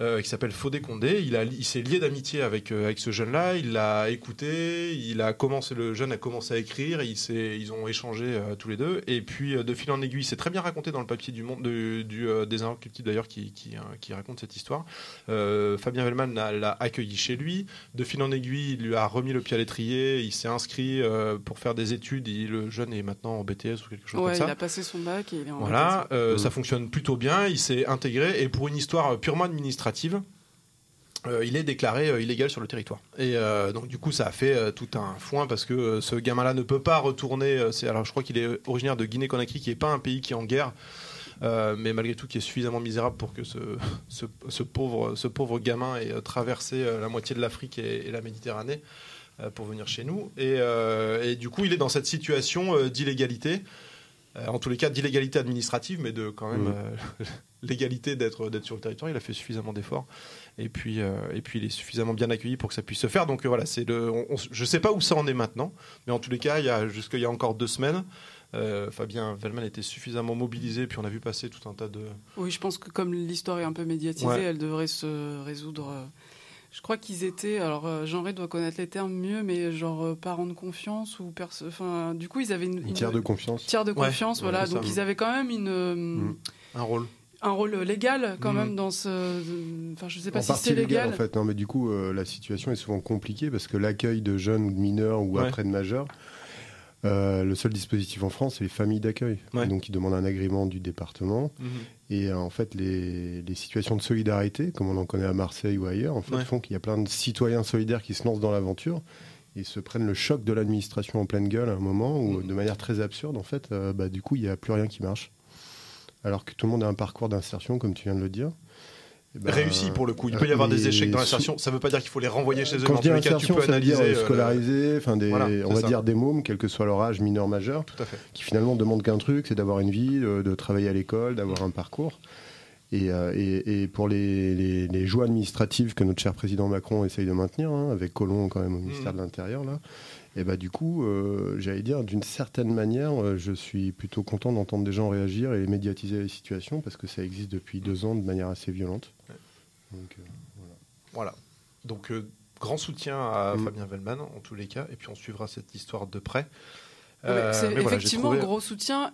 euh, qui s'appelle Fodé Condé, il, a, il s'est lié d'amitié avec, euh, avec ce jeune-là, il l'a écouté, il a commencé, le jeune a commencé à écrire, il ils ont échangé euh, tous les deux, et puis de fil en aiguille, c'est très bien raconté dans le papier du monde, de- du, des Inrecuptibles d'ailleurs qui, qui, qui raconte cette histoire. Fabien Vellman l'a, accueilli chez lui. De fil en aiguille, il lui a remis le pied à l'étrier. Il s'est inscrit pour faire des études. Il- le jeune est maintenant en BTS ou quelque chose Ouais, comme il ça. a passé son bac et il est en Voilà, ça fonctionne plutôt bien. Il s'est intégré et pour une histoire purement administrative. Euh, il est déclaré euh, illégal sur le territoire. Et euh, donc du coup, ça a fait tout un foin parce que ce gamin-là ne peut pas retourner. alors je crois qu'il est originaire de Guinée-Conakry, qui n'est pas un pays qui est en guerre, mais malgré tout qui est suffisamment misérable pour que ce, pauvre, gamin ait traversé la moitié de l'Afrique et, la Méditerranée pour venir chez nous. Et, du coup, il est dans cette situation d'illégalité. Euh, en tous les cas, d'illégalité administrative, mais de quand même Mhm. euh, <laughs> l'égalité d'être d'être sur le territoire. Il a fait suffisamment d'efforts. Et puis, euh, et puis, il est suffisamment bien accueilli pour que ça puisse se faire. Donc euh, voilà, c'est le. on- on- je sais pas où ça en est maintenant, mais en tous les cas, il y a jusqu'il y a encore deux semaines, euh, Fabien Vellman était suffisamment mobilisé. Puis on a vu passer tout un tas de. Oui, je pense que comme l'histoire est un peu médiatisée, Ouais. elle devrait se résoudre. euh, Je crois qu'ils étaient, alors euh, Jean-Ré doit connaître les termes mieux, mais genre euh, parents de confiance ou perso... enfin, du coup ils avaient une, Une une- tiers de confiance. tiers de confiance, ouais, voilà. Donc ça. ils avaient quand même une euh, Mm. Un rôle. un rôle légal quand Mm. même dans ce. Enfin, je sais pas en si partie c'est légal, légal. en fait. Non, mais du coup, euh, la situation est souvent compliquée parce que l'accueil de jeunes ou de mineurs ou Ouais. après de majeurs, Euh, le seul dispositif en France, c'est les familles d'accueil. Ouais. Donc, ils demandent un agrément du département. Mhm. Et euh, en fait, les, les situations de solidarité, comme on en connaît à Marseille ou ailleurs, en fait, Ouais. font qu'il y a plein de citoyens solidaires qui se lancent dans l'aventure et se prennent le choc de l'administration en pleine gueule à un moment où, de manière très absurde, en fait, euh, bah, du coup, il n'y a plus rien qui marche. Alors que tout le monde a un parcours d'insertion, comme tu viens de le dire. Eh ben, Réussi pour le coup. Il peut y avoir les des échecs dans l'insertion. Ça ne veut pas dire qu'il faut les renvoyer chez eux. Quand mais je dis tous les cas, tu peux analyser. euh, le- scolarisé, enfin des, Voilà, on va ça. dire des mômes, quel que soit leur âge, mineur, majeur, Tout à fait. qui finalement demandent qu'un truc, c'est d'avoir une vie, de, de travailler à l'école, d'avoir un parcours. Et, euh, et- et pour les, les- les joies administratives que notre cher président Macron essaye de maintenir, hein, avec Collomb quand même au ministère de l'Intérieur, là, et bah du coup, euh, j'allais dire, d'une certaine manière, euh, je suis plutôt content d'entendre des gens réagir et médiatiser les situations parce que ça existe depuis deux ans de manière assez violente. Donc, euh, Voilà. Donc, euh, grand soutien à Mm. Fabien Vellman, en tous les cas. Et puis, on suivra cette histoire de près. Ouais, Euh, c'est mais voilà, j'ai effectivement trouvé- gros soutien,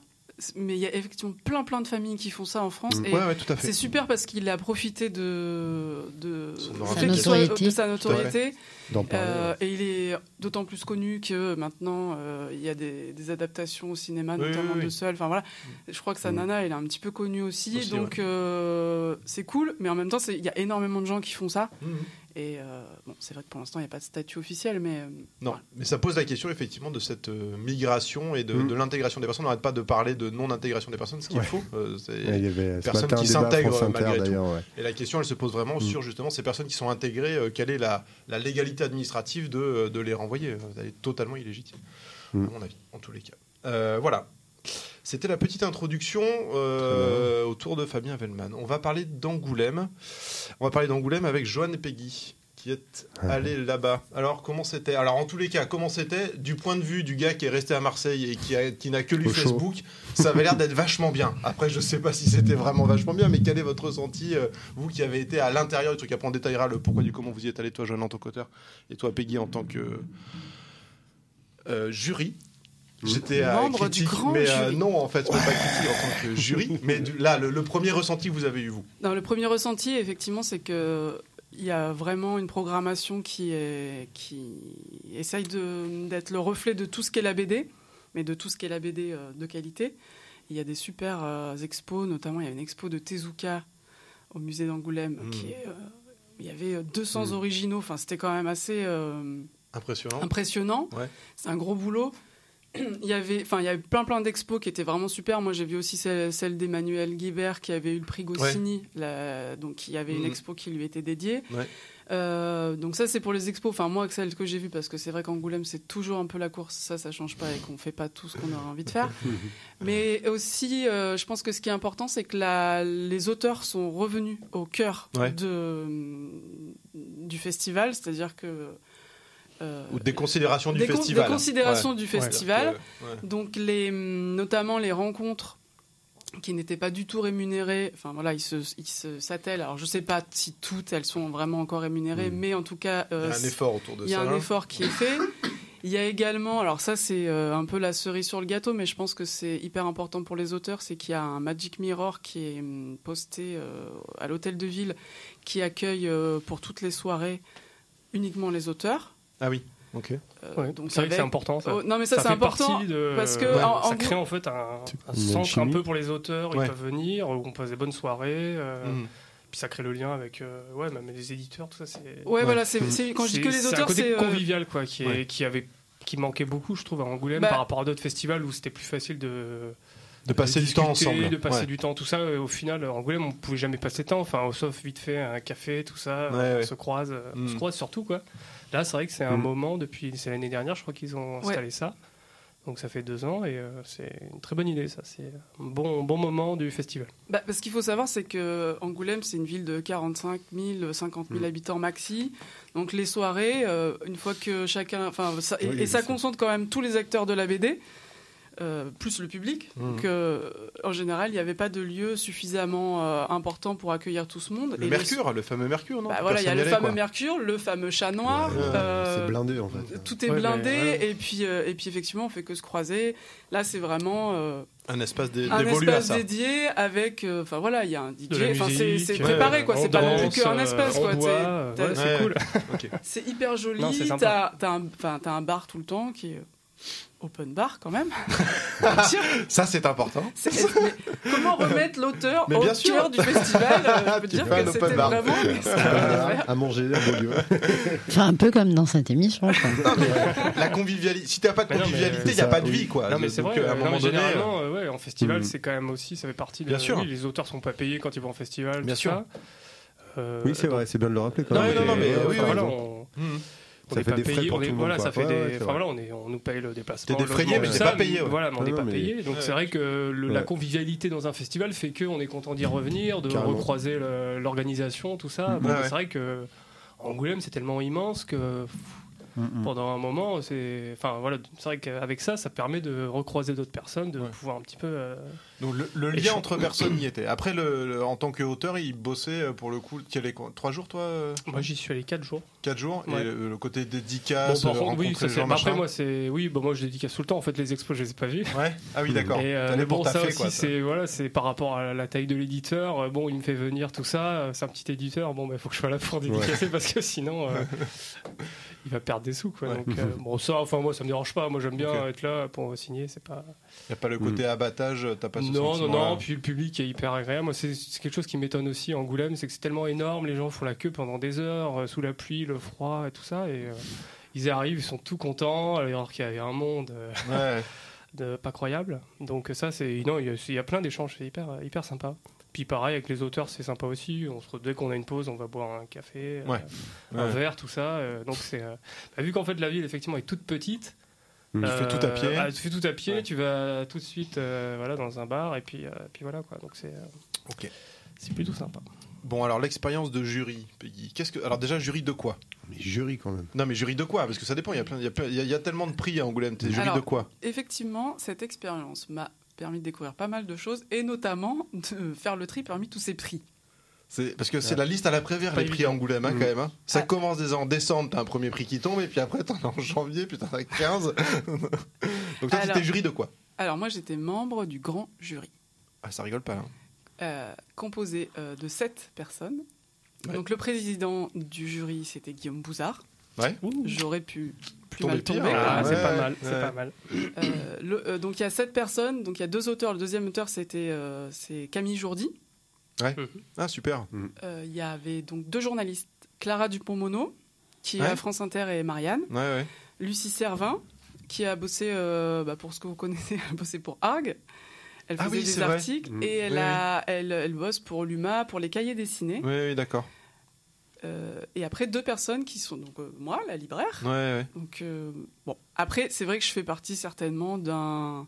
mais il y a effectivement plein plein de familles qui font ça en France. Mm. Et Ouais, ouais, tout à fait. C'est super parce qu'il a profité de, de, Son du notoriété. fait qu'il soit- notoriété. de sa notoriété. parler. Euh, ouais. et il est d'autant plus connu que maintenant euh, il y a des, des adaptations au cinéma, Oui, notamment oui, oui. de Seul. Enfin voilà, je crois que sa Mm. nana elle est un petit peu connue aussi, Aussi, donc euh, c'est cool. Mais en même temps, il y a énormément de gens qui font ça. Mhm. Et euh, bon, c'est vrai que pour l'instant il n'y a pas de statut officiel, mais euh, Non, mais ça pose la question effectivement de cette euh, migration et de, Mm. de l'intégration des personnes. On n'arrête pas de parler de non-intégration des personnes, ce qu'il Ouais. faut. euh, c'est- Ouais, il y avait ce personnes matin qui s'intègrent, malgré tout. ouais. Et la question, elle se pose vraiment Mm. sur justement ces personnes qui sont intégrées. euh, quelle est la, la légalité administrative de, de les renvoyer Elle est totalement illégitime, Mm. à mon avis, en tous les cas. Euh, voilà. C'était la petite introduction euh, autour de Fabien Vellman. On va parler d'Angoulême. On va parler d'Angoulême avec Joanne et Peggy qui est Ah. allé là-bas. Alors comment c'était? Alors en tous les cas, comment c'était? Du point de vue du gars qui est resté à Marseille et qui, a- qui n'a que lu Au. Facebook Ça avait l'air d'être vachement bien. Après, je sais pas si c'était vraiment vachement bien, mais quel est votre ressenti euh, vous qui avez été à l'intérieur? Du truc Après, on détaillera le pourquoi du comment vous y êtes allé, toi, Joanne, en tant qu'auteur, et toi, Peggy, en tant que euh, jury. J'étais à Membre du grand mais euh, jury. non, en fait, même pas critique en tant que jury. <laughs> Mais du- là, le, le premier ressenti que vous avez eu, vous? Non, le premier ressenti, effectivement, c'est que il y a vraiment une programmation qui est qui essaye d'être le reflet de tout ce qu'est la BD, mais de tout ce qu'est la BD euh, de qualité. Il y a des super euh, expos, notamment il y a une expo de Tezuka au musée d'Angoulême Mm. qui est, euh, il y avait euh, 200 Mm. originaux. Enfin, c'était quand même assez euh, Impressionnant. impressionnant. Ouais. C'est un gros boulot. Il y avait, enfin, il y avait plein plein d'expos qui étaient vraiment super. Moi, j'ai vu aussi celle, celle d'Emmanuel Guibert qui avait eu le prix Goscinny. La- donc, il y avait une Mhm. expo qui lui était dédiée. Ouais. Euh, donc ça, c'est pour les expos. Enfin, moi, celle que j'ai vue, parce que c'est vrai qu'Angoulême, c'est toujours un peu la course. Ça, ça change pas et qu'on fait pas tout ce qu'on aurait envie de faire. <laughs> Mais aussi, euh, je pense que ce qui est important, c'est que la- les auteurs sont revenus au cœur Ouais. de, du festival. C'est-à-dire que euh, Ou des considérations du des con- festival. des considérations Ouais. du festival. Ouais. Donc les, notamment les rencontres qui n'étaient pas du tout rémunérées. Enfin voilà, ils se, ils se s'attellent. Alors je sais pas si toutes elles sont vraiment encore rémunérées, mais en tout cas, Il y euh, a un effort autour de il y a ça. un effort qui est fait. Il y a également, alors ça c'est euh, un peu la cerise sur le gâteau, mais je pense que c'est hyper important pour les auteurs, c'est qu'il y a un Magic Mirror qui est hum, posté euh, à l'hôtel de ville, qui accueille euh, pour toutes les soirées uniquement les auteurs. Ah oui, ok. Euh, Ouais, donc c'est vrai que c'est avec- important. Ça. Oh, non mais ça, c'est fait important partie de- parce que Ouais, en- en ça crée en fait un, un un peu pour les auteurs. Ouais. Ils peuvent venir, où on passe des bonnes soirées. euh, Mhm. Puis ça crée le lien avec euh, ouais, même les éditeurs, tout ça. C'est Ouais, voilà, c'est c'est- quand je dis que les c'est un auteurs, côté c'est euh, convivial quoi, qui, est, Ouais. qui avait qui manquait beaucoup, je trouve, à Angoulême Bah- par rapport à d'autres festivals où c'était plus facile de De passer du temps ensemble. de passer Ouais. du temps, tout ça. Et au final, à Angoulême, on pouvait jamais passer de temps, enfin, sauf vite fait un café, tout ça. Ouais, on ouais. se croise, euh, on se croise surtout quoi. Là, c'est vrai que c'est un Mm. moment depuis, c'est l'année dernière, je crois qu'ils ont Ouais. installé ça. Donc ça fait deux ans et euh, c'est une très bonne idée, ça. C'est un bon, bon moment du festival. Bah, parce qu'il faut savoir, c'est que Angoulême, c'est une ville de 45 000, 50 000 Mm. habitants maxi. Donc les soirées, euh, une fois que chacun, enfin, ça- et, Oui, et ça concentre quand même tous les acteurs de la BD. Euh, plus le public. Mm. Donc, euh, en général, il n'y avait pas de lieu suffisamment euh, important pour accueillir tout ce monde. Le Et Mercure, le fameux Mercure, non Bah voilà, il y a le allait, fameux quoi. Mercure, le fameux chat noir. Ouais, euh, C'est blindé en fait. tout est Ouais, mais, blindé ouais. et puis euh, et puis effectivement on fait que se croiser. Là c'est vraiment euh, Un espace dé- un à espace ça. dédié avec euh, enfin voilà il y a un DJ enfin c'est préparé quoi c'est pas non plus qu'un espace quoi c'est cool. C'est hyper joli t'as un enfin, t'as un bar tout le temps qui est open bar quand même. <laughs> Ça, c'est important. Comment remettre l'auteur au bien sûr. cœur du festival euh, Je peux dire un que c'était bar. vraiment faire. <laughs> à manger à Beaulieu. Enfin, un peu comme dans cette émission. quoi. Non, mais la convivialité. Si t'as pas de convivialité, il n'y a pas de oui. vie, quoi. Non mais c'est vrai, euh, à un non, moment donné. généralement, euh, ouais, en festival, Mm. c'est quand même aussi, ça fait partie de Bien sûr. oui, les auteurs sont pas payés quand ils vont en festival, Bien tout sûr. ça. Euh, Oui, c'est vrai, c'est bien de le rappeler quand Non, même. non, non, mais euh, oui, voilà. On, on Ça est fait pas payé, on est- voilà, ça fait des, enfin voilà, on est, on nous paye le déplacement. T'es défrayé, mais t'es pas payé, ouais. Voilà, mais on n'est pas payé. Donc c'est vrai que la convivialité dans un festival fait que on est content d'y revenir, de recroiser l'organisation, tout ça. Ouais. c'est vrai que Angoulême c'est tellement immense que Pendant un moment, c'est, enfin voilà, c'est vrai qu'avec ça, ça permet de recroiser d'autres personnes, de Ouais. pouvoir un petit peu. euh, Donc le, lien entre personnes y était. Après, le, le- en tant qu'auteur, il bossait euh, pour le coup. Est, trois jours, toi euh, Moi, j'y suis allé 4 jours. Quatre jours. Ouais. Et le, le côté dédicace, contre, oui, ça gens, bah, après, moi, c'est. Oui, bah, moi, je dédicace tout le temps. En fait, les expos, je les ai pas vus. Ouais. Ah oui, d'accord. Et, euh, mais pour bon, ça aussi, c'est voilà, c'est par rapport à la taille de l'éditeur. Bon, il me fait venir tout ça. C'est un petit éditeur. Bon, il faut que je sois là pour dédicacer parce que sinon, euh, il va perdre des sous, quoi. Ouais. Donc, euh, <laughs> bon, ça, enfin, moi, ça me dérange pas. Moi, j'aime bien être là pour signer. C'est pas. Il n'y a pas le côté abattage, t'as pas ce Non, non, non. Puis le public est hyper agréable. Moi, c'est c'est quelque chose qui m'étonne aussi à Angoulême, c'est que c'est tellement énorme. Les gens font la queue pendant des heures, euh, sous la pluie, le froid et tout ça. Et euh, ils arrivent, ils sont tout contents, alors qu'il y avait un monde. euh, Ouais. <laughs> de pas croyable. Donc ça, c'est non, il y, a- il y a plein d'échanges, c'est hyper hyper sympa. Puis pareil avec les auteurs, c'est sympa aussi. On se dès qu'on a une pause, on va boire un café, euh, Ouais. un Ouais. verre, tout ça. euh, donc c'est euh, bah, vu qu'en fait la ville effectivement est toute petite. Tu fais tout à pied. bah, tu fais tout à pied, Ouais. tu vas tout de suite euh, voilà dans un bar et puis euh, puis voilà quoi. Donc c'est euh, c'est plutôt sympa. Bon, alors l'expérience de jury, Peggy. Qu'est-ce que alors déjà jury de quoi? Mais jury quand même. Non, mais jury de quoi? Parce que ça dépend. Il y a plein, il y a, plein- il y a- il y a tellement de prix à Angoulême. T'es jury Alors, de quoi? Effectivement, cette expérience m'a permis de découvrir pas mal de choses et notamment de faire le tri parmi tous ces prix. C'est parce que c'est la liste à l'après-vert Pas les prix à Angoulême hein, Mm. quand même. hein. Ça Ah. commence déjà en décembre, t'as un premier prix qui tombe et puis après t'en as en janvier, puis t'en as 15. <laughs> Donc toi, Alors- t'étais jury de quoi? Alors moi, j'étais membre du grand jury, Ah, ça rigole pas. hein. euh, composé euh, de sept personnes. Ouais. Donc le président du jury, c'était Guillaume Bouzard. Ouais. J'aurais pu plus mal hein. Ah, ouais, c'est pas ouais, mal, c'est ouais. pas mal. Euh, le- euh, donc il y a sept personnes, donc il y a deux auteurs. Le deuxième auteur, c'était euh, c'est Camille Jourdi. Ah super. Euh, Il y avait donc deux journalistes, Clara Dupont-Mono, qui Ouais. est à France Inter, et Marianne. Ouais ouais. Lucie Servin, qui a bossé, euh, bah, pour ce que vous connaissez, <laughs> elle a bossé pour Arg. Elle Ah faisait oui, des c'est vrai. articles Mm. et elle, Oui, a, elle, elle bosse pour l'UMA, pour les cahiers dessinés. Oui oui d'accord. Euh, et après, deux personnes qui sont donc euh, moi, la libraire. Ouais ouais. Donc, euh, bon. Après, c'est vrai que je fais partie certainement d'un.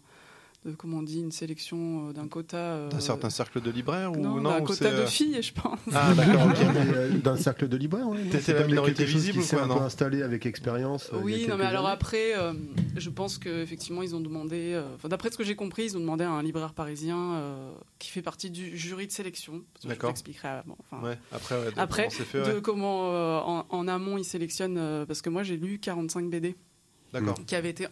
De, comment on dit Une sélection, euh, d'un quota. euh, D'un certain cercle de libraires ou non, non d'un quota de euh, filles, je pense. Ah d'accord. <laughs> euh, D'un cercle de libraires, non, T'étais c'est la minorité visible qui ou quoi, un peu installé avec expérience. euh, Oui, non, mais alors années. après, euh, je pense qu'effectivement, ils ont demandé, euh, d'après ce que j'ai compris, ils ont demandé à un libraire parisien euh, qui fait partie du jury de sélection. Je D'accord. t'expliquerai avant. Enfin, Ouais. Après ouais. de Après, comment de euh, en, en amont ils sélectionnent, euh, parce que moi j'ai lu 45 BD D'accord. qui avaient été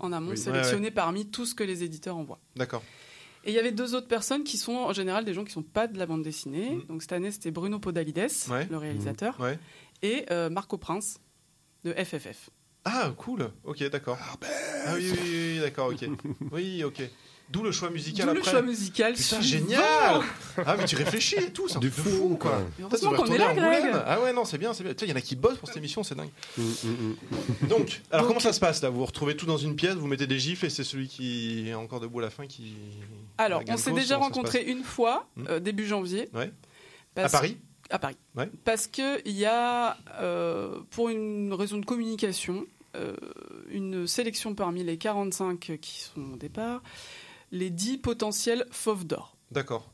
en amont Oui. sélectionnés parmi tout ce que les éditeurs envoient. D'accord. Et il y avait deux autres personnes qui sont en général des gens qui sont pas de la bande dessinée. Mhm. Donc cette année c'était Bruno Podalides, Ouais. le réalisateur, Ouais. et euh, Marco Prince de FFF. Ah cool. Ok d'accord. Ah oui oui oui, oui, d'accord ok. <laughs> Oui ok. D'où le choix musical D'où le après. choix musical. Putain, génial Ah, mais tu réfléchis et tout, c'est un truc de fou, fou, quoi. Putain, tu Heureusement devrais qu'on est là, retourner à Angoulême. Greg. Ah ouais, non, c'est bien, c'est bien. Tu sais, Il y en a qui bossent pour cette émission, c'est dingue. Mm, mm, mm. Donc, alors comment ça se passe là? Vous vous retrouvez tout dans une pièce, vous mettez des gifles et c'est celui qui est encore debout à la fin qui. Alors, on s'est déjà rencontrés une fois, Hmm? euh, début janvier. Ouais. À Parce- Paris? À Paris. Ouais. Parce qu'il y a, euh, pour une raison de communication, euh, une sélection parmi les 45 qui sont au départ, les 10 potentiels fauves d'or. D'accord.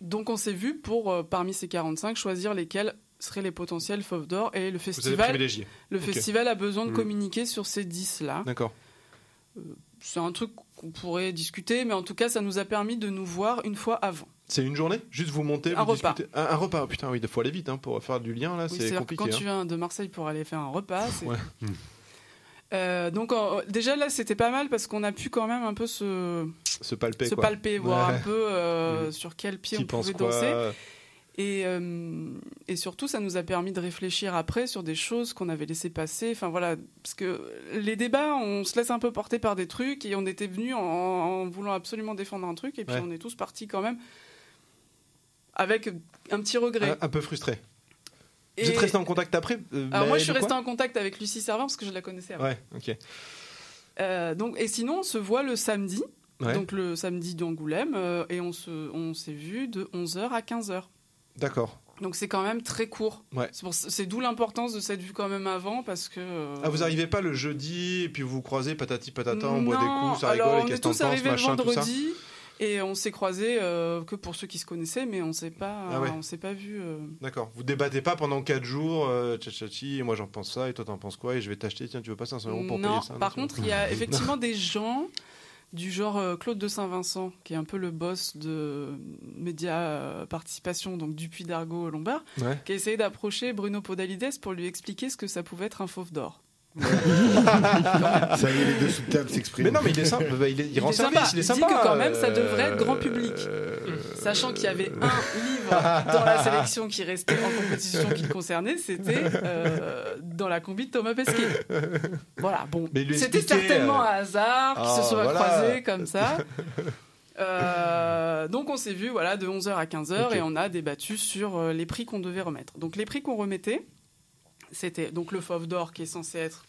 Donc on s'est vu pour, euh, parmi ces 45, choisir lesquels seraient les potentiels fauves d'or. Et le festival, le festival a besoin de Hmm. communiquer sur ces 10-là. D'accord. C'est un truc qu'on pourrait discuter, mais en tout cas, ça nous a permis de nous voir une fois avant. C'est une journée? Juste vous montez, Un vous repas. discutez Un, un repas, putain, oui, il faut aller vite hein, pour faire du lien là, Oui, c'est compliqué. quand hein. tu viens de Marseille pour aller faire un repas, c'est- Ouais. <laughs> Euh, donc en- déjà là c'était pas mal parce qu'on a pu quand même un peu se, Se palper se quoi. palper, voir Ouais. un peu euh, Mhm. sur quel pied Qui on pouvait danser. Et, euh, et surtout, ça nous a permis de réfléchir après sur des choses qu'on avait laissé passer. Enfin voilà, parce que les débats, on se laisse un peu porter par des trucs et on était venus en, en voulant absolument défendre un truc et puis Ouais. on est tous partis quand même avec un petit regret. Un, un peu frustré. Et- Vous êtes resté en contact après euh, Alors moi, je suis quoi en contact avec Lucie Servin parce que je la connaissais avant. Ouais, ok. Euh, donc, et sinon, on se voit le samedi, Ouais. donc le samedi d'Angoulême, euh, et on se, on s'est vu de 11h à 15h. D'accord. Donc c'est quand même très court. Ouais. C'est pour- C'est d'où l'importance de cette vue quand même avant parce que. euh, Ah, vous arrivez pas le jeudi et puis vous vous croisez patati patata, on boit des coups, ça alors rigole, et on qu'est-ce est tous arrivés le vendredi et on s'est croisés euh, que pour ceux qui se connaissaient, mais on s'est pas, Ah ouais. on s'est pas vu. euh, D'accord. Vous débattez pas pendant 4 jours, euh, tchatchachi, et moi j'en pense ça, et toi t'en penses quoi, et je vais t'acheter, tiens, tu veux pas 500 euros pour non, payer ça par tu contre, il y a <laughs> effectivement des gens du genre euh, Claude de Saint-Vincent, qui est un peu le boss de Média Participation, donc Dupuis d'Argo Lombard, Ouais. qui a essayé d'approcher Bruno Podalides pour lui expliquer ce que ça pouvait être un fauve d'or. <laughs> Ça y est, les deux sous de table s'expriment. Mais non, mais il est simple, bah, il, est, il Il rend est service, sympa. il est Il sympa. dit que quand même, ça devrait être grand euh, public. euh, Sachant qu'il y avait un livre dans la sélection qui restait en <laughs> compétition qui le concernait, c'était euh, dans la combi de Thomas Pesquet. Voilà, bon. C'était certainement euh, un hasard qui ah, se soit voilà. croisé comme ça. <laughs> Euh, donc on s'est vu voilà, de 11h à 15h Ok. et on a débattu sur euh, les prix qu'on devait remettre. Donc les prix qu'on remettait, c'était donc le Fauve d'Or qui est censé être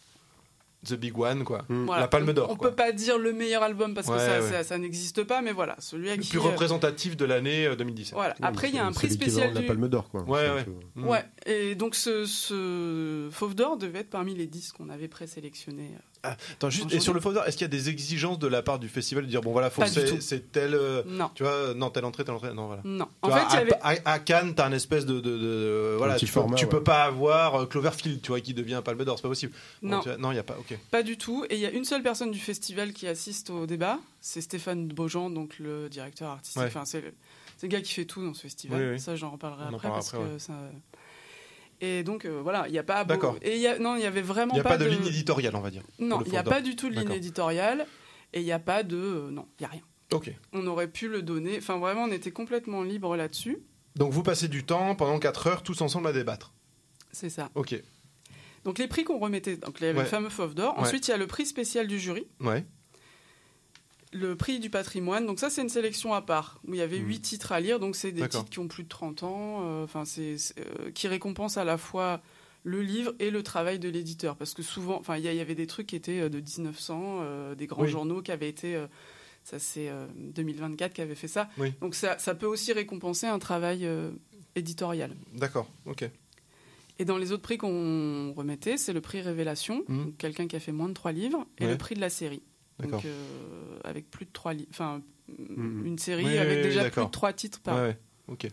The Big One, quoi. voilà, La Palme d'Or. On quoi. peut pas dire le meilleur album parce que Ouais, ça, ouais. ça- ça n'existe pas, mais voilà, celui Le qui plus euh, représentatif de l'année euh, 2017. Voilà. Après, il y a un prix spécial la. Palme d'Or, quoi. Ouais, C'est un ouais. peu- Mm. Ouais, et donc ce, ce Fauve d'Or devait être parmi les 10 qu'on avait présélectionnés. Attends, juste, Bonjour. et sur le d'Or, est-ce qu'il y a des exigences de la part du festival de dire, bon voilà, faut c'est tel. euh, Non, tu vois, non, telle entrée, telle entrée, non, voilà. non. Tu En vois, fait, à, avait. à- à Cannes, t'as un espèce de, de- de- voilà, tu, peux, format, tu ouais. peux pas avoir euh, Cloverfield, tu vois, qui devient un Palme d'Or, c'est pas possible. Non. vois, non, il y a pas. Ok. Pas du tout. Et il y a une seule personne du festival qui assiste au débat, c'est Stéphane Beaujean, donc le directeur artistique. Ouais. Enfin, c'est le, gars qui fait tout dans ce festival. Oui, oui. Ça, j'en reparlerai On après parce après, que ça. Et donc euh, voilà, il n'y a pas. D'accord. Et il y a non, il y avait vraiment Il n'y a pas de ligne éditoriale, on va dire. Non, il n'y a pas du tout de ligne éditoriale et il n'y a pas de. euh, non, il n'y a rien. Ok. On aurait pu le donner. Enfin, vraiment, on était complètement libre là-dessus. Donc vous passez du temps pendant 4 heures tous ensemble à débattre. C'est ça. Ok. Donc les prix qu'on remettait, donc avait Ouais. le fameux Fauve d'Or. Ensuite, il y a le prix spécial du jury, Ouais. Le prix du patrimoine. Donc ça, c'est une sélection à part où il y avait Mhm. huit titres à lire. Donc c'est des titres qui ont plus de 30 ans, euh, enfin euh, qui récompensent à la fois le livre et le travail de l'éditeur parce que souvent, enfin il y, avait des trucs qui étaient euh, de 1900, euh, des grands Oui. journaux qui avaient été ça c'est euh, 2024 qui avait fait ça. Oui. Donc ça, ça peut aussi récompenser un travail éditorial. D'accord. Ok. Et dans les autres prix qu'on remettait, c'est le prix Révélation, donc quelqu'un qui a fait moins de trois livres, et Ouais. le prix de la série. Donc euh, avec plus de trois enfin Mhm. une série Oui, avec oui, déjà plus de trois titres par. Ouais, ouais. Ok.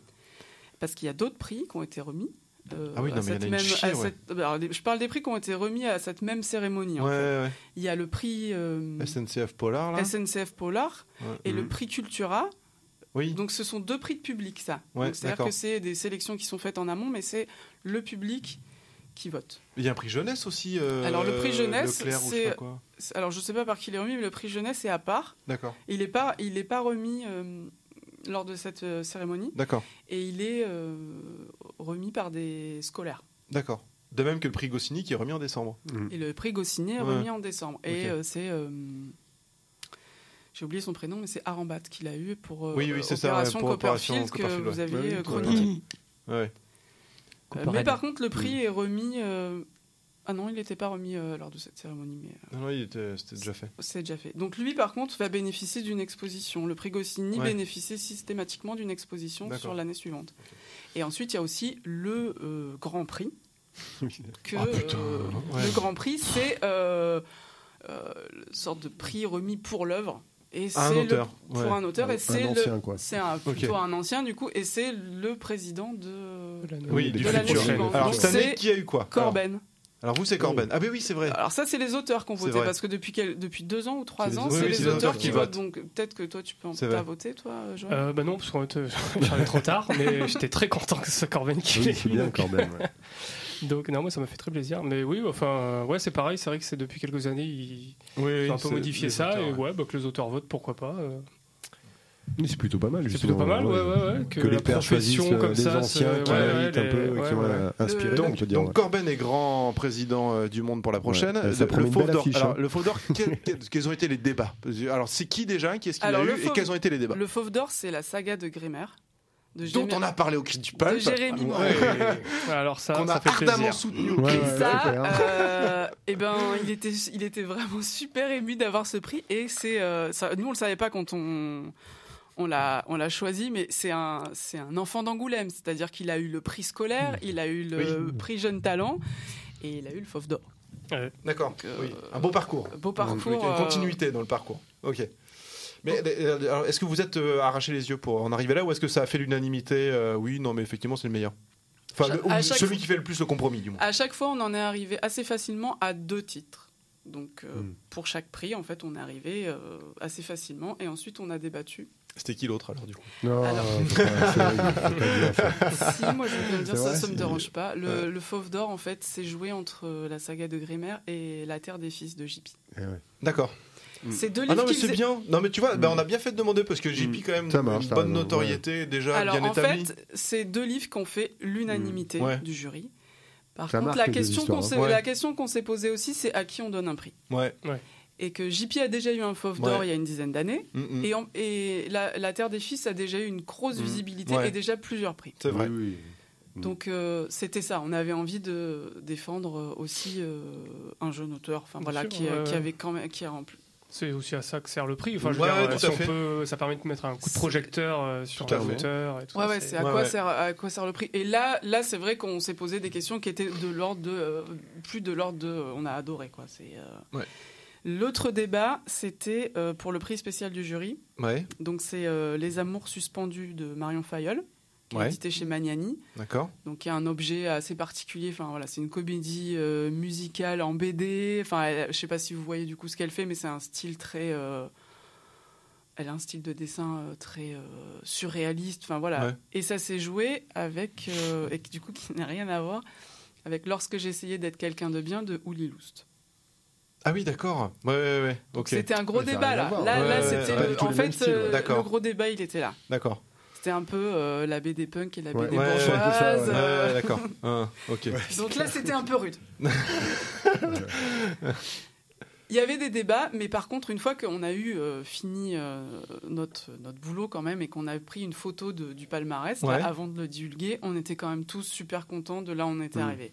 Parce qu'il y a d'autres prix qui ont été remis. euh, Ah oui, non, mais il y en a une même- chier, à ouais. cette- alors, les- je parle des prix qui ont été remis à cette même cérémonie. en Ouais, fait. ouais, Il y a le prix euh. SNCF Polar, là. SNCF Polar et le Mhm. prix Cultura. Oui. Donc ce sont deux prix de public, ça. C'est-à-dire que c'est des sélections qui sont faites en amont, mais c'est le public qui vote. Il y a un prix jeunesse aussi. euh, Alors, le prix jeunesse, Leclerc ou je sais quoi? Alors je sais pas par qui il est remis, mais le prix jeunesse est à part. D'accord. Il n'est pas, il est pas remis euh, lors de cette euh, cérémonie D'accord. et il est euh, remis par des scolaires. D'accord. De même que le prix Goscinny qui est remis en décembre. Et le prix Goscinny est Ouais. remis en décembre. Et euh, c'est. euh, j'ai oublié son prénom, mais c'est Arambat qui l'a eu pour euh, Oui, oui, c'est ça, ouais, Opération Opération Copperfield que vous aviez Ouais, ouais. chroniqué. Euh, mais par contre, le prix est remis. euh, Ah non, il n'était pas remis euh, lors de cette cérémonie, mais euh, Non, non, il était- c'était déjà fait. c'est déjà fait. Donc lui, par contre, va bénéficier d'une exposition. Le prix Goscinny Ouais. bénéficie systématiquement d'une exposition sur l'année suivante. Et ensuite, il y a aussi le euh, Grand Prix. <laughs> que, Ah, putain, euh, ouais. Le Grand Prix, c'est euh, euh, une sorte de prix remis pour l'œuvre. Et Un c'est le- auteur, pour ouais. un auteur, Un- et c'est c'est un, Ok. plutôt un ancien du coup, et c'est le président de Oui, de du l'année futur. suivante. Alors Donc, cette année, c'est qui a eu quoi Corben. Alors, alors vous, c'est Corben. Ah, ben oui, c'est vrai. Alors ça, c'est les auteurs qui ont C'est voté parce que depuis quel- depuis deux ans ou trois C'est ans, c'est Oui, les c'est les auteurs qui qui votent. votent. Donc peut-être que toi, tu peux en C'est voté, toi, Joël. Euh, bah non, parce qu'en fait, j'arrive trop tard, mais j'étais très content que ce soit Corben qui Oui, l'ait c'est eu, bien donc- <laughs> Corben. ouais. Donc non, moi ça m'a fait très plaisir. Mais oui, enfin, euh, ouais, c'est pareil. C'est vrai que c'est depuis quelques années ils Oui, ont un peu c'est- modifié ça auteurs, et ouais. ouais, bah, que les auteurs votent, pourquoi pas. euh. Oui, C'est plutôt pas mal. C'est justement, plutôt pas mal, ouais, ouais, ouais. Que, Que les pères choisissent euh, comme des ça, anciens c'est- qui ouais, un peu, qui ont ouais, euh, inspiré. Donc, on dire, donc ouais. Corben est grand président euh, du monde pour la prochaine. Ouais, ça Le- affiche, Alors, hein. le Fauve d'Or, <laughs> quels, ont été les débats? Alors, c'est qui déjà? Qu'est-ce qu'il a eu Et quels ont été les débats? Le Fauve d'Or, c'est la saga de Grémer. De Dont on a parlé au cri du de pulp. Jérémy Moreau. Ouais, Alors ça, Qu'on a fait ardemment plaisir. soutenu. Ouais, Et ouais, ça, euh, eh ben, il était, il était vraiment super ému d'avoir ce prix. Et c'est, euh, ça, nous, on le savait pas quand on, on l'a, on l'a choisi, mais c'est un, c'est un enfant d'Angoulême. C'est-à-dire qu'il a eu le prix scolaire, il a eu le prix jeune talent, et il a eu le Fauve d'or. D'accord. euh, oui. Un beau parcours. beau parcours, cas, Une continuité dans le parcours. Ok. Mais euh, alors, est-ce que vous êtes euh, arraché les yeux pour en arriver là ou est-ce que ça a fait l'unanimité euh, Oui, non, mais effectivement, c'est le meilleur. Enfin, le- ou celui fois- qui fait le plus le compromis, du moins. À chaque fois, on en est arrivé assez facilement à deux titres. Donc, euh, Hmm. pour chaque prix, en fait, on est arrivé euh, assez facilement. Et ensuite, on a débattu. C'était qui l'autre alors, du coup? Non, Alors- <laughs> <laughs> si, moi je veux bien dire, ça, ça me dérange pas. Le, Ouais. le Fauve d'Or, en fait, c'est joué entre euh, la saga de Grémer et La Terre des Fils de JP. Eh ouais. D'accord. C'est deux Ah livres non, mais qui c'est faisaient- bien. Non, mais tu vois, bah, on a bien fait de demander parce que JP, quand même, Ça marche, une bonne notoriété déjà Alors, bien en établie. fait, c'est deux livres qui ont fait l'unanimité Ouais. du jury. Par Ça contre, la question, qu'on s'est, hein. Ouais. la question qu'on s'est posée aussi, c'est à qui on donne un prix. Ouais. Et que JP a déjà eu un Fauve d'Or Ouais. il y a une dizaine d'années. Mm, mm. Et, en- et la, La Terre des Fils a déjà eu une grosse Mm. visibilité Ouais. et déjà plusieurs prix. C'est vrai. Oui, oui. Mm. Donc euh, c'était ça, on avait envie de défendre euh, aussi euh, un jeune auteur, enfin voilà, sûr, qui, ouais, qui ouais. avait quand même, qui a en. C'est aussi à ça que sert le prix. Enfin, je veux Ouais, dire, ouais, euh, si on peut, ça permet de mettre un coup de projecteur euh, sur Tout un et tout Ouais, ça. ouais, c'est à quoi ouais. sert à quoi sert le prix? Et là, là, c'est vrai qu'on s'est posé des questions qui étaient de l'ordre de euh, plus de l'ordre de, euh, on a adoré quoi. C'est. euh, Ouais. L'autre débat, c'était euh, pour le prix spécial du jury. Ouais, Donc c'est euh, Les Amours suspendus de Marion Fayolle, qui est Ouais. édité chez Magnani. d'accord. Donc il y a un objet assez particulier. Enfin voilà, c'est une comédie euh, musicale en BD. Enfin, elle- je sais pas si vous voyez du coup ce qu'elle fait, mais c'est un style très. euh, elle a un style de dessin euh, très euh, surréaliste. Enfin voilà. Ouais. Et ça s'est joué avec euh, et qui, du coup qui n'a rien à voir avec lorsque j'essayais d'être quelqu'un de bien de Uli Loust. Ah oui, d'accord. Ouais, ouais, ouais. Ok. C'était un gros débat là. Là, Ouais, là ouais, c'était en fait style, ouais. D'accord. le gros débat il était là. D'accord. C'était un peu euh, la BD punk et la Ouais, BD ouais, bourgeoise. ouais, ouais. Ouais, ouais, d'accord. <laughs> Ah, ok. Donc là, c'était un peu rude. <laughs> Il y avait des débats, mais par contre, une fois qu'on a eu euh, fini euh, notre, notre boulot quand même et qu'on a pris une photo de- du palmarès, là, avant de le divulguer, on était quand même tous super contents de là où on était Mm. arrivé.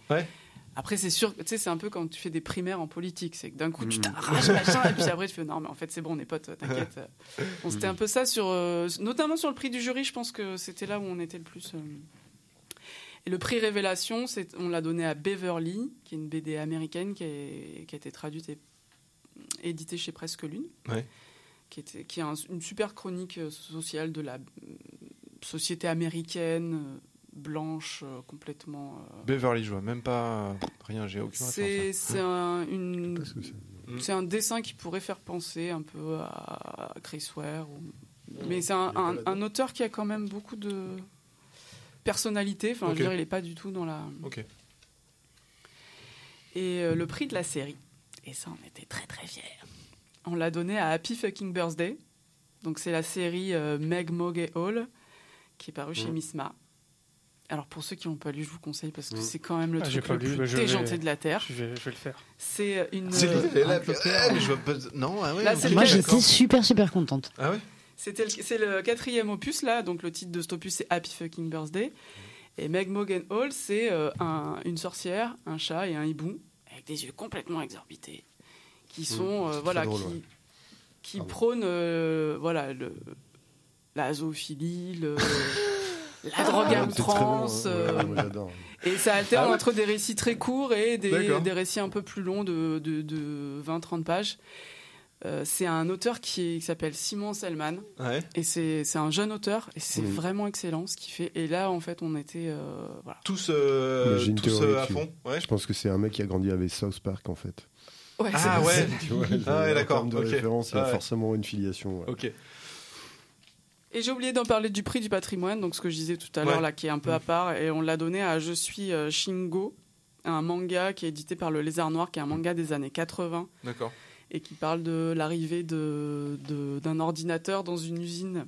Après, c'est sûr, tu sais, c'est un peu quand tu fais des primaires en politique, c'est que d'un coup, tu Mm. t'arraches, machin, et puis après, tu fais non, mais en fait, c'est bon, on est potes, t'inquiète. <laughs> Bon, c'était un peu ça, sur, euh, notamment sur le prix du jury, je pense que c'était là où on était le plus. euh, Et le prix Révélation, c'est- on l'a donné à Beverly, qui est une BD américaine qui, est- qui a été traduite et éditée chez Presque Lune, Ouais. qui, était, qui est un- une super chronique euh, sociale de la société américaine, blanche, euh, complètement. euh, Beverly, je vois même pas. Rien, j'ai aucune c'est un, une- c'est- Mm. c'est un dessin qui pourrait faire penser un peu à Chris Ware. ou- Mais c'est un, un- un auteur qui a quand même beaucoup de personnalité. Enfin, je veux dire, il n'est pas du tout dans la. Ok. Et euh, le prix de la série, et ça, on était très très fiers. On l'a donné à Happy Fucking Birthday. Donc, c'est la série euh, Meg, Mog et Hall qui est parue chez Mm. Misma. Alors, pour ceux qui n'ont pas lu, je vous conseille parce que Mm. c'est quand même le Ah, truc pas le lu, plus bah, déjanté vais- de la Terre. Je vais, je vais le faire. C'est une. C'est euh, ah. Non, ah ouais. Là, Moi, j'étais super, super contente. Ah ouais? C'était c'est le quatrième opus là, donc le titre de cet opus c'est Happy Fucking Birthday. Et Meg Mogan Hall, c'est euh, un- une sorcière, un chat et un hibou avec des yeux complètement exorbités, qui sont euh, voilà drôle, qui, ouais. qui Pardon. prônent euh, voilà le la zoophilie, le, <laughs> la drogue à Ah, outrance. hein. euh, et ça alterne Ah ouais entre des récits très courts et des, D'accord. des récits un peu plus longs de, de, de 20-30 pages. Euh, c'est un auteur qui, s'appelle Simon Selman. Ouais. Et c'est un jeune auteur et c'est vraiment excellent ce qu'il fait. Et là, en fait, on était. euh, voilà. Tous, euh, théorie à fond. Ouais. Je pense que c'est un mec qui a grandi avec South Park en fait. Ouais, c'est Ah ouais. <laughs> Ah ouais, en d'accord, termes de ok. référence, il y a Ah ouais. forcément une filiation. ouais. Ok. Et j'ai oublié d'en parler du prix du patrimoine, donc ce que je disais tout à l'heure, Ouais. là, qui est un peu à part. Et on l'a donné à Je suis euh, Shingo, un manga qui est édité par le Lézard Noir, qui est un manga des années 80 D'accord. et qui parle de l'arrivée de- d'un ordinateur dans une usine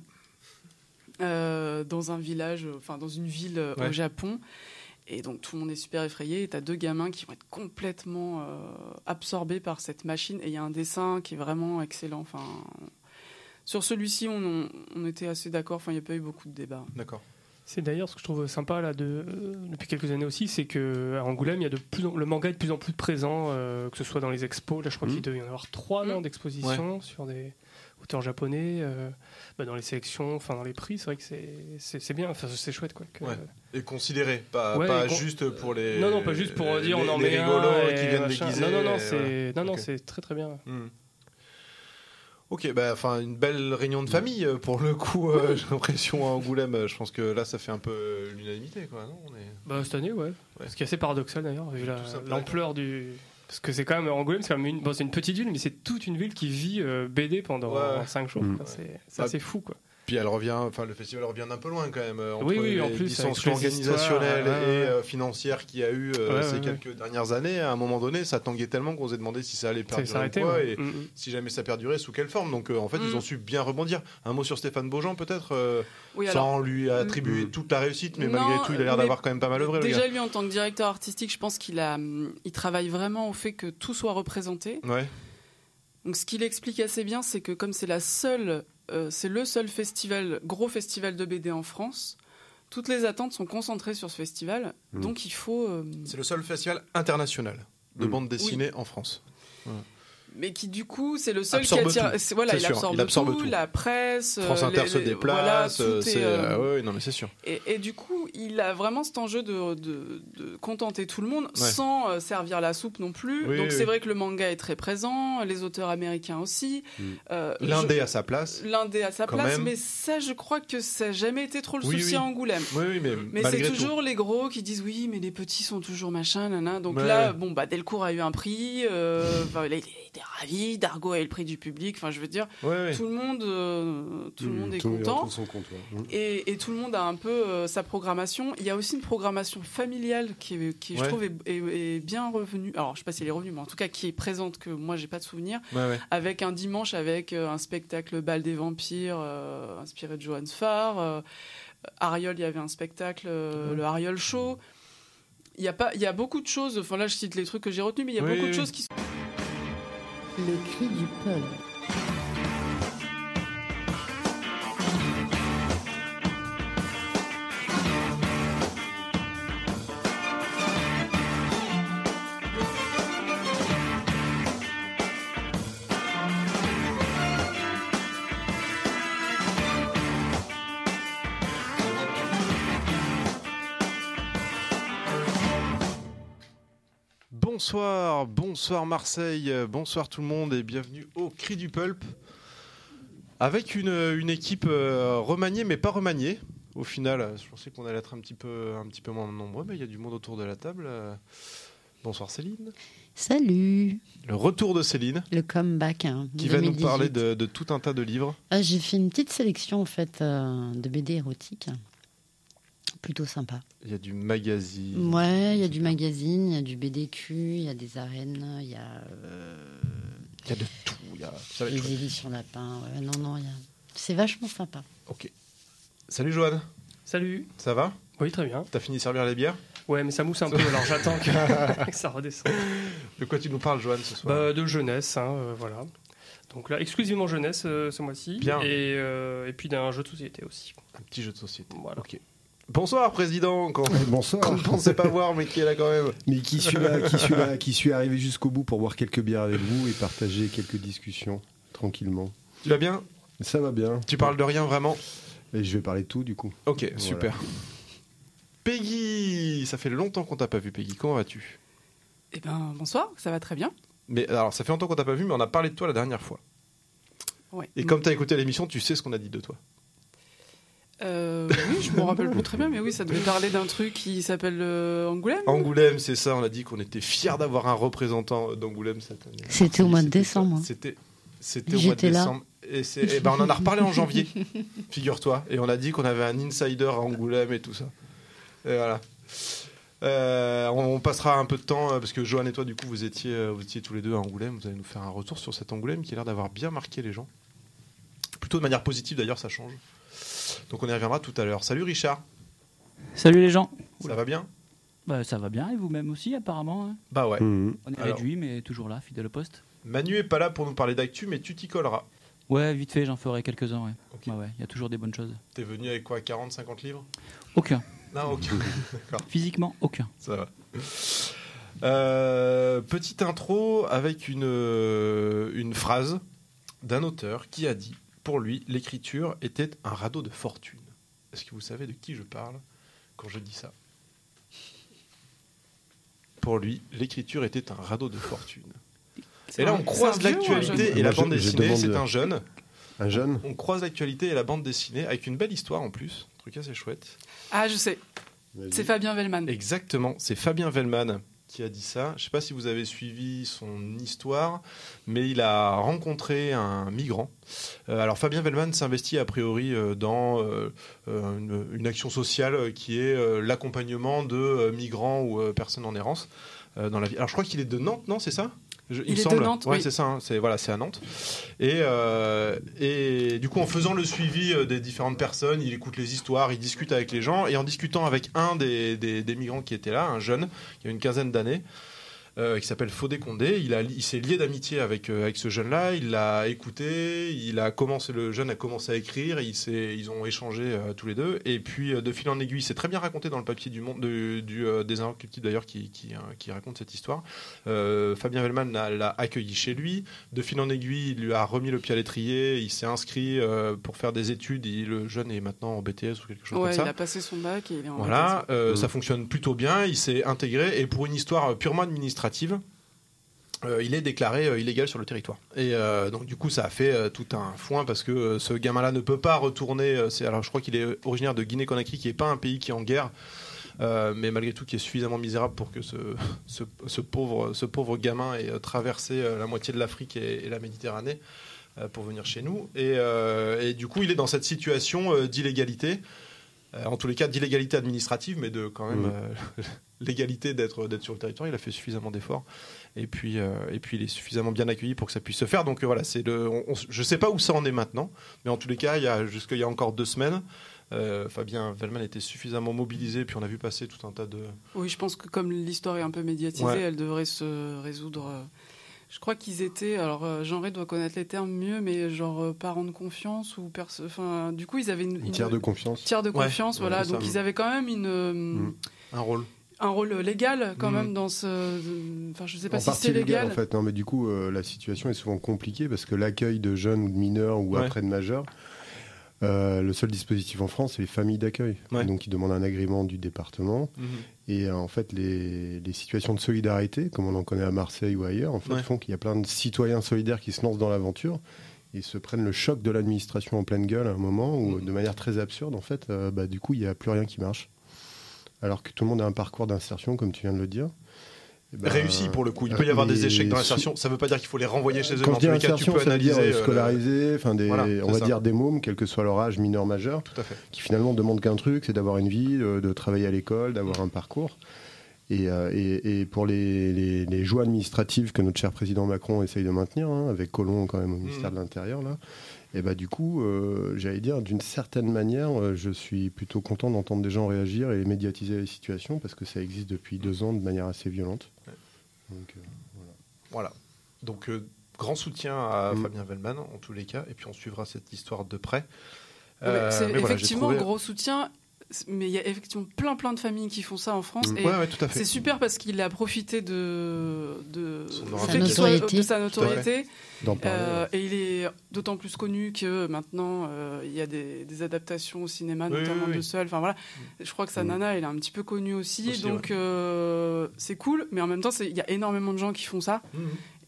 euh, dans un village, enfin dans une ville euh, Ouais. au Japon. Et donc tout le monde est super effrayé. Et t'as deux gamins qui vont être complètement absorbés par cette machine. Et il y a un dessin qui est vraiment excellent. Enfin, sur celui-ci, on, on était assez d'accord. Enfin, il n'y a pas eu beaucoup de débats. D'accord. C'est d'ailleurs ce que je trouve sympa là de, euh, depuis quelques années aussi, c'est que à Angoulême, il y a de plus en- le manga est de plus en plus présent, euh, que ce soit dans les expos. Là, je crois Mhm. qu'il y en avoir trois non, d'expositions sur des auteurs japonais, euh, bah, dans les sélections, enfin dans les prix. C'est vrai que c'est bien, enfin, c'est chouette quoi. que- Ouais. Et considéré, pas, Ouais, pas et con- juste pour les. Non, non, pas juste pour dire on en met un et qui viennent. Non, non, non, c'est voilà. non, non, Ok. c'est très très bien. Hmm. Ok, bah, enfin, une belle réunion de famille euh, pour le coup. euh, <laughs> J'ai l'impression à Angoulême. euh, Je pense que là, ça fait un peu l'unanimité, quoi. Non On est- Bah, cette année, ouais. Ce qui est assez paradoxal d'ailleurs, vu la- l'ampleur du. Parce que c'est quand même Angoulême, c'est quand même une, bon, c'est une petite ville, mais c'est toute une ville qui vit euh, BD pendant Ouais. 5 jours. Mm. C'est Bah, assez fou, quoi. Puis elle revient, enfin le festival revient d'un peu loin quand même. euh, Entre Oui, oui, les en plus, dissensions organisationnelles et euh, financières qu'il y a eu euh, Ouais, ces ouais, quelques dernières années, à un moment donné, ça tanguait tellement qu'on s'est demandé si ça allait perdurer ou quoi, ouais. et Mm, mm. si jamais ça perdurait, sous quelle forme. Donc euh, en fait, ils Mm. ont su bien rebondir. Un mot sur Stéphane Beaujean peut-être, euh, Oui, sans alors- lui attribuer Mm. toute la réussite, mais Non, malgré tout, il a l'air d'avoir quand même pas mal œuvré. Déjà, lui, en tant que directeur artistique, je pense qu'il a, il travaille vraiment au fait que tout soit représenté. Ouais. Donc, ce qu'il explique assez bien, c'est que comme c'est la seule, c'est le seul festival, gros festival de BD en France, toutes les attentes sont concentrées sur ce festival. Mm. Donc, il faut. euh, C'est le seul festival international de Mm. bande dessinée en France. Mais qui du coup c'est le seul Absorbe qui attire tout. voilà il absorbe, il absorbe tout, tout. la presse France euh, Inter les- se déplace, voilà, euh, euh, ah ouais, non mais c'est sûr. et, et du coup il a vraiment cet enjeu de, de- de contenter tout le monde Ouais. sans euh, servir la soupe non plus Oui, donc oui, c'est oui. vrai que le manga est très présent les auteurs américains aussi Mm. L'indé je- à sa place. l'indé à sa quand place même. mais ça je crois que ça n'a jamais été trop le souci à Angoulême Oui, oui, mais, mais c'est tout. toujours les gros qui disent oui, mais les petits sont toujours machin, nana. Donc là, bon, bah, Delcourt a eu un prix, <laughs> enfin, il était ravi, Dargo a eu le prix du public. Enfin, je veux dire, Ouais, ouais. tout le monde, euh, tout le Mmh, monde est tout le monde content. compte, ouais. Mmh. Et, et tout le monde a un peu euh, sa programmation. Il y a aussi une programmation familiale qui, est- qui je trouve, est, est- est bien revenue. Alors, je sais pas si elle est revenue, mais en tout cas, qui est présente, que moi, j'ai pas de souvenir. Ouais, ouais. Avec un dimanche, avec euh, un spectacle Bal des Vampires, euh, inspiré de Johannes Farr. Euh, Ariol, il y avait un spectacle, euh, le Ariol Show. Il y, a pas, il y a beaucoup de choses, enfin là je cite les trucs que j'ai retenus, mais il y a Oui, beaucoup oui, de choses qui sont... Le cri du peuple. Bonsoir, bonsoir Marseille, euh, bonsoir tout le monde et bienvenue au Cri du Pulp. Avec une, une équipe euh, remaniée mais pas remaniée. Au final, je pensais qu'on allait être un petit peu, un petit peu moins nombreux, mais il y a du monde autour de la table. Euh, Bonsoir Céline. Salut, Le retour de Céline, le comeback. hein, qui va nous 2018. parler de, de tout un tas de livres. Ah, J'ai fait une petite sélection en fait euh, de BD érotiques, plutôt sympa. Il y a du magazine. Ouais, il y a du magazine, il y a du BDQ, il y a des arènes, il y a euh, Il y a de tout. il y a- ça va être les éditions lapin. Ouais, non, non, il y a... c'est vachement sympa. Ok. Salut Joanne, Salut. ça va? Oui, très bien. T'as fini de servir les bières? Ouais, mais ça mousse un peu, alors j'attends que, que <laughs> ça redescende. De quoi tu nous parles Joanne ce soir? Bah, de jeunesse, hein, euh, voilà. Donc là, exclusivement jeunesse euh, ce mois-ci. Bien. Et, euh, et puis d'un jeu de société aussi. Un petit jeu de société. Voilà. Ok. Bonsoir président, qu'on bonsoir. qu'on ne pensait pas voir mais qui est là quand même. Mais qui suis là, qui suis là, qui suis arrivé jusqu'au bout pour boire quelques bières avec vous et partager quelques discussions tranquillement. Tu vas bien? Ça va bien. Tu parles de rien vraiment? Et je vais parler de tout du coup. Ok, Voilà. super. Peggy, ça fait longtemps qu'on t'a pas vu Peggy, comment vas-tu? Eh ben, bonsoir, ça va très bien. Mais alors ça fait longtemps qu'on t'a pas vu mais on a parlé de toi la dernière fois. Ouais. Et comme t'as écouté l'émission, tu sais ce qu'on a dit de toi. Euh, oui, je me rappelle plus très bien, mais oui, ça devait parler d'un truc qui s'appelle euh, Angoulême. Angoulême, c'est ça, on a dit qu'on était fiers d'avoir un représentant d'Angoulême cette année. C'était au mois de décembre, hein. C'était c'était au mois de J'étais là. décembre. Et, c'est- et ben on en a reparlé en janvier, <laughs> figure-toi. Et on a dit qu'on avait un insider à Angoulême et tout ça. Et voilà. Euh, on, on passera un peu de temps parce que Johan et toi, du coup, vous étiez, vous étiez tous les deux à Angoulême. Vous allez nous faire un retour sur cet Angoulême qui a l'air d'avoir bien marqué les gens. Plutôt de manière positive d'ailleurs, ça change. Donc on y reviendra tout à l'heure. Salut Richard, Salut les gens. ça va bien? Bah, ça va bien et vous-même aussi apparemment. hein? Bah ouais. Mhm. On est Alors. réduit mais toujours là, fidèle au poste. Manu est pas là pour nous parler d'actu, mais tu t'y colleras. Ouais, vite fait, j'en ferai quelques-uns. Ouais. Ok. Ouais, ouais, il y a toujours des bonnes choses. T'es venu avec quoi? 40, 50 livres? Aucun. Non. <laughs> D'accord, Physiquement, aucun. ça va. Euh, petite intro avec une, euh, une phrase d'un auteur qui a dit Pour lui, l'écriture était un radeau de fortune. Est-ce que vous savez de qui je parle quand je dis ça? Pour lui, l'écriture était un radeau de fortune. Et là, on croise l'actualité jeune et la bande dessinée. C'est un jeune. Un jeune On croise l'actualité et la bande dessinée avec une belle histoire en plus. Un truc assez chouette. Ah, je sais. C'est Fabien Vellman. Exactement, c'est Fabien Vellman qui a dit ça. Je ne sais pas si vous avez suivi son histoire, mais il a rencontré un migrant. Euh, alors Fabien Vellman s'investit a priori euh, dans euh, une, une action sociale qui est l'accompagnement de migrants ou personnes en errance dans la vie. Alors je crois qu'il est de Nantes, non C'est ça? Je- Il me est de semble. Nantes, ouais, oui. c'est ça. hein. C'est voilà, c'est à Nantes. Et, euh, et du coup, en faisant le suivi euh, des différentes personnes, il écoute les histoires, il discute avec les gens, et en discutant avec un des, des- des migrants qui était là, un jeune, qui a une quinzaine d'années, qui s'appelle Fodé Condé, il, a, il s'est lié d'amitié avec, euh, avec ce jeune-là, il l'a écouté, il a commencé, le jeune a commencé à écrire, il ils ont échangé euh, tous les deux, et puis euh, de fil en aiguille, c'est très bien raconté dans le papier du monde, de- du, euh, des Inrecuptibles d'ailleurs, qui, qui, euh, qui raconte cette histoire. Euh, Fabien Vellman l'a, accueilli chez lui, de fil en aiguille, il lui a remis le pied à l'étrier, il s'est inscrit euh, pour faire des études, il- le jeune est maintenant en BTS ou quelque chose Ouais, comme ça. il a passé son bac et il est en Voilà, euh, ça fonctionne plutôt bien, il s'est intégré. Et pour une histoire purement administrative, euh, il est déclaré euh, illégal sur le territoire. Et euh, donc du coup ça a fait tout un foin parce que ce gamin-là ne peut pas retourner. c'est, alors je crois qu'il est originaire de Guinée-Conakry, qui n'est pas un pays qui est en guerre. mais malgré tout, qui est suffisamment misérable pour que ce, <laughs> ce, ce pauvre, ce pauvre gamin ait traversé la moitié de l'Afrique et, et la Méditerranée pour venir chez nous. Et, et du coup, il est dans cette situation d'illégalité. En tous les cas, d'illégalité administrative, mais de quand même Mm. <laughs> l'égalité d'être d'être sur le territoire. Il a fait suffisamment d'efforts, et puis euh, et puis il est suffisamment bien accueilli pour que ça puisse se faire. Donc euh, voilà, c'est le. on- on- je sais pas où ça en est maintenant, mais en tous les cas, il y a jusqu'il y a encore deux semaines, euh, Fabien Vellman était suffisamment mobilisé, puis on a vu passer tout un tas de. Oui, je pense que comme l'histoire est un peu médiatisée, Ouais. elle devrait se résoudre. Je crois qu'ils étaient, alors Jean-Ré doit connaître les termes mieux, mais genre parents de confiance ou perso- enfin, du coup ils avaient une, Une une- tiers de confiance. tiers de confiance, ouais, voilà. ça. Donc ils avaient quand même une Mm. Un rôle. Un rôle légal quand Mm. même dans ce. Enfin, je sais pas en si partie c'est légal, légal. en fait. Non, mais du coup, euh, la situation est souvent compliquée parce que l'accueil de jeunes ou de mineurs ou Ouais. après de majeurs, euh, le seul dispositif en France, c'est les familles d'accueil. Ouais. Donc, ils demandent un agrément du département. Et euh, en fait, les, les situations de solidarité, comme on en connaît à Marseille ou ailleurs, en fait, Ouais. font qu'il y a plein de citoyens solidaires qui se lancent dans l'aventure et se prennent le choc de l'administration en pleine gueule à un moment où, Mhm. de manière très absurde, en fait, euh, bah, du coup, il n'y a plus rien qui marche. Alors que tout le monde a un parcours d'insertion, comme tu viens de le dire. Eh ben, Réussi pour le coup. Il peut y avoir des échecs dans l'insertion. Ça ne veut pas dire qu'il faut les renvoyer chez eux. Quand en je dis tous les cas, tu peux dire analyser. euh, euh, enfin des, Voilà, on va ça. dire des mômes, quel que soit leur âge, mineur, majeur, Tout à fait. qui finalement demandent qu'un truc, c'est d'avoir une vie, de, de travailler à l'école, d'avoir un parcours. Et, euh, et- et pour les, les- les joies administratives que notre cher président Macron essaye de maintenir, hein, avec Colomb quand même au ministère Mhm. de l'Intérieur, là, et bah du coup, euh, j'allais dire, d'une certaine manière, euh, je suis plutôt content d'entendre des gens réagir et médiatiser les situations parce que ça existe depuis deux ans de manière assez violente. Ouais. Donc, euh, Voilà. Donc, euh, grand soutien à Mm. Fabien Vellman, en tous les cas, et puis on suivra cette histoire de près. Euh, c'est voilà, effectivement trouvé- gros soutien, mais il y a effectivement plein plein de familles qui font ça en France. Mm. Et Ouais, c'est super parce qu'il a profité de, de, notoriété. sa notoriété. Euh, et il est d'autant plus connu que maintenant euh, il y a des, des adaptations au cinéma, Oui, notamment oui, oui. de Seul. Enfin voilà, je crois que sa Mm. nana, elle est un petit peu connue aussi, Aussi, donc euh, c'est cool. Mais en même temps, il y a énormément de gens qui font ça.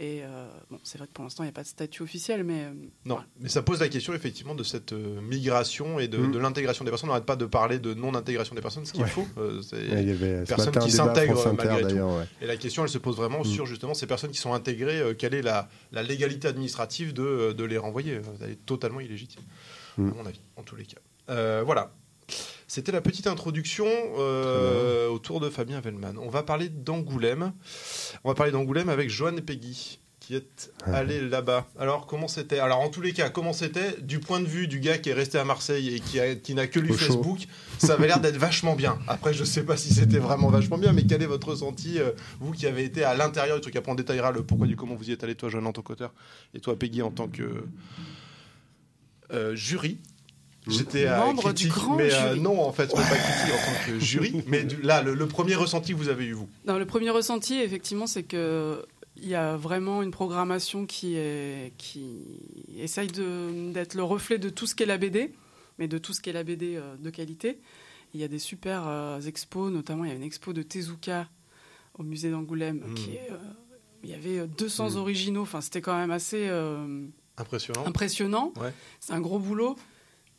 Et euh, bon, c'est vrai que pour l'instant, il n'y a pas de statut officiel, mais euh, Non, mais ça pose la question effectivement de cette euh, migration et de, Mm. de l'intégration des personnes. On n'arrête pas de parler de non-intégration des personnes, ce qui est Ouais. faux. Euh, c'est- Ouais, il y avait ce personnes matin qui s'intègrent, malgré tout. ouais. Et la question, elle se pose vraiment Mm. sur justement ces personnes qui sont intégrées. euh, quelle est la, la légalité administrative de, de les renvoyer Elle est totalement illégitime, Mm. à mon avis, en tous les cas. Euh, voilà. C'était la petite introduction euh, autour de Fabien Vellman. On va parler d'Angoulême. On va parler d'Angoulême avec Joanne Peggy, qui êtes allé là-bas. Alors, comment c'était? Alors, en tous les cas, comment c'était? Du point de vue du gars qui est resté à Marseille et qui, a- qui n'a que lu Au. Facebook, ça avait l'air d'être vachement bien. Après, je sais pas si c'était vraiment vachement bien, mais quel est votre ressenti, euh, vous qui avez été à l'intérieur du truc? Après, on détaillera le pourquoi du comment vous y êtes allé, toi, Joanne, en tant qu'auteur, et toi, Peggy, en tant que euh, jury. J'étais à Membre du grand mais euh, jury. non, en fait, pas critique en tant que jury. <laughs> Mais du- là, le, le premier ressenti que vous avez eu, vous Non, le premier ressenti, effectivement, c'est que il y a vraiment une programmation qui est qui essaye d'être le reflet de tout ce qu'est la BD, mais de tout ce qu'est la BD euh, de qualité. Il y a des super euh, expos, notamment il y a une expo de Tezuka au musée d'Angoulême Mm. qui est euh, il y avait euh, 200 Mm. originaux. Enfin, c'était quand même assez euh, Impressionnant. impressionnant. Ouais. C'est un gros boulot.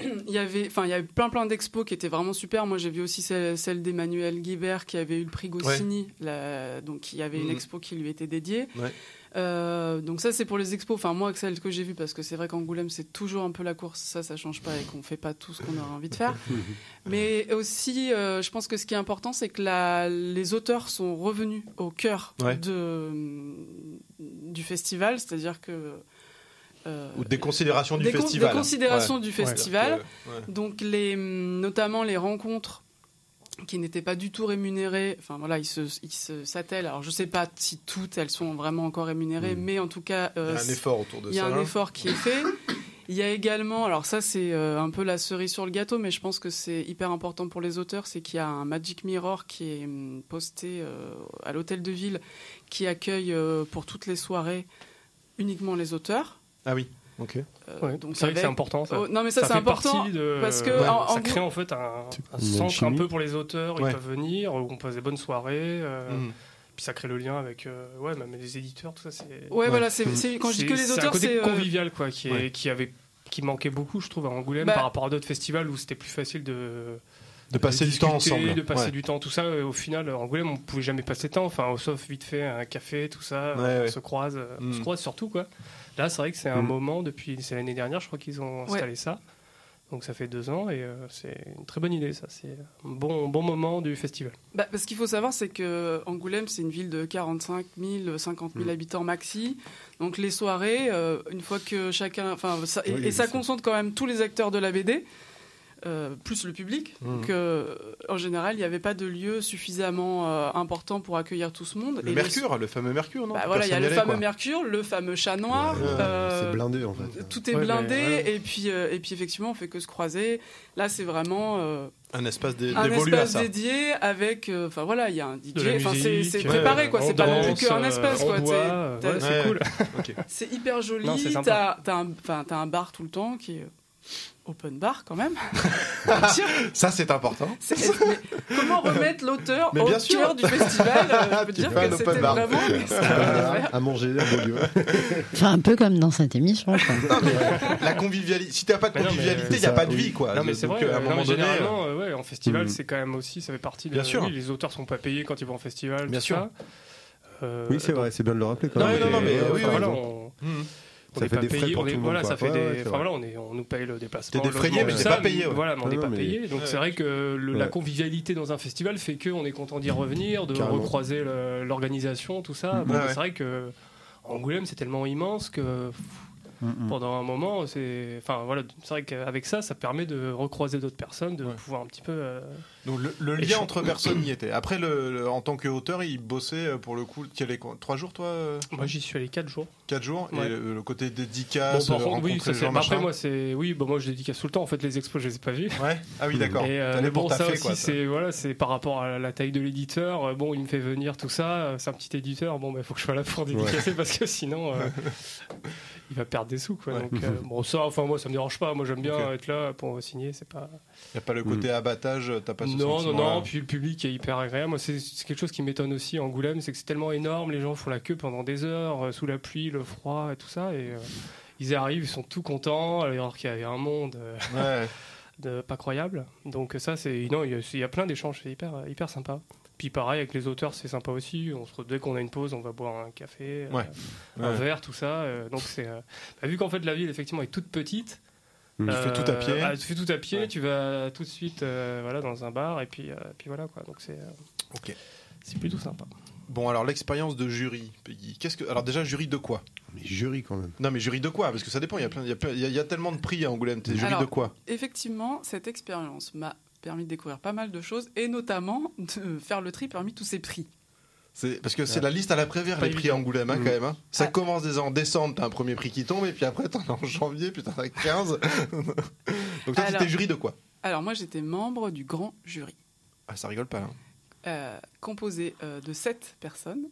<clears throat> Il y avait, enfin, il y avait plein plein d'expos qui étaient vraiment super. Moi, j'ai vu aussi celle, celle d'Emmanuel Guibert qui avait eu le prix Goscinny. La- donc, il y avait une Mhm. expo qui lui était dédiée. Ouais. Euh, donc ça, c'est pour les expos. Enfin, moi, celle que j'ai vue, parce que c'est vrai qu'Angoulême, c'est toujours un peu la course. Ça, ça change pas et qu'on fait pas tout ce qu'on aurait envie de faire. <laughs> Mais aussi, euh, je pense que ce qui est important, c'est que la- les auteurs sont revenus au cœur Ouais. de, du festival. C'est-à-dire que euh, Ou des considérations du des con- festival. des considérations Ouais. du festival. Ouais. Donc les, notamment les rencontres qui n'étaient pas du tout rémunérées. Enfin voilà, ils se, ils se s'attellent. Alors je sais pas si toutes elles sont vraiment encore rémunérées, mais en tout cas, Il y euh, a un effort autour de il y a ça. un hein. effort qui est fait. Il y a également, alors ça c'est euh, un peu la cerise sur le gâteau, mais je pense que c'est hyper important pour les auteurs, c'est qu'il y a un Magic Mirror qui est hum, posté euh, à l'hôtel de ville, qui accueille euh, pour toutes les soirées uniquement les auteurs. Ah oui, ok. Euh, Ouais, donc c'est vrai que c'est important. Ça. Oh, non mais ça, c'est fait important partie de- parce que ouais, en- en ça gros- crée en fait un, un centre un peu pour les auteurs. Ouais. Ils peuvent venir, où on passe des bonnes soirées. euh, Mhm. Puis ça crée le lien avec euh, ouais, même les éditeurs, tout ça. C'est Ouais, voilà, c'est c'est- quand je dis que les c'est un auteurs, côté c'est convivial quoi, qui, est- Ouais. qui avait qui manquait beaucoup, je trouve, à Angoulême Bah- par rapport à d'autres festivals où c'était plus facile de De passer du temps ensemble. de passer Ouais. du temps, tout ça. Et au final, à Angoulême, on pouvait jamais passer de temps, enfin, sauf vite fait un café, tout ça. Ouais, on ouais. se croise, euh, on se croise surtout quoi. Là, c'est vrai que c'est un Mm. moment depuis c'est l'année dernière, je crois qu'ils ont installé ça. Donc ça fait deux ans et euh, c'est une très bonne idée, ça. C'est un bon, bon moment du festival. Bah, parce qu'il faut savoir, c'est que Angoulême, c'est une ville de 45 000, 50 Mm. 000 habitants maxi. Donc les soirées, euh, une fois que chacun, enfin, ça, et, Oui, et ça concentre quand même tous les acteurs de la BD. Euh, plus le public. Mm. Donc, euh, en général, il n'y avait pas de lieu suffisamment euh, important pour accueillir tout ce monde. Le Et Mercure, le fameux Mercure, non bah, voilà, il y a le y allait, fameux quoi. Mercure, le fameux chat noir. Ouais, euh, C'est blindé en fait. tout est Ouais, mais blindé ouais. et puis euh, et puis effectivement on fait que se croiser. Là c'est vraiment euh, Un espace dé- un espace ça. dédié avec euh, enfin voilà il y a un DJ. Enfin c'est préparé quoi. C'est pas non plus qu'un espace quoi. c'est Ouais. cool. <laughs> C'est hyper joli. T'as un enfin t'as un bar tout le temps qui est open bar quand même. <laughs> Ça, c'est important. Comment remettre l'auteur au bien sûr. cœur du festival euh, Je <laughs> peux Tu dire fais un que open c'était bar. vraiment <laughs> à manger un beau lieu. Enfin, un peu comme dans cette émission. quoi. Non, mais la convivialité. Si t'as pas de convivialité, il n'y a pas de vie, quoi. Non mais c'est vrai, euh, à un non, moment mais donné. généralement, euh, ouais, en festival, Mm. c'est quand même aussi, ça fait partie de Bien sûr. oui, les auteurs sont pas payés quand ils vont en festival, Bien tout sûr. ça. Euh, Oui, c'est vrai, c'est bien de le rappeler quand Non, même. mais, non, non, mais euh, oui, on, on Ça n'est fait pas des frais payé, pour on est- tout le monde, voilà, ça fait Ouais, des, enfin voilà, on est, on nous paye le déplacement. T'es défrayé, mais t'es pas payé, ouais. Voilà, mais on n'est non, pas mais- payé. Donc Ouais. c'est vrai que le- la convivialité dans un festival fait qu'on est content d'y revenir, de Carrément. recroiser l'organisation, tout ça. Bon, Ouais, C'est vrai que Angoulême c'est tellement immense que pendant un moment, c'est, enfin voilà, c'est vrai qu'avec ça, ça permet de recroiser d'autres personnes, de Ouais. pouvoir un petit peu. euh, Donc le, lien entre personnes y était. Après, le, le- en tant qu'auteur, il bossait euh, pour le coup. Est, quoi, trois jours, toi euh, Moi, j'y suis allé quatre jours. Quatre jours Ouais. Et le, le côté dédicace, Bon, par contre, oui, ça, gens, bah, après moi c'est oui, bon moi je dédicace tout le temps. En fait, les expos, je les ai pas vus. Ouais. Ah oui, d'accord. Et, euh, T'allais mais pour bon, ça aussi, quoi, ça. c'est voilà, c'est par rapport à la taille de l'éditeur. Bon, il me fait venir tout ça. C'est un petit éditeur. Bon, il faut que je sois là pour dédicacer parce que sinon, euh, il va perdre des sous, quoi. Ouais. Donc, euh, bon, ça, enfin moi, ça me dérange pas. Moi, j'aime bien être là pour signer. C'est pas. Il n'y a pas le côté abattage, t'as pas ce non, non, non. Puis le public est hyper agréable. Moi, c'est c'est quelque chose qui m'étonne aussi. à Angoulême, c'est que c'est tellement énorme. Les gens font la queue pendant des heures euh, sous la pluie, le froid et tout ça. Et euh, ils arrivent, ils sont tout contents alors qu'il y avait un monde. euh, Ouais. <laughs> de pas croyable. Donc ça, c'est non, il y, a- il y a plein d'échanges, c'est hyper hyper sympa. Puis pareil avec les auteurs, c'est sympa aussi. On se, dès qu'on a une pause, on va boire un café, euh, Ouais. un Ouais. verre, tout ça. euh, donc c'est euh, bah, vu qu'en fait la ville effectivement est toute petite. Mm. Tu fais tout à pied. ah, tu fais tout à pied, Ouais. tu vas tout de suite euh, voilà dans un bar et puis euh, puis voilà quoi. Donc c'est euh, plutôt sympa. Bon, alors l'expérience de jury, Peggy. Qu'est-ce que alors déjà jury de quoi? Mais jury quand même. Non, mais jury de quoi? Parce que ça dépend. Il y a plein, il y a, plein- il y a- il y a tellement de prix à Angoulême. T'es jury Alors, de quoi? Effectivement, cette expérience m'a permis de découvrir pas mal de choses et notamment de faire le tri parmi tous ces prix. C'est parce que c'est la liste à la prévère Pas les prix à Angoulême hein, Mm. quand même. hein. Ça Ah. commence déjà en décembre, t'as un premier prix qui tombe et puis après t'en as en janvier, puis t'en as 15. <laughs> Donc toi Alors- t'étais jury de quoi? Alors moi j'étais membre du grand jury, Ah ça rigole pas. hein. euh, composé euh, de sept personnes.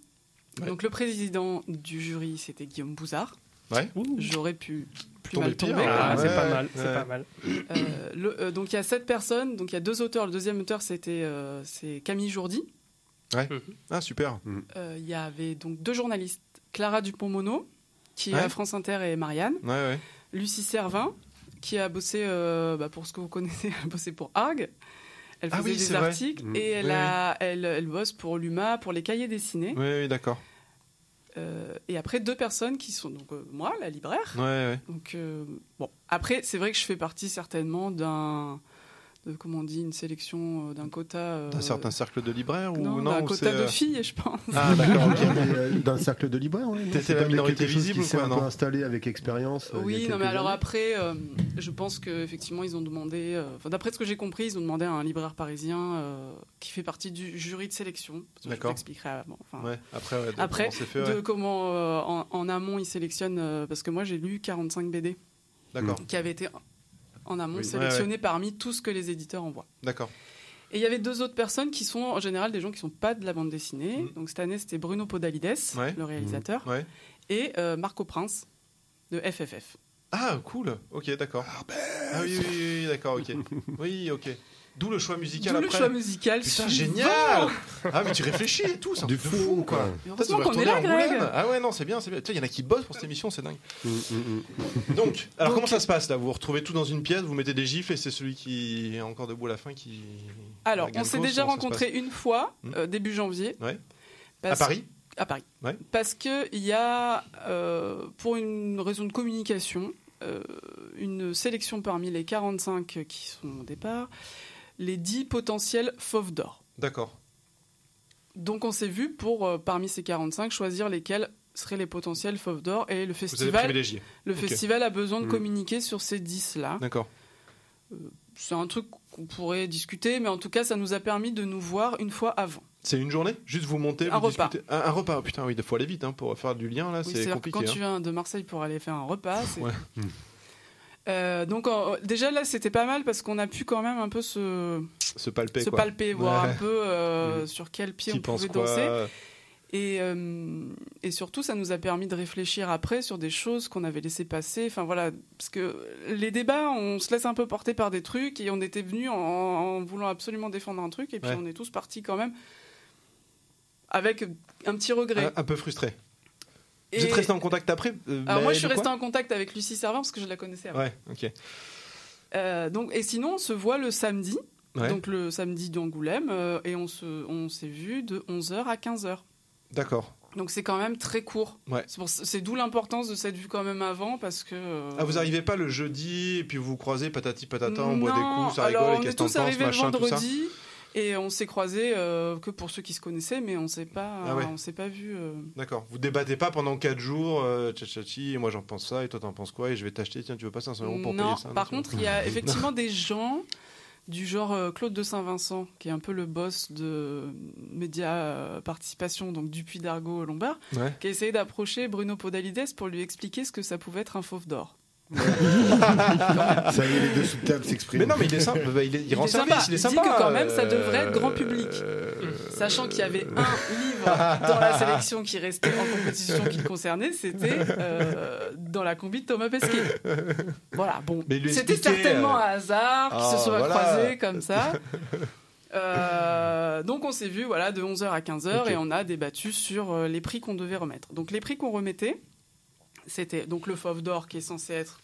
Ouais. Donc le président du jury c'était Guillaume Bouzard. Ouais. J'aurais pu plus Tomber mal pire, tomber. ouais. Ah, c'est Ouais, pas mal, c'est ouais. pas mal. Euh, le- euh, donc il y a sept personnes, donc il y a deux auteurs. Le deuxième auteur c'était euh, c'est Camille Jourdi. Ah super. Euh, Il y avait donc deux journalistes, Clara Dupont-Mono qui est Ouais. à France Inter et Marianne, Ouais ouais. Lucie Servin qui a bossé euh, bah, pour ce que vous connaissez, <laughs> elle a bossé pour Arg. Elle Ah faisait oui, des c'est vrai. articles Mm. et elle, Oui, a, elle, elle bosse pour l'UMA, pour les cahiers dessinés. Oui oui d'accord. Euh, et après deux personnes qui sont donc euh, moi, la libraire. Ouais ouais. Donc euh, bon, après c'est vrai que je fais partie certainement d'un, de, comment on dit, une sélection euh, d'un quota. euh, D'un certain cercle de libraires ou non, non d'un quota de euh, filles, je pense. Ah d'accord. D'un cercle de libraires, T'étais c'est la minorité visible qui ou quoi, un non peu installé avec expérience. Oui, non, mais alors après, euh, je pense qu'effectivement, ils ont demandé, euh, enfin, d'après ce que j'ai compris, ils ont demandé à un libraire parisien euh, qui fait partie du jury de sélection. Je D'accord. t'expliquerai avant. Enfin, Ouais. Après Après, comment c'est fait. de comment euh, en, en amont ils sélectionnent, euh, parce que moi j'ai lu 45 BD D'accord. qui avaient été en amont Oui. sélectionnés parmi tout ce que les éditeurs envoient. D'accord. Et il y avait deux autres personnes qui sont en général des gens qui sont pas de la bande dessinée. Mhm. Donc cette année c'était Bruno Podalides, Ouais. le réalisateur, Ouais. et euh, Marco Prince de FFF. Ah cool. Ok d'accord. Ah oui oui, oui, oui, d'accord ok. <laughs> Oui ok. D'où le choix musical D'où le après. choix musical. Putain, génial Ah, mais tu réfléchis et tout, c'est un Du truc de fou, fou, quoi. Heureusement qu'on est là, Greg. Ah ouais, non, c'est bien, c'est bien. Tu sais, Il y en a qui bossent pour cette émission, c'est dingue. Mm, mm, mm. Donc, alors Donc- comment ça se passe là? Vous vous retrouvez tout dans une pièce, vous mettez des gifs et c'est celui qui est encore debout à la fin qui. Alors, on s'est déjà rencontrés une fois, euh, début janvier. Ouais. Parce- À Paris? À Paris. Ouais. Parce qu'il y a, euh, pour une raison de communication, euh, une sélection parmi les 45 qui sont au départ, les 10 potentiels fauves d'or. D'accord. Donc on s'est vu pour, euh, parmi ces 45, choisir lesquels seraient les potentiels fauves d'or. Et le festival, le festival a besoin de Hmm. communiquer sur ces 10-là. D'accord. C'est un truc qu'on pourrait discuter, mais en tout cas, ça nous a permis de nous voir une fois avant. C'est une journée? Juste vous montez, Un vous repas. discutez Un, un repas, oh, putain, oui, il faut aller vite hein, pour faire du lien là, Oui, c'est compliqué. quand hein. tu viens de Marseille pour aller faire un repas, c'est... Ouais. <laughs> Euh, donc en- déjà là c'était pas mal parce qu'on a pu quand même un peu se, Se palper se quoi. palper, voir Ouais. un peu euh, sur quel pied Qui on pouvait danser. Et, euh, et surtout ça nous a permis de réfléchir après sur des choses qu'on avait laissé passer. Enfin voilà, parce que les débats on se laisse un peu porter par des trucs et on était venus en, en voulant absolument défendre un truc et puis Ouais. on est tous partis quand même avec un petit regret. un, un peu frustré. Et- Vous êtes resté en contact après euh, Alors moi je suis restée en contact avec Lucie Servin parce que je la connaissais avant. Ouais, ok. Euh, donc, et sinon, on se voit le samedi, Ouais. donc le samedi d'Angoulême, euh, et on se, on s'est vu de 11h à 15h. D'accord. Donc c'est quand même très court. Ouais. C'est, d'où l'importance de cette vue quand même avant, parce que... euh, Ah, vous arrivez pas le jeudi et puis vous vous croisez patati patata, on boit des non, coups, ça alors rigole, et on qu'est-ce est tous arrivés le machin, tout ça. Et on s'est croisés euh, que pour ceux qui se connaissaient, mais on s'est pas, Ah ouais. on s'est pas vu. euh, D'accord. Vous débattez pas pendant 4 jours, euh, tchatchachi, et moi j'en pense ça, et toi t'en penses quoi, et je vais t'acheter, tiens, tu veux pas 500 euros pour non, payer ça par tu contre, il y a <laughs> effectivement des gens du genre euh, Claude de Saint-Vincent, qui est un peu le boss de Média Participation, donc Dupuis d'Argo Lombard, Ouais. qui a essayé d'approcher Bruno Podalides pour lui expliquer ce que ça pouvait être un fauve d'or. <laughs> Ça y est, les deux sous table s'expriment. Mais non, mais il est sympa, bah, il, est, il Il rend est service, sympa. il est Il dit que quand même, ça devrait être euh, grand public. euh, Sachant qu'il y avait un <laughs> livre dans la sélection qui restait en compétition qui le concernait, c'était euh, dans la combi de Thomas Pesquet. Voilà, bon. C'était certainement euh, un hasard qui ah, se soit voilà. croisé comme ça. <laughs> Euh, donc on s'est vu voilà, de 11h à 15h Ok. et on a débattu sur euh, les prix qu'on devait remettre. Donc les prix qu'on remettait, c'était donc le Fauve d'Or qui est censé être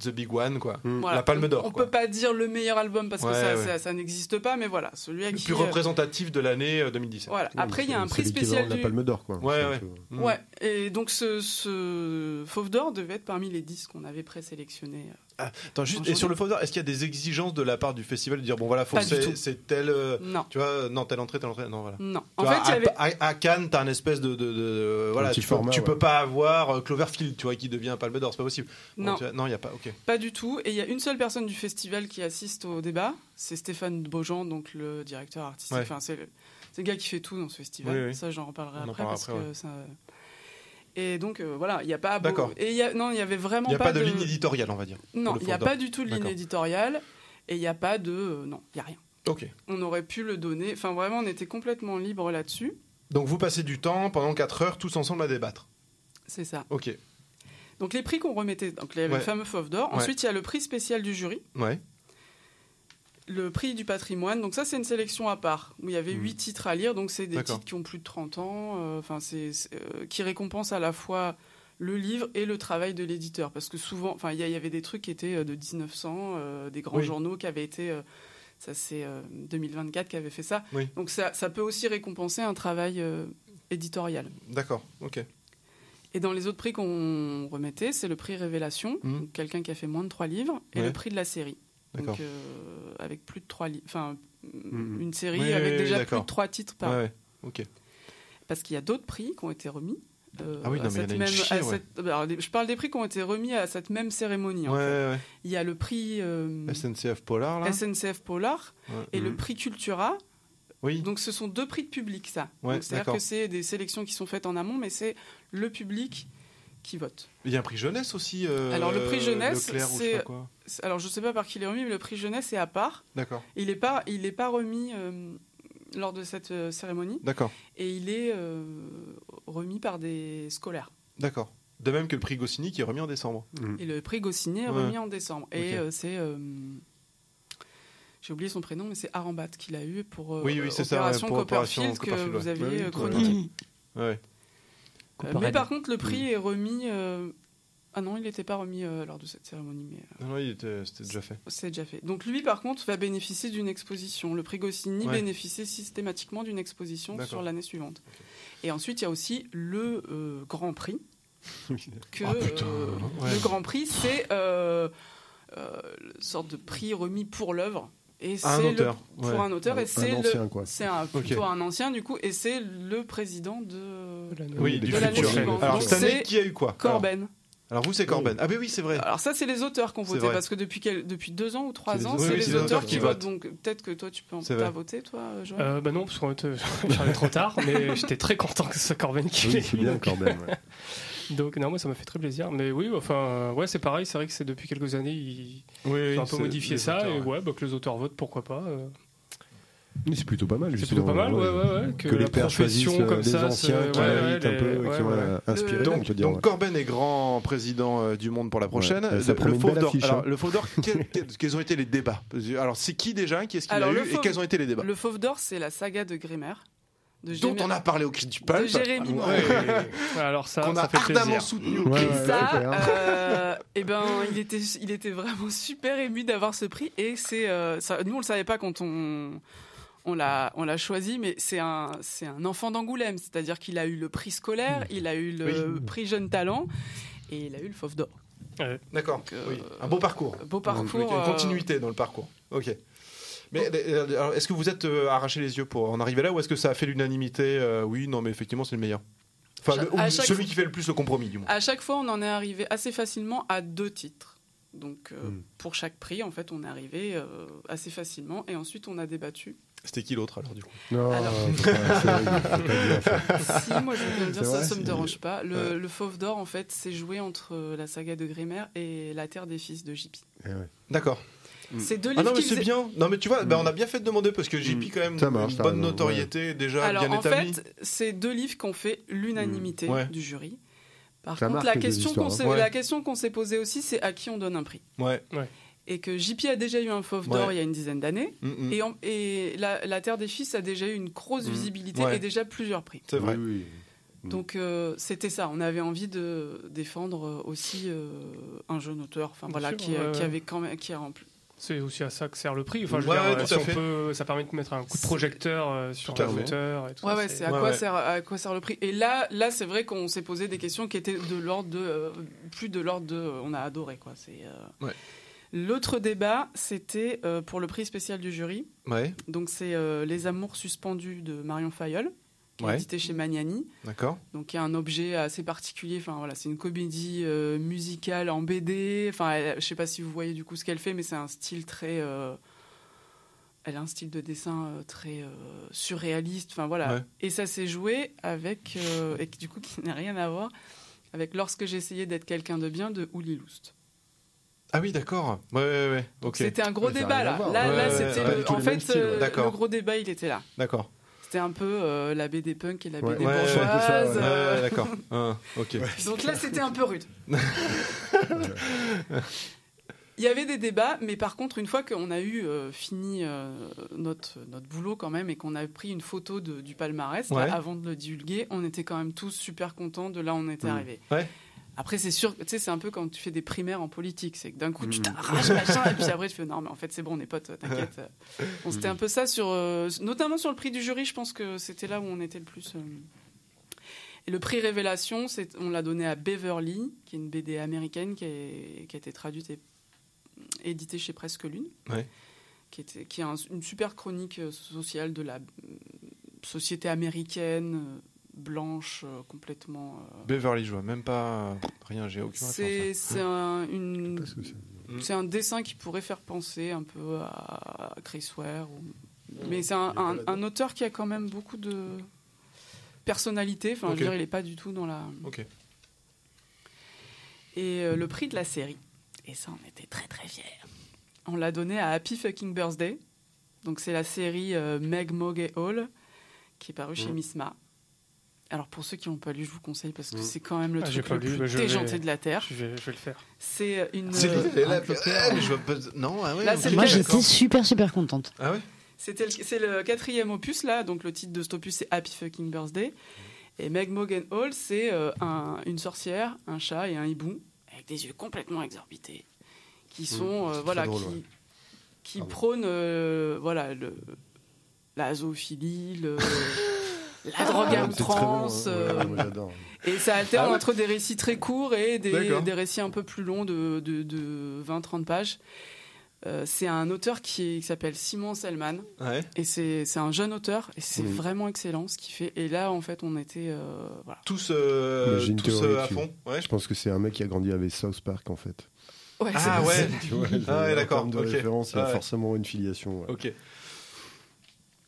The Big One, quoi. voilà, La Palme d'Or, On quoi. peut pas dire le meilleur album parce que Ouais, ça, ouais. ça, ça n'existe pas, mais voilà, celui Le qui plus euh, représentatif de l'année euh, 2017. Voilà. Après, il y a un C'est prix spécial de la. Palme d'Or, quoi. Ouais, ouais. peu- Mm. Ouais, et donc ce, ce Fauve d'Or devait être parmi les 10 qu'on avait présélectionnés. Attends, juste, En et sur le d'Or, est-ce qu'il y a des exigences de la part du festival de dire bon voilà, faut Pas que du c'est tout. c'est tel, euh, Non. tu vois, non telle entrée, telle entrée, non voilà. Non. Tu En vois, fait, il y à, avait. à- à Cannes, t'as un espèce de, de, de- voilà, petit tu, peux, format, tu ouais. peux pas avoir euh, Cloverfield, tu vois, qui devient Palme d'Or, c'est pas possible. Non. tu vois, non, il y a pas. Ok. Pas du tout. Et il y a une seule personne du festival qui assiste au débat, c'est Stéphane Beaujean, donc le directeur artistique. Ouais. Enfin, c'est le, c'est le gars qui fait tout dans ce festival. Oui, oui. Ça, j'en reparlerai On en après parlera parce après, que ça. Et donc euh, voilà, il n'y a pas. beau- D'accord. Et il y a non, il y avait vraiment Il n'y a pas, de, ligne éditoriale, on va dire. Non, il n'y a pas du tout de ligne éditoriale et il n'y a pas de euh, non, il y a rien. Ok. On aurait pu le donner. Enfin, vraiment, on était complètement libre là-dessus. Donc vous passez du temps pendant 4 heures tous ensemble à débattre. C'est ça. Ok. Donc les prix qu'on remettait, donc avait Ouais. le fameux Fauve d'or. Ensuite, il y a le prix spécial du jury. Ouais. Le prix du patrimoine. Donc ça, c'est une sélection à part où il y avait huit titres à lire. Donc c'est des titres qui ont plus de 30 ans, euh, enfin c'est c'est, euh, qui récompensent à la fois le livre et le travail de l'éditeur parce que souvent, enfin il y, avait des trucs qui étaient euh, de 1900, euh, des grands Oui. journaux qui avaient été ça c'est euh, 2024 qui avait fait ça. Oui. Donc ça, ça peut aussi récompenser un travail éditorial. D'accord. Ok. Et dans les autres prix qu'on remettait, c'est le prix Révélation, donc quelqu'un qui a fait moins de trois livres, et Ouais. le prix de la série. Donc euh, avec plus de trois livres, enfin Mhm. une série Oui, avec oui, déjà oui, plus de trois titres par. Ouais, ouais. Ok. Parce qu'il y a d'autres prix qui ont été remis. euh, Ah oui, non, mais il y en a même- chier, à ouais. cette- alors, les- je parle des prix qui ont été remis à cette même cérémonie. en Ouais, fait. Il y a le prix euh. SNCF Polar là. SNCF Polar et le Mhm. prix Cultura. Oui. Donc ce sont deux prix de public, ça. C'est-à-dire que c'est des sélections qui sont faites en amont, mais c'est le public qui vote. Il y a un prix jeunesse aussi. euh, Alors le prix jeunesse, Leclerc ou je sais c'est pas quoi. c'est- alors je sais pas par qui il est remis, mais le prix jeunesse est à part. D'accord. Il n'est pas il est pas remis euh, lors de cette euh, cérémonie D'accord. et il est euh, remis par des scolaires. D'accord. De même que le prix Goscinny qui est remis en décembre. Et le prix Goscinny est Ouais. remis en décembre. Et euh, c'est euh, j'ai oublié son prénom, mais c'est Arambat qu'il a eu pour euh, Oui, oui, c'est ça, Opération ouais, pour Opération Copperfield que Copperfield, vous ouais. aviez Ouais, ouais. chroniqué. Euh, mais par contre, le prix est remis. euh, Ah non, il n'était pas remis euh, lors de cette cérémonie, mais euh, Non, non, il était- c'était déjà fait. c'est déjà fait. Donc lui, par contre, va bénéficier d'une exposition. Le prix Goscinny Ouais. bénéficie systématiquement d'une exposition sur l'année suivante. Et ensuite, il y a aussi le euh, Grand Prix. <laughs> que, Ah, putain, euh, ouais. Le Grand Prix, c'est euh, euh, une sorte de prix remis pour l'œuvre. Et À un c'est le- auteur, pour ouais. un auteur, Un- et c'est un le- ancien, quoi. c'est un, Ok. plutôt un ancien du coup, et c'est le président de, Oui, de l'année futur. suivante. Alors Donc, cette année, c'est qui a eu quoi? Corben. Alors, alors vous, c'est Corben. Ah, ben oui, c'est vrai. Alors ça, c'est les auteurs qui ont C'est voté parce que depuis, quel- depuis deux ans ou trois ans, c'est Oui, les c'est les auteurs qui votent. votent. Donc peut-être que toi, tu peux en vrai. voté, toi, Joël? Euh, bah non, parce qu'en fait, euh, <laughs> j'arrive trop tard, mais j'étais très content que ce soit Corben qui Oui, l'ait c'est bien Corben. ouais. <laughs> Donc non, moi ça m'a fait très plaisir. Mais oui, enfin, euh, ouais, c'est pareil. C'est vrai que c'est depuis quelques années ils Oui, oui, ils ont un peu modifié ça auteurs, et ouais. ouais, bah, que les auteurs votent, pourquoi pas. euh. Mais c'est plutôt pas mal. C'est justement, plutôt pas mal, ouais, ouais, ouais. Que, Que, les pères choisissent euh, comme des ça, anciens qui ouais, un peu, qui ouais, ont ouais. inspiré, Donc, dire. donc ouais. Corben est grand président euh, du monde pour la prochaine. Ouais, ça Le- belle d'Or. Alors, hein. le d'Or, <laughs> quel- quel- quels ont été les débats? Alors, c'est qui déjà? Qui est-ce qu'il a eu Et quels ont été les débats? Le Fauve d'Or, c'est la saga de Grémer. De Dont on a parlé au cri du palme. de Jérémy Moreau. Alors ça, Qu'on ça a fait ardemment plaisir. soutenu. Ouais, Et ouais, ça, ouais, ouais, hein. euh, eh ben, il était, il était vraiment super ému d'avoir ce prix. Et c'est, euh, nous on le savait pas quand on, on l'a, on l'a choisi, mais c'est un, c'est un enfant d'Angoulême, c'est-à-dire qu'il a eu le prix scolaire, il a eu le prix jeune talent, et il a eu le Fauve d'or. D'accord. Donc, euh, oui. Un beau parcours. beau parcours, Une euh, continuité dans le parcours. Ok. Mais euh, alors, est-ce que vous êtes euh, arraché les yeux pour en arriver là ou est-ce que ça a fait l'unanimité euh, Oui, non, mais effectivement, c'est le meilleur. Enfin, le- celui qui fait le plus le compromis, du moins. À chaque fois, on en est arrivé assez facilement à deux titres. Donc, euh, Hmm. pour chaque prix, en fait, on est arrivé euh, assez facilement, et ensuite on a débattu. C'était qui l'autre alors, du coup? Non, Alors- <laughs> si, moi je veux bien dire, ça, ça me dérange pas. Le, Ouais. le Fauve d'Or, en fait, c'est joué entre euh, la saga de Grémer et La Terre des Fils de JP. Eh ouais. D'accord. C'est deux Ah livres non, mais c'est faisaient- bien. Non, mais tu vois, bah, on a bien fait de demander parce que JP, quand même, marche, une bonne raison, notoriété déjà Alors, bien en établie. fait, c'est deux livres qui ont fait l'unanimité Ouais. du jury. Par Ça contre, la les question, qu'on hein. s'est, Ouais. la question qu'on s'est posée aussi, c'est à qui on donne un prix. Ouais. Et que JP a déjà eu un Fauve d'Or Ouais. il y a une dizaine d'années. Mm, mm. Et, en- et la, La Terre des Fils a déjà eu une grosse Mm. visibilité Ouais. et déjà plusieurs prix. C'est vrai. Oui, oui. Mm. Donc euh, c'était ça, on avait envie de défendre euh, aussi euh, un jeune auteur, enfin voilà, sûr, qui, ouais, qui ouais. avait quand même, qui a en plus. C'est aussi à ça que sert le prix. Enfin, je veux Ouais, dire, ouais, euh, si on peut, ça permet de mettre un coup de projecteur euh, sur Tout un et tout Ouais ça. ouais, c'est à Ouais, quoi ouais. sert à quoi sert le prix? Et là là c'est vrai qu'on s'est posé des questions qui étaient de l'ordre de euh, plus de l'ordre de euh, on a adoré quoi. C'est euh, Ouais. L'autre débat, c'était euh, pour le prix spécial du jury. Ouais, Donc c'est euh, Les Amours suspendus de Marion Fayolle, qui est Ouais. édité chez Magnani. d'accord. Donc il y a un objet assez particulier. Enfin voilà, c'est une comédie euh, musicale en BD. Enfin, elle- je sais pas si vous voyez du coup ce qu'elle fait, mais c'est un style très. euh, elle a un style de dessin euh, très euh, surréaliste. Enfin voilà. Ouais. Et ça s'est joué avec euh, et qui, du coup qui n'a rien à voir avec lorsque j'essayais d'être quelqu'un de bien de Uli Loust. Ah oui, d'accord. Ouais, ouais, ouais. C'était un gros débat là. voir. Là, Ouais, là, ouais, c'était en fait style, ouais. D'accord. le gros débat il était là. D'accord. C'était un peu euh, la BD punk et la. BD Ouais, bourgeoise. ouais. D'accord. <laughs> Ah, ok. Donc là, c'était un peu rude. <laughs> Il y avait des débats, mais par contre, une fois qu'on a eu euh, fini euh, notre, notre boulot quand même et qu'on a pris une photo de- du palmarès, là, avant de le divulguer, on était quand même tous super contents de là où on était Mm. arrivé. Ouais. Après, c'est sûr, tu sais, c'est un peu quand tu fais des primaires en politique, c'est que d'un coup, tu Mm. t'arraches, machin, et puis après, tu fais non, mais en fait, c'est bon, on est potes, t'inquiète. <laughs> Bon, c'était un peu ça, sur, euh, notamment sur le prix du jury, je pense que c'était là où on était le plus. euh, et le prix Révélation, on l'a donné à Beverly, qui est une BD américaine qui, est- qui a été traduite et éditée chez Presque Lune, Ouais. qui, était, qui est un- une super chronique euh, sociale de la euh, société américaine, euh, blanche, euh, complètement. euh, Beverly, je vois même pas euh, rien, j'ai aucune c'est un, une- c'est- un dessin qui pourrait faire penser un peu à Chris Ware. ou- Mais c'est un, un- un auteur qui a quand même beaucoup de personnalité. Enfin, je veux dire, il n'est pas du tout dans la. Ok. Et euh, le prix de la série. Et ça, on était très très fiers. On l'a donné à Happy Fucking Birthday. Donc c'est la série euh, Meg, Mog et Hall qui est parue chez Mm. Misma. Alors pour ceux qui n'ont pas lu, je vous conseille parce que Mm. c'est quand même le Ah, truc le lu, plus vais- déjanté de la Terre. Je vais, je vais le faire. C'est une... C'est euh, ah, vois pas. Non, ah ouais. Là, Moi, j'étais super, super contente. Ah ouais C'était le- C'est le quatrième opus, là. Donc, le titre de cet opus, c'est Happy Fucking Birthday. Et Meg Mogan Hall, c'est euh, un- une sorcière, un chat et un hibou, avec des yeux complètement exorbités, qui sont, euh, voilà, drôle, qui, ouais. qui Pardon. prônent, euh, voilà, le, la zoophilie, le, <laughs> la drogue à bon, outrance. hein. euh, et ça alterne Ah ouais entre des récits très courts et des, des récits un peu plus longs de, de, de 20-30 pages. Euh, c'est un auteur qui, s'appelle Simon Selman. Ouais. Et c'est c'est un jeune auteur et c'est vraiment excellent ce qu'il fait. Et là, en fait, on était. euh, voilà. Tous, euh, Mais j'ai une tous théorie à fond. Ouais. Je pense que c'est un mec qui a grandi avec South Park en fait. Ouais, Ah c'est- ouais. <laughs> Tu vois, Ah ouais, d'accord, termes de ok. référence, il y a Ah ouais. forcément une filiation. ouais. Ok.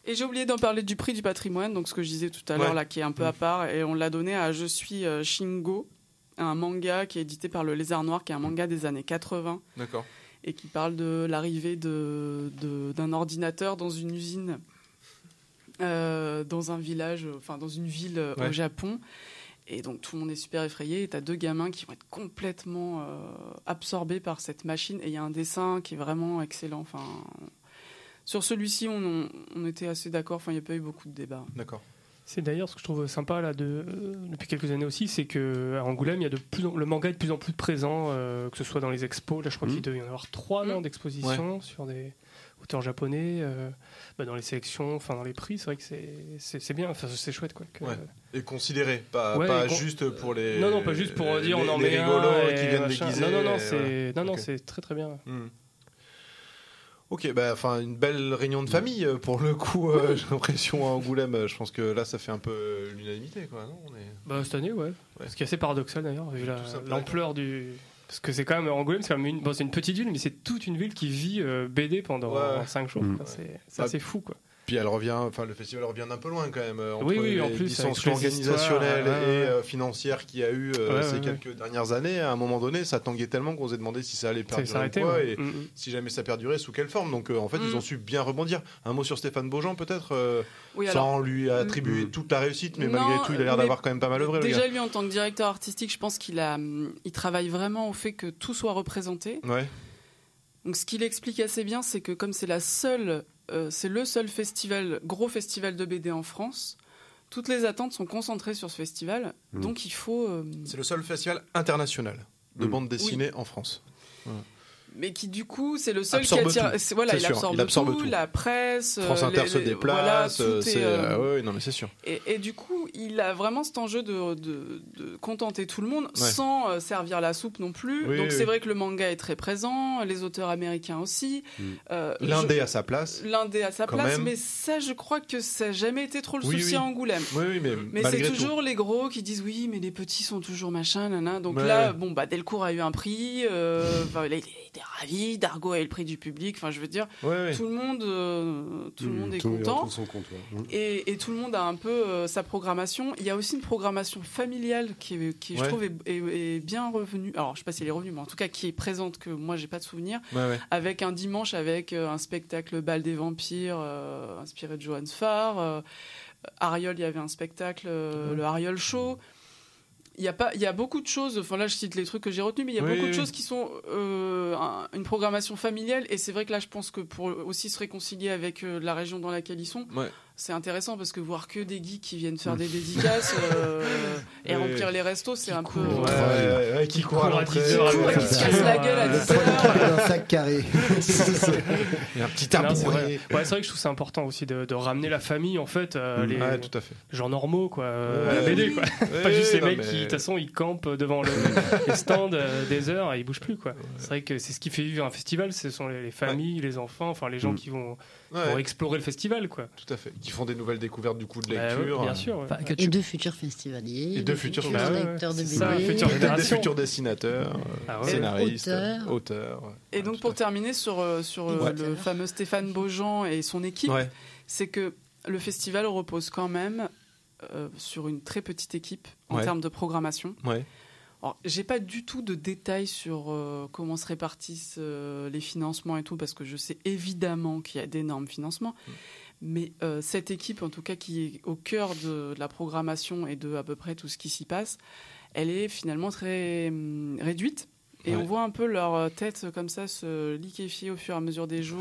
Et j'ai oublié d'en parler du prix du patrimoine, donc ce que je disais tout à l'heure, Ouais. là, qui est un peu à Mhm. part. Et on l'a donné à Je suis euh, Shingo, un manga qui est édité par le Lézard Noir, qui est un manga des années 80 D'accord. et qui parle de l'arrivée de- de- d'un ordinateur dans une usine, euh, dans un village, enfin dans une ville euh, Ouais. au Japon. Et donc tout le monde est super effrayé. Et t'as deux gamins qui vont être complètement euh, absorbés par cette machine. Et il y a un dessin qui est vraiment excellent. Enfin, sur celui-ci, on, on était assez d'accord. Enfin, il n'y a pas eu beaucoup de débats. D'accord. C'est d'ailleurs ce que je trouve sympa là de, euh, depuis quelques années aussi, c'est que à Angoulême, il y a de plus en- le manga est de plus en plus présent, euh, que ce soit dans les expos. Là, je crois Mhm. qu'il devait y en avoir trois non, d'expositions sur des auteurs japonais, euh, bah, dans les sélections, enfin dans les prix. C'est vrai que c'est bien, enfin, c'est chouette quoi. que- Ouais. Et considéré, pas, Ouais, pas et con- juste pour les. Non, non, pas juste pour dire on en met un et qui viennent déguiser. Non, non, non, c'est non, c'est très très bien. Hmm. Ok, bah, enfin, une belle réunion de famille euh, pour le coup. euh, <laughs> J'ai l'impression à Angoulême. euh, Je pense que là, ça fait un peu l'unanimité, quoi. Non On est- Bah, cette année, ouais. Ce qui est assez paradoxal d'ailleurs, vu la- l'ampleur du. Parce que c'est quand même Angoulême, c'est quand même une, bon, c'est une petite ville, mais c'est toute une ville qui vit euh, BD pendant Ouais. 5 jours. Mm. quoi. C'est c'est assez fou quoi. Puis elle revient, enfin le festival revient d'un peu loin quand même. euh, Entre Oui, oui, les en plus, dissensions organisationnelles et ouais. euh, financières qu'il y a eu euh, Ouais, ces ouais, quelques dernières années, à un moment donné, ça tanguait tellement qu'on s'est demandé si ça allait perdurer ou quoi, ouais. et Mm, mm. si jamais ça perdurait, sous quelle forme. Donc euh, en fait, ils Mm. ont su bien rebondir. Un mot sur Stéphane Beaujean peut-être, euh, Oui, sans lui attribuer Mm. toute la réussite, mais Non, malgré tout, il a l'air d'avoir quand même pas mal œuvré le Déjà, gars. lui, en tant que directeur artistique, je pense qu'il a, il travaille vraiment au fait que tout soit représenté. Ouais, Donc, ce qu'il explique assez bien, c'est que comme c'est la seule, euh, c'est le seul festival, gros festival de BD en France, toutes les attentes sont concentrées sur ce festival. Mm. Donc, il faut. euh, c'est le seul festival international de Mm. bande dessinée en France. Mais qui du coup c'est le seul Absorbe qui attire. tout. Voilà, il sûr, absorbe, il absorbe tout, tout. la presse. France euh, Inter les- se déplace. voilà, euh, c'est euh, euh, ouais, non mais c'est sûr. Et, et du coup, il a vraiment cet enjeu de, de- de contenter tout le monde Ouais. sans euh, servir la soupe non plus. Oui, Donc oui, c'est oui. vrai que le manga est très présent, les auteurs américains aussi. Euh, L'indé je- à sa place. L'indé à sa place, même. mais ça, je crois que ça n'a jamais été trop le souci à Angoulême. Oui, oui, mais, Mais c'est tout. toujours les gros qui disent oui, mais les petits sont toujours machin, nana. Donc là, bon, bah, Delcourt a eu un prix, euh, <laughs> enfin, était ravi, Dargo a eu le prix du public, enfin, je veux dire, Ouais, ouais. tout le monde, euh, tout le Mmh, monde est tout le monde content. compte, ouais. Mmh. Et, et tout le monde a un peu euh, sa programmation. Il y a aussi une programmation familiale qui, est- qui je trouve, est, est- est bien revenue. Alors, je sais pas si elle est revenue, mais en tout cas, qui est présente, que moi, j'ai pas de souvenir. Ouais, ouais. Avec un dimanche, avec euh, un spectacle Bal des Vampires, euh, inspiré de Johannes Farr. Euh, Ariol, il y avait un spectacle, euh, le Ariol Show. Il y, a pas, il y a beaucoup de choses, enfin là je cite les trucs que j'ai retenus, mais il y a Oui, beaucoup de choses qui sont euh, un- une programmation familiale. Et c'est vrai que là je pense que pour aussi se réconcilier avec euh, la région dans laquelle ils sont, Ouais. C'est intéressant parce que voir que des geeks qui viennent faire des dédicaces <laughs> euh, et remplir les restos, c'est un peu. Ouais, ouais, ouais, qui court à court à l'entrée. 10 heures, court et qui se casse la gueule à Le 10 poil heures. d'un sac carré. <laughs> Il y a un petit Non, c'est vrai. tabouret. Ouais, c'est vrai que je trouve c'est important aussi de, de ramener la famille en fait, euh, les Ouais, tout à fait. gens normaux quoi, euh, à la BD oui. quoi. Ouais, Pas juste les non, mecs mais- qui de toute façon ils campent devant le, <laughs> les stands euh, des heures et ils bougent plus quoi. C'est vrai que c'est ce qui fait vivre un festival, ce sont les, les familles, les enfants, enfin les gens Mm. qui vont, Ouais, vont explorer le festival quoi. tout à fait. Qui font des nouvelles découvertes du coup de Bah, lecture. ouais, bien sûr. ouais. Enfin, que Et deux futurs festivaliers. Et deux futurs ouais, ouais. lecteurs de BD. des futurs dessinateurs, Ah euh, ouais. scénaristes, Auteurs. Et donc pour terminer sur, euh, sur euh, Ouais. le fameux Stéphane Beaujean et son équipe, Ouais. c'est que le festival repose quand même euh, sur une très petite équipe en Ouais. termes de programmation. Ouais. Alors, j'ai pas du tout de détails sur euh, comment se répartissent euh, les financements et tout, parce que je sais évidemment qu'il y a d'énormes financements. Mm. Mais euh, cette équipe, en tout cas, qui est au cœur de, de la programmation et de à peu près tout ce qui s'y passe, elle est finalement très hum, réduite. Et Ouais. on voit un peu leur tête comme ça se liquéfier au fur et à mesure des jours.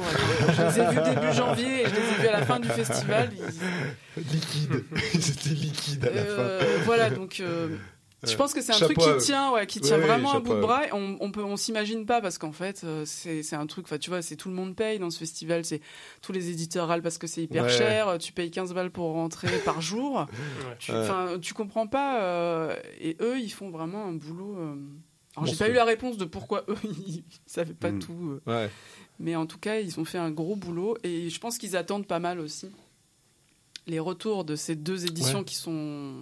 je les ai vus début janvier et je les ai vus à la fin du festival. Ils- Liquide. <laughs> C'était liquide à la fin. voilà, donc euh, je Ouais. pense que c'est un truc à qui tient, ouais, qui tient vraiment chapeau bout de à bras. On, on peut, on s'imagine pas parce qu'en fait, euh, c'est c'est un truc. Enfin, tu vois, c'est tout le monde paye dans ce festival. C'est tous les éditeurs râlent parce que c'est hyper Ouais. cher. Tu payes 15 balles pour rentrer par jour. <laughs> Ouais. Tu, enfin, tu comprends pas. euh, et eux, ils font vraiment un boulot. euh, alors, j'ai pas eu la réponse de pourquoi eux, <laughs> ils savaient pas Mm. tout. euh, Ouais. mais en tout cas, ils ont fait un gros boulot et je pense qu'ils attendent pas mal aussi les retours de ces deux éditions qui sont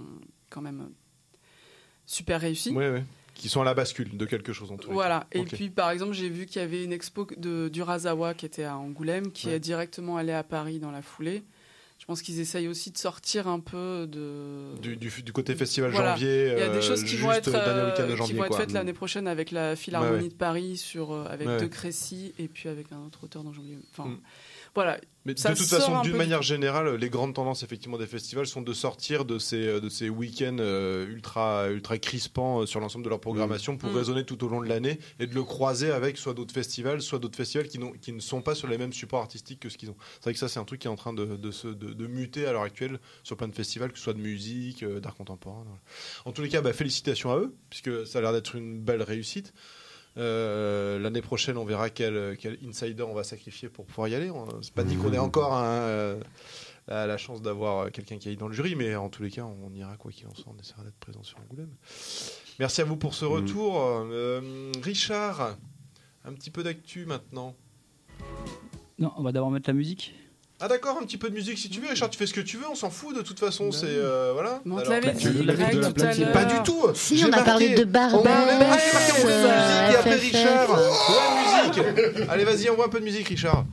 quand même super réussies. Ouais, ouais. Qui sont à la bascule de quelque chose en tout cas. Voilà. Et puis, par exemple, j'ai vu qu'il y avait une expo de, du Razawa qui était à Angoulême, qui Ouais. est directement allée à Paris dans la foulée. Je pense qu'ils essayent aussi de sortir un peu de. Du, du, du côté festival Voilà. janvier. Il y a des euh, choses qui vont être, euh, de qui janvier, vont être faites l'année prochaine avec la Philharmonie Ouais, ouais. de Paris, sur, euh, avec De. Crécy et puis avec un autre auteur dont j'ai oublié. Enfin, Mm. Voilà. Mais Ça de toute façon, un d'une manière générale, les grandes tendances effectivement des festivals sont de sortir de ces, euh, de ces week-ends euh, ultra, ultra crispants euh, sur l'ensemble de leur programmation pour Mm. résonner tout au long de l'année et de le croiser avec soit d'autres festivals, soit d'autres festivals qui, n'ont- qui ne sont pas sur les mêmes supports artistiques que ce qu'ils ont. C'est vrai que ça, c'est un truc qui est en train de, de, se- de- de muter à l'heure actuelle sur plein de festivals, que ce soit de musique, d'art contemporain. voilà. En tous les cas, bah, félicitations à eux, puisque ça a l'air d'être une belle réussite. Euh, L'année prochaine, on verra quel, quel insider on va sacrifier pour pouvoir y aller. On- C'est pas dit qu'on ait encore un, euh, la, la chance d'avoir quelqu'un qui aille dans le jury, mais en tous les cas, on ira quoi qu'il en soit. On essaiera d'être présent sur Angoulême. Merci à vous pour ce retour. Euh, Richard, un petit peu d'actu maintenant. Non, on va d'abord mettre la musique. Ah d'accord, un petit peu de musique si tu veux. Richard, tu fais ce que tu veux, on s'en fout de toute façon. C'est euh, voilà. Mais on te Alors, l'avait bah, dit, tu veux la Greg, de la tout à platine l'heure. Pas du tout. Si, J'ai on a marqué- parlé de On marqué peu de musique et après FFF. Richard. Ouais, musique. Allez, vas-y, envoie un peu de musique, Richard.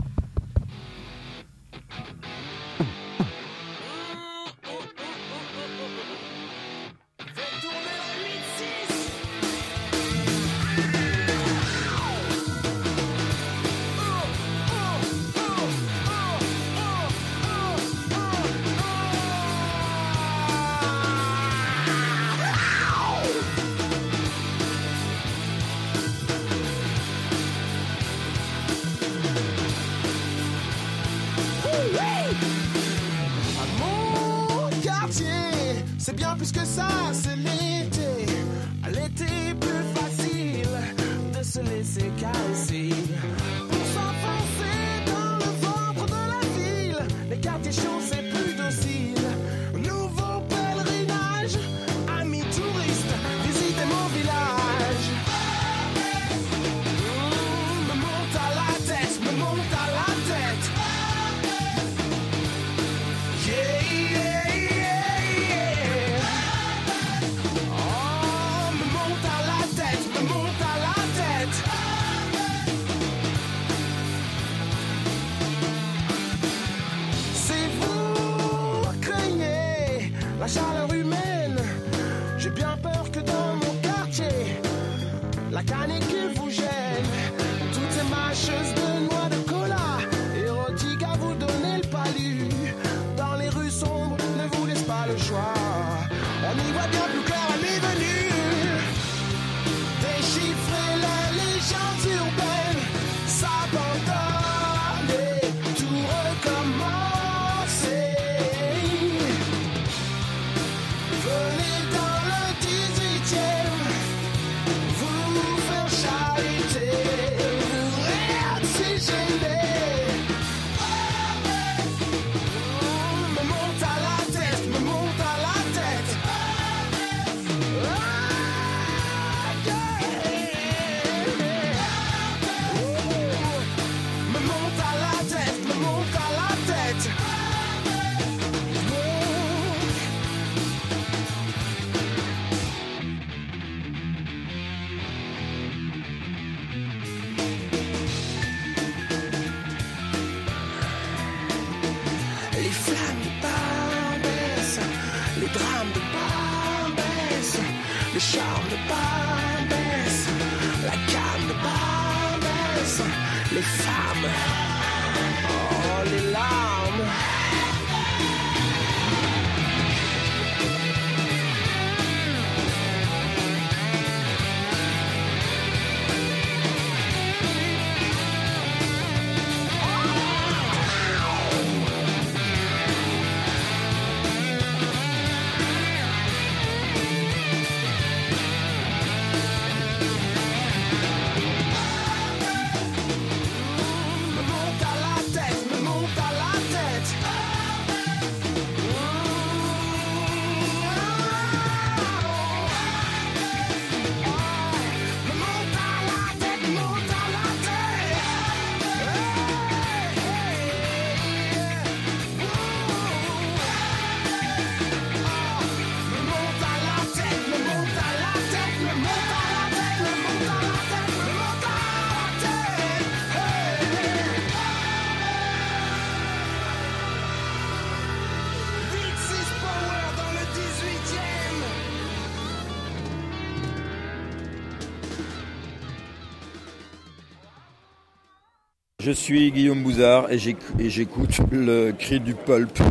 Je suis Guillaume Bouzard et j'éc- et j'écoute le cri du pulp. Et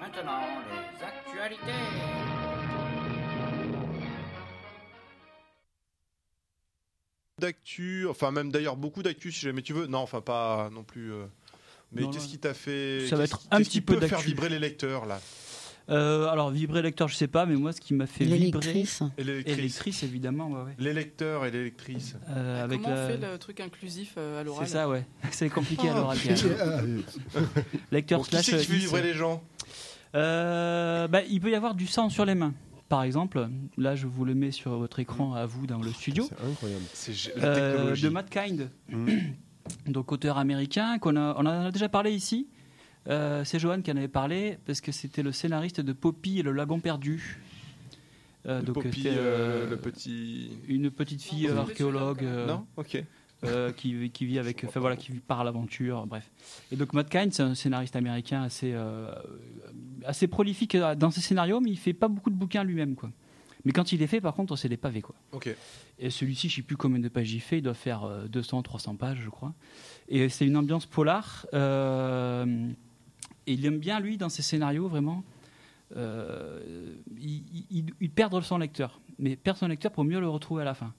maintenant, les actualités. d'actu, enfin même d'ailleurs beaucoup d'actu si jamais tu veux. Non, enfin pas non plus. euh, Mais qu'est-ce qui t'a fait Ça va être un petit peu peut faire vibrer les lecteurs là? Euh, alors, vibrer lecteur, je sais pas, mais moi, ce qui m'a fait vibrer. L'électrice. Et l'électrice. Électrice, évidemment, ouais, ouais. Les lecteurs et les lectrices. Euh, avec Comment la- on fait le truc inclusif euh, à l'oral C'est ça, ouais. <laughs> C'est compliqué à l'oral. Ah, <laughs> Lecteur Bon, qui slash. c'est qui fait is. vibrer les gens Euh, bah, il peut y avoir du sang sur les mains. Par exemple, là je vous le mets sur votre écran à vous dans le studio. C'est incroyable. C'est gé- la Euh, technologie. de Matt Kind, Mm. donc auteur américain, qu'on a, on en a déjà parlé ici. Euh, c'est Johan qui en avait parlé parce que c'était le scénariste de Poppy et le lagon perdu. Euh, Le donc Poppy, euh, le petit. une petite fille Non, archéologue euh, Non Ok. euh, qui, qui vit avec, enfin voilà, qui part à l'aventure, bref. Et donc Matt Kind, c'est un scénariste américain assez, euh, assez prolifique dans ses scénarios, mais il fait pas beaucoup de bouquins lui-même, quoi. Mais quand il les fait, par contre, c'est des pavés, quoi. Ok. Et celui-ci, je sais plus combien de pages il fait, il doit faire euh, 200, 300 pages, je crois. Et c'est une ambiance polar. euh, et il aime bien, lui, dans ses scénarios, vraiment, euh, il, il- perdre son lecteur. Mais perdre son lecteur pour mieux le retrouver à la fin.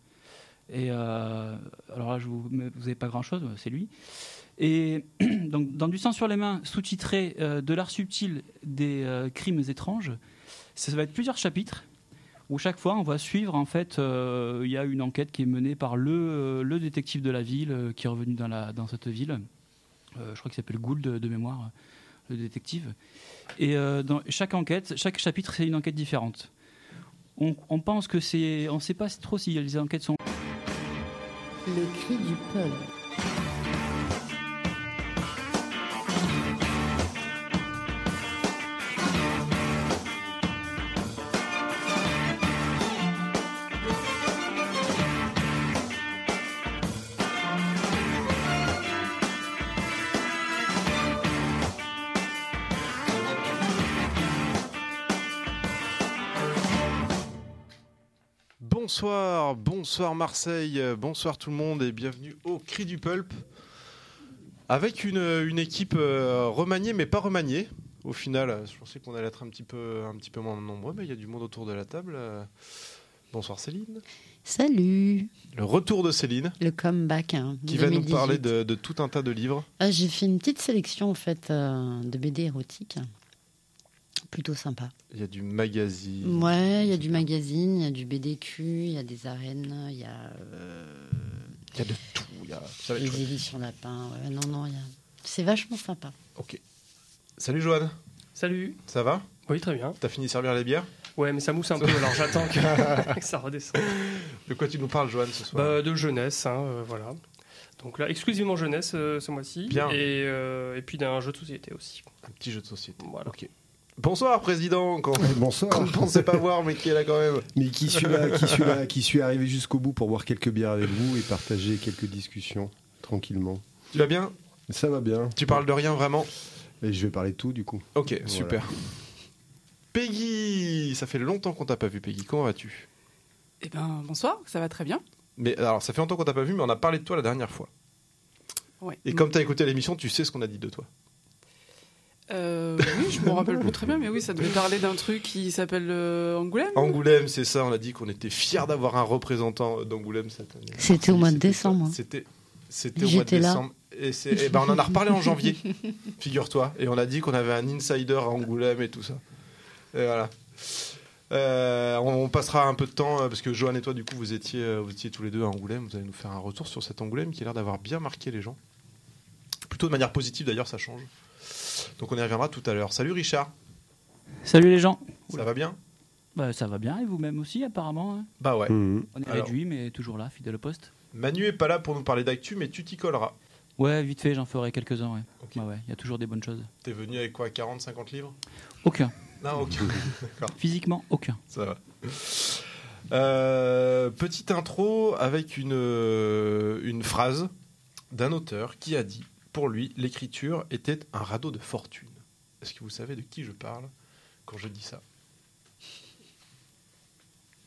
Et euh, alors là, je vous, n'avez pas grand-chose, c'est lui. Et <clears throat> donc, dans Du sang sur les mains, sous-titré euh, De l'art subtil des euh, crimes étranges, ça va être plusieurs chapitres où chaque fois on va suivre en fait, euh, il y a une enquête qui est menée par le, euh, le détective de la ville euh, qui est revenu dans, la, dans cette ville. Euh, je crois qu'il s'appelle Gould de mémoire, le détective. Et euh, dans chaque enquête, chaque chapitre c'est une enquête différente. On, pense que c'est, on sait pas trop si les enquêtes sont Le cri du peuple. Bonsoir, bonsoir Marseille, bonsoir tout le monde et bienvenue au Cri du Pulp. Avec une, une équipe euh, remaniée mais pas remaniée. Au final, je pensais qu'on allait être un petit peu, un petit peu moins nombreux, mais il y a du monde autour de la table. Bonsoir Céline. Salut Le retour de Céline Le comeback. hein, qui va nous 2018. parler de, de tout un tas de livres. Ah, J'ai fait une petite sélection en fait euh, de BD érotiques. Plutôt sympa. Il y a du magazine. Ouais, il y a du magazine, il y a du BDQ, il y a des arènes, il y a euh, Il y a de tout. il y a- ça va être les éditions lapin. Ouais, non, non, il y a... c'est vachement sympa. Ok. Salut Joanne, Salut. ça va? Oui, très bien. T'as fini de servir les bières? Ouais, mais ça mousse un peu, alors j'attends que, <laughs> que ça redescende. De quoi tu nous parles Joanne ce soir? Bah, de jeunesse, hein, euh, voilà. Donc là, exclusivement jeunesse euh, ce mois-ci. Bien. Et, euh, et puis d'un jeu de société aussi. Un petit jeu de société. Voilà. Ok. Bonsoir président, qu'on bonsoir. qu'on ne pensait pas voir mais qui est là quand même. Mais qui suis là, qui suis là, qui suis arrivé jusqu'au bout pour boire quelques bières avec vous et partager quelques discussions tranquillement. Tu vas bien? Ça va bien. Tu parles de rien vraiment? Et je vais parler de tout du coup. Ok, Voilà. super. Peggy, ça fait longtemps qu'on t'a pas vu Peggy, comment vas-tu? Eh ben, bonsoir, ça va très bien. Mais alors ça fait longtemps qu'on t'a pas vu mais on a parlé de toi la dernière fois. Ouais. Et comme t'as écouté l'émission, tu sais ce qu'on a dit de toi. Euh, oui, je me rappelle plus très bien, mais oui, ça devait parler d'un truc qui s'appelle euh, Angoulême. Angoulême, c'est ça, on a dit qu'on était fiers d'avoir un représentant d'Angoulême cette année. C'était au mois de décembre. ça. C'était c'était au mois de J'étais là. décembre. Et, c'est- et ben on en a reparlé en janvier, <laughs> figure-toi. Et on a dit qu'on avait un insider à Angoulême et tout ça. Et voilà. Euh, on, on passera un peu de temps parce que Johan et toi, du coup, vous étiez, vous étiez tous les deux à Angoulême. Vous allez nous faire un retour sur cet Angoulême qui a l'air d'avoir bien marqué les gens. Plutôt de manière positive d'ailleurs, ça change. Donc on y reviendra tout à l'heure. Salut Richard, Salut les gens. ça va bien? Bah, ça va bien et vous-même aussi apparemment. hein? Bah ouais. Mhm. On est Alors. réduit mais toujours là, fidèle au poste. Manu est pas là pour nous parler d'actu, mais tu t'y colleras. Ouais, vite fait, j'en ferai quelques-uns. Ouais. Ok. Ouais, ouais, il y a toujours des bonnes choses. T'es venu avec quoi 40, 50 livres? Aucun. Non, aucun. <laughs> Physiquement, aucun. Ça va. Euh, petite intro avec une, euh, une phrase d'un auteur qui a dit pour lui, l'écriture était un radeau de fortune. Est-ce que vous savez de qui je parle quand je dis ça?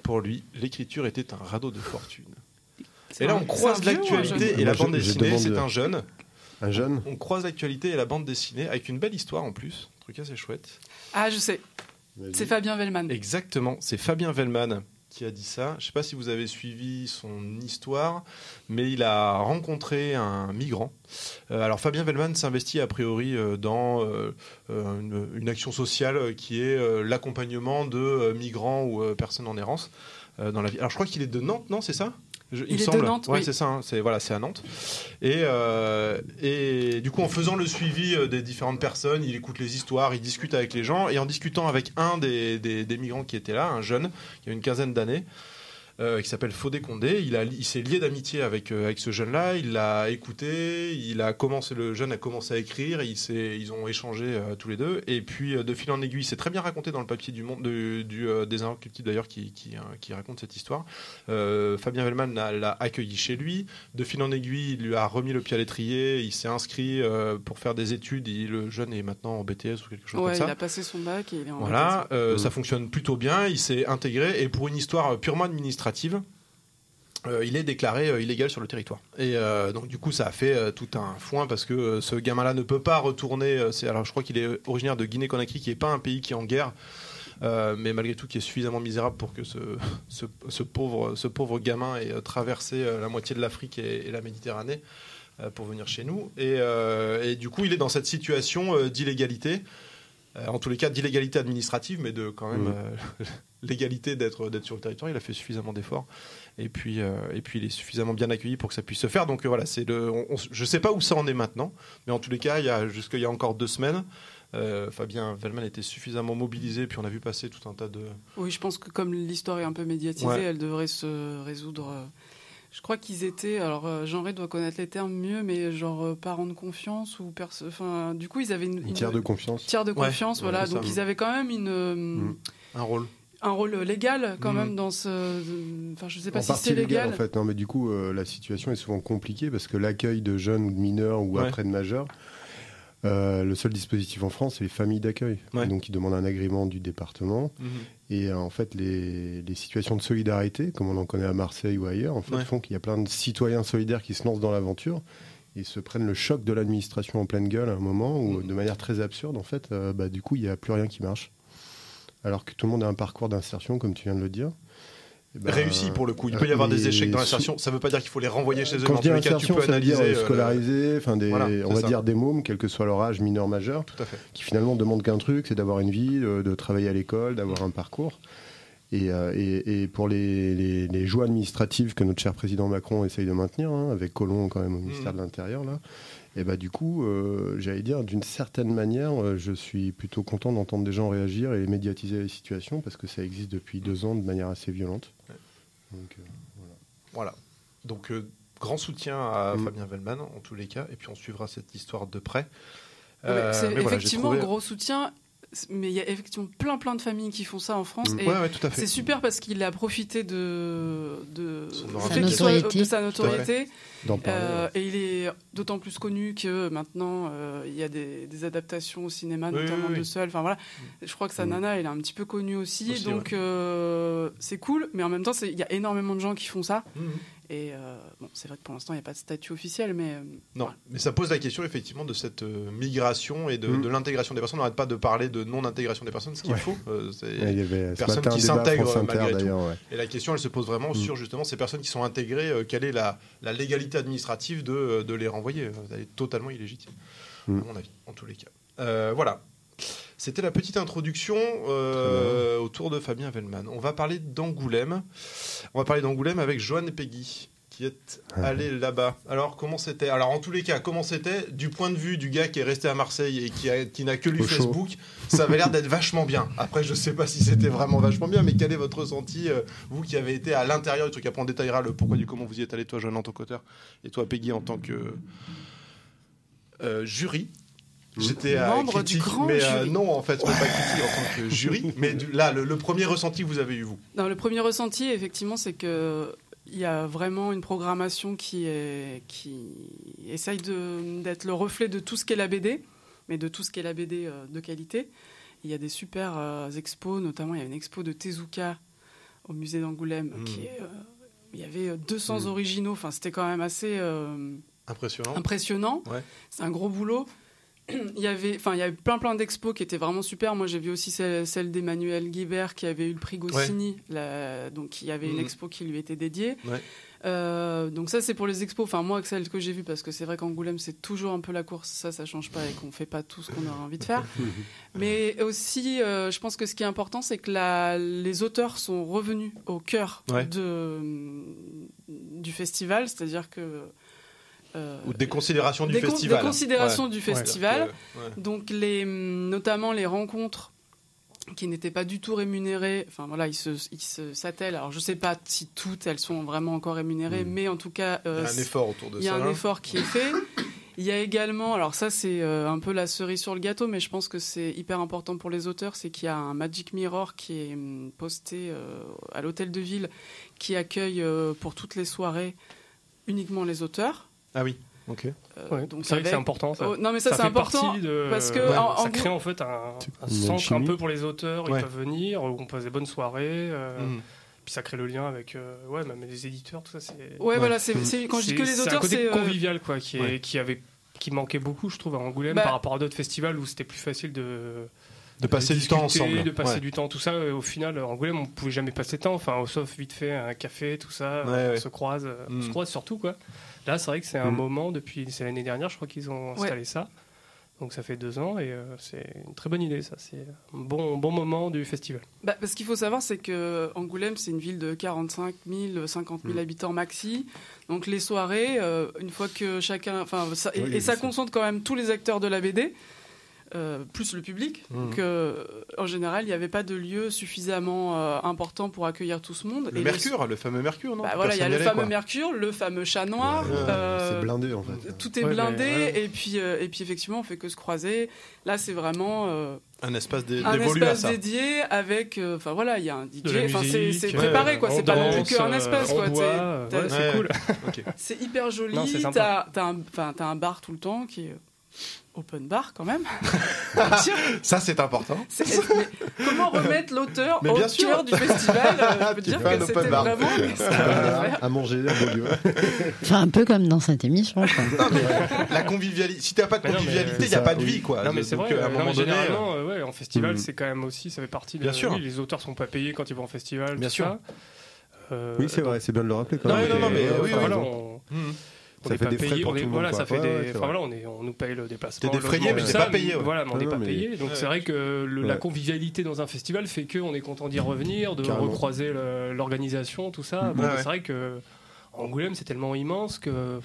Pour lui, l'écriture était un radeau de fortune. Et là, on croise l'actualité et la bande je dessinée. C'est un jeune. Un jeune On croise l'actualité et la bande dessinée avec une belle histoire en plus. Un truc assez chouette. Ah, je sais, c'est Fabien Vellman. Exactement, c'est Fabien Vellman qui a dit ça. Je ne sais pas si vous avez suivi son histoire, mais il a rencontré un migrant. Euh, alors Fabien Vellman s'investit a priori euh, dans euh, une, action sociale qui est l'accompagnement de migrants ou personnes en errance dans la vie. Alors je crois qu'il est de Nantes, non C'est ça? Je- Il me est de semble. Nantes, Ouais, oui. c'est ça. hein. C'est voilà, c'est à Nantes. Et, euh, et du coup, en faisant le suivi euh, des différentes personnes, il écoute les histoires, il discute avec les gens, et en discutant avec un des, des- des migrants qui était là, un jeune, qui a une quinzaine d'années, euh, qui s'appelle Fodé Condé, il, a, il s'est lié d'amitié avec, euh, avec ce jeune-là, il l'a écouté, il a commencé, le jeune a commencé à écrire, il ils ont échangé euh, tous les deux, et puis de fil en aiguille, c'est très bien raconté dans le papier du monde, de- du, des Inrecuptibles d'ailleurs, qui, qui, qui raconte cette histoire. Fabien Vellman l'a, accueilli chez lui, de fil en aiguille, il lui a remis le pied à l'étrier, il s'est inscrit pour faire des études, il- le jeune est maintenant en BTS ou quelque chose Ouais, comme il ça. a passé son bac et il est en Voilà, ça fonctionne plutôt bien, il s'est intégré. Et pour une histoire purement administrative, euh, il est déclaré euh, illégal sur le territoire. Et euh, donc du coup ça a fait tout un foin parce que ce gamin-là ne peut pas retourner. c'est, alors je crois qu'il est originaire de Guinée-Conakry, qui n'est pas un pays qui est en guerre. mais malgré tout qui est suffisamment misérable pour que ce, ce, ce pauvre, ce pauvre gamin ait traversé la moitié de l'Afrique et, et la Méditerranée pour venir chez nous. Et, et du coup, il est dans cette situation d'illégalité, en tous les cas d'illégalité administrative, mais de quand même Mhm. Légalité d'être d'être sur le territoire. Il a fait suffisamment d'efforts. Et puis, euh, et puis il est suffisamment bien accueilli pour que ça puisse se faire. Donc euh, voilà, c'est le. on- on- je sais pas où ça en est maintenant, mais en tous les cas, il y a jusqu'il y a encore deux semaines, euh, Fabien Vellman était suffisamment mobilisé. Puis on a vu passer tout un tas de. Oui, je pense que comme l'histoire est un peu médiatisée, Ouais. elle devrait se résoudre. Je crois qu'ils étaient, alors euh, Jean Rey doit connaître les termes mieux, mais genre euh, parents de confiance ou perso- enfin, du coup ils avaient une, Une tiers de confiance. tiers de confiance, ouais, voilà. Donc ils avaient quand même une euh, Mm. Un rôle. Un rôle légal quand Mm. même dans ce, enfin je sais pas en si partie c'est légal, légal. en fait. Non, mais du coup, euh, la situation est souvent compliquée parce que l'accueil de jeunes ou de mineurs ou Ouais. après de majeurs, euh, le seul dispositif en France, c'est les familles d'accueil. Ouais. Donc, ils demandent un agrément du département. Et euh, en fait, les, les situations de solidarité, comme on en connaît à Marseille ou ailleurs, en fait, Ouais. font qu'il y a plein de citoyens solidaires qui se lancent dans l'aventure et se prennent le choc de l'administration en pleine gueule à un moment où, Mm. de manière très absurde, en fait, euh, bah, du coup, il n'y a plus rien qui marche. Alors que tout le monde a un parcours d'insertion, comme tu viens de le dire. Eh ben, Réussi pour le coup. Il peut y avoir des échecs dans l'insertion. Ça ne veut pas dire qu'il faut les renvoyer chez eux. Quand tous les cas, tu insertion, peux ça veut dire analyser. euh, euh, scolariser, enfin des, Voilà, on va ça. dire des mômes, quel que soit leur âge, mineur, majeur, Tout à fait. qui finalement demandent qu'un truc, c'est d'avoir une vie, de, de travailler à l'école, d'avoir un parcours. Et, euh, et- et pour les, les- les joies administratives que notre cher président Macron essaye de maintenir, hein, avec Colomb quand même au ministère Mhm. de l'Intérieur, là, et bah du coup, euh, j'allais dire, d'une certaine manière, euh, je suis plutôt content d'entendre des gens réagir et médiatiser les situations parce que ça existe depuis deux ans de manière assez violente. Donc, euh, Voilà. Donc, euh, grand soutien à Mm. Fabien Vellman, en tous les cas, et puis on suivra cette histoire de près. Euh, c'est voilà, effectivement trouvé- un gros soutien, mais il y a effectivement plein plein de familles qui font ça en France. Mm. Et Ouais, ouais, tout à fait. c'est super parce qu'il a profité de, de, Son du notoriété. fait qu'il soit- notoriété. de sa notoriété. Euh, et il est d'autant plus connu que maintenant euh, il y a des, des adaptations au cinéma, Oui, notamment oui, oui. de Seul. Enfin voilà, je crois que sa Mm. nana, elle est un petit peu connue aussi, Aussi, donc euh, c'est cool. Mais en même temps, il y a énormément de gens qui font ça. Et euh, bon, c'est vrai que pour l'instant, il n'y a pas de statut officiel, mais euh, Non, mais ça pose la question effectivement de cette euh, migration et de, Mm. de l'intégration des personnes. On n'arrête pas de parler de non-intégration des personnes, ce qui est Ouais. faux. Euh, c'est- il y avait personnes matin qui s'intègrent, malgré tout. ouais. Et la question, elle se pose vraiment Mm. sur justement ces personnes qui sont intégrées. euh, quelle est la, la légalité administrative de, de les renvoyer Elle est totalement illégitime, Mm. à mon avis, en tous les cas. Euh, voilà. C'était la petite introduction euh, autour de Fabien Vellman. On va parler d'Angoulême. On va parler d'Angoulême avec Joanne Peggy qui est Ah. allé là-bas. Alors comment c'était? Alors en tous les cas, comment c'était? Du point de vue du gars qui est resté à Marseille et qui, a- qui n'a que lu Au. Facebook Ça avait l'air d'être vachement bien. Après, je sais pas si c'était vraiment vachement bien, mais quel est votre ressenti, euh, vous qui avez été à l'intérieur? Du truc Après, on détaillera le pourquoi du comment vous y êtes allé, toi, Joanne, en tant qu'auteur, et toi, Peggy, en tant que euh, jury. J'étais à Membre du critique, grand mais euh, non, en fait, pas critique en tant que jury. <laughs> Mais du- là, le, le premier ressenti que vous avez eu, vous Non, le premier ressenti, effectivement, c'est que il y a vraiment une programmation qui est qui essaye d'être le reflet de tout ce qu'est la BD, mais de tout ce qu'est la BD euh, de qualité. Il y a des super euh, expos, notamment il y a une expo de Tezuka au musée d'Angoulême Mm. qui est, euh, il y avait 200 Mm. originaux. Enfin, c'était quand même assez euh, Impressionnant. impressionnant. Ouais. C'est un gros boulot. Il y avait, enfin, il y avait plein plein d'expos qui étaient vraiment super. Moi, j'ai vu aussi celle, celle d'Emmanuel Guibert qui avait eu le prix Goscinny. La- donc, il y avait une Mhm. expo qui lui était dédiée. Ouais. Euh, donc ça, c'est pour les expos. Enfin, moi, celle que j'ai vue, parce que c'est vrai qu'Angoulême, c'est toujours un peu la course. Ça, ça change pas et qu'on fait pas tout ce qu'on aurait envie de faire. <laughs> Mais aussi, euh, je pense que ce qui est important, c'est que la- les auteurs sont revenus au cœur Ouais. de, du festival. C'est-à-dire que euh, Ou des considérations du des festival. des considérations Ouais. du festival. Ouais. Donc les, notamment les rencontres qui n'étaient pas du tout rémunérées. Enfin voilà, ils se, ils s'attellent. Alors je sais pas si toutes elles sont vraiment encore rémunérées, Mm. mais en tout cas, Il y euh, a un effort autour de il y a ça. un effort qui est fait. Il y a également, alors ça c'est euh, un peu la cerise sur le gâteau, mais je pense que c'est hyper important pour les auteurs, c'est qu'il y a un Magic Mirror qui est hum, posté euh, à l'hôtel de ville, qui accueille euh, pour toutes les soirées uniquement les auteurs. Ah oui, ok. Euh, Ouais, donc c'est vrai que c'est avec- important. Ça. Oh, non mais ça, c'est fait important partie de- parce que ouais, en- en ça crée en fait un, un centre un peu pour les auteurs. Ouais. Ils peuvent venir, où on passe des bonnes soirées. euh, Mhm. Puis ça crée le lien avec euh, ouais, même les éditeurs, tout ça. C'est Ouais, voilà, c'est c'est- quand je dis c'est- que les c'est un auteurs, côté c'est euh, convivial quoi, qui, est, Ouais. qui avait qui manquait beaucoup, je trouve, à Angoulême Bah- par rapport à d'autres festivals où c'était plus facile de De passer du temps discuter, ensemble. de passer Ouais. du temps, tout ça. Et au final, Angoulême, on pouvait jamais passer de temps. Enfin, sauf vite fait un café, tout ça. Ouais, on ouais. se croise, euh, on se croise surtout quoi. Là, c'est vrai que c'est un Mm. moment depuis c'est l'année dernière, je crois qu'ils ont installé ça. Donc ça fait deux ans et euh, c'est une très bonne idée, ça. C'est un bon, bon moment du festival. Bah, parce qu'il faut savoir, c'est que Angoulême, c'est une ville de 45 000, 50 000 Mm. habitants maxi. Donc les soirées, euh, une fois que chacun, enfin, ça- et, Oui, et ça concentre quand même tous les acteurs de la BD. Euh, plus le public. Mm. Donc, euh, en général, il n'y avait pas de lieu suffisamment euh, important pour accueillir tout ce monde. Le Et Mercure, le fameux Mercure, non Bah voilà, il y a le allait, fameux quoi. Mercure, le fameux chat noir. Ouais, euh, C'est blindé en fait. tout est Ouais, blindé ouais. et puis euh, et puis effectivement on fait que se croiser. Là c'est vraiment euh, Un espace dé- un à espace ça. dédié avec euh, enfin voilà il y a un DJ. c'est préparé quoi. C'est pas non plus qu'un espace quoi. c'est Ouais. cool. C'est hyper joli. T'as un enfin t'as un bar tout le temps qui est open bar quand même. <laughs> Ça, c'est important. <laughs> Mais comment remettre l'auteur au bien sûr. cœur du festival euh, Je peux <laughs> Tu dire un que open c'était bar. vraiment faire. à manger à Beaulieu. Enfin, un peu comme dans cette émission. quoi. Non, mais la convivialité. Si t'as pas de convivialité, il c'est n'y a pas de vie, quoi. Non mais c'est vrai, à un euh, non, moment donné, généralement, euh, ouais, en festival, Mhm. c'est quand même aussi, ça fait partie de Bien sûr. oui, les auteurs sont pas payés quand ils vont en festival, Bien tout sûr. ça. Euh, Oui, c'est vrai, c'est bien de le rappeler quand Non, même. non, non, mais oui, oui, voilà. On, on Ça est fait pas payé, on est- voilà, ça fait des, enfin on est, on nous paye le déplacement. T'es défrayé, mais t'es pas payé. Voilà, mais on n'est pas payé. Donc c'est vrai que la convivialité dans un festival fait que on est content d'y revenir, de recroiser l'organisation, tout ça. Mhm. Mais ouais. c'est vrai que Angoulême c'est tellement immense que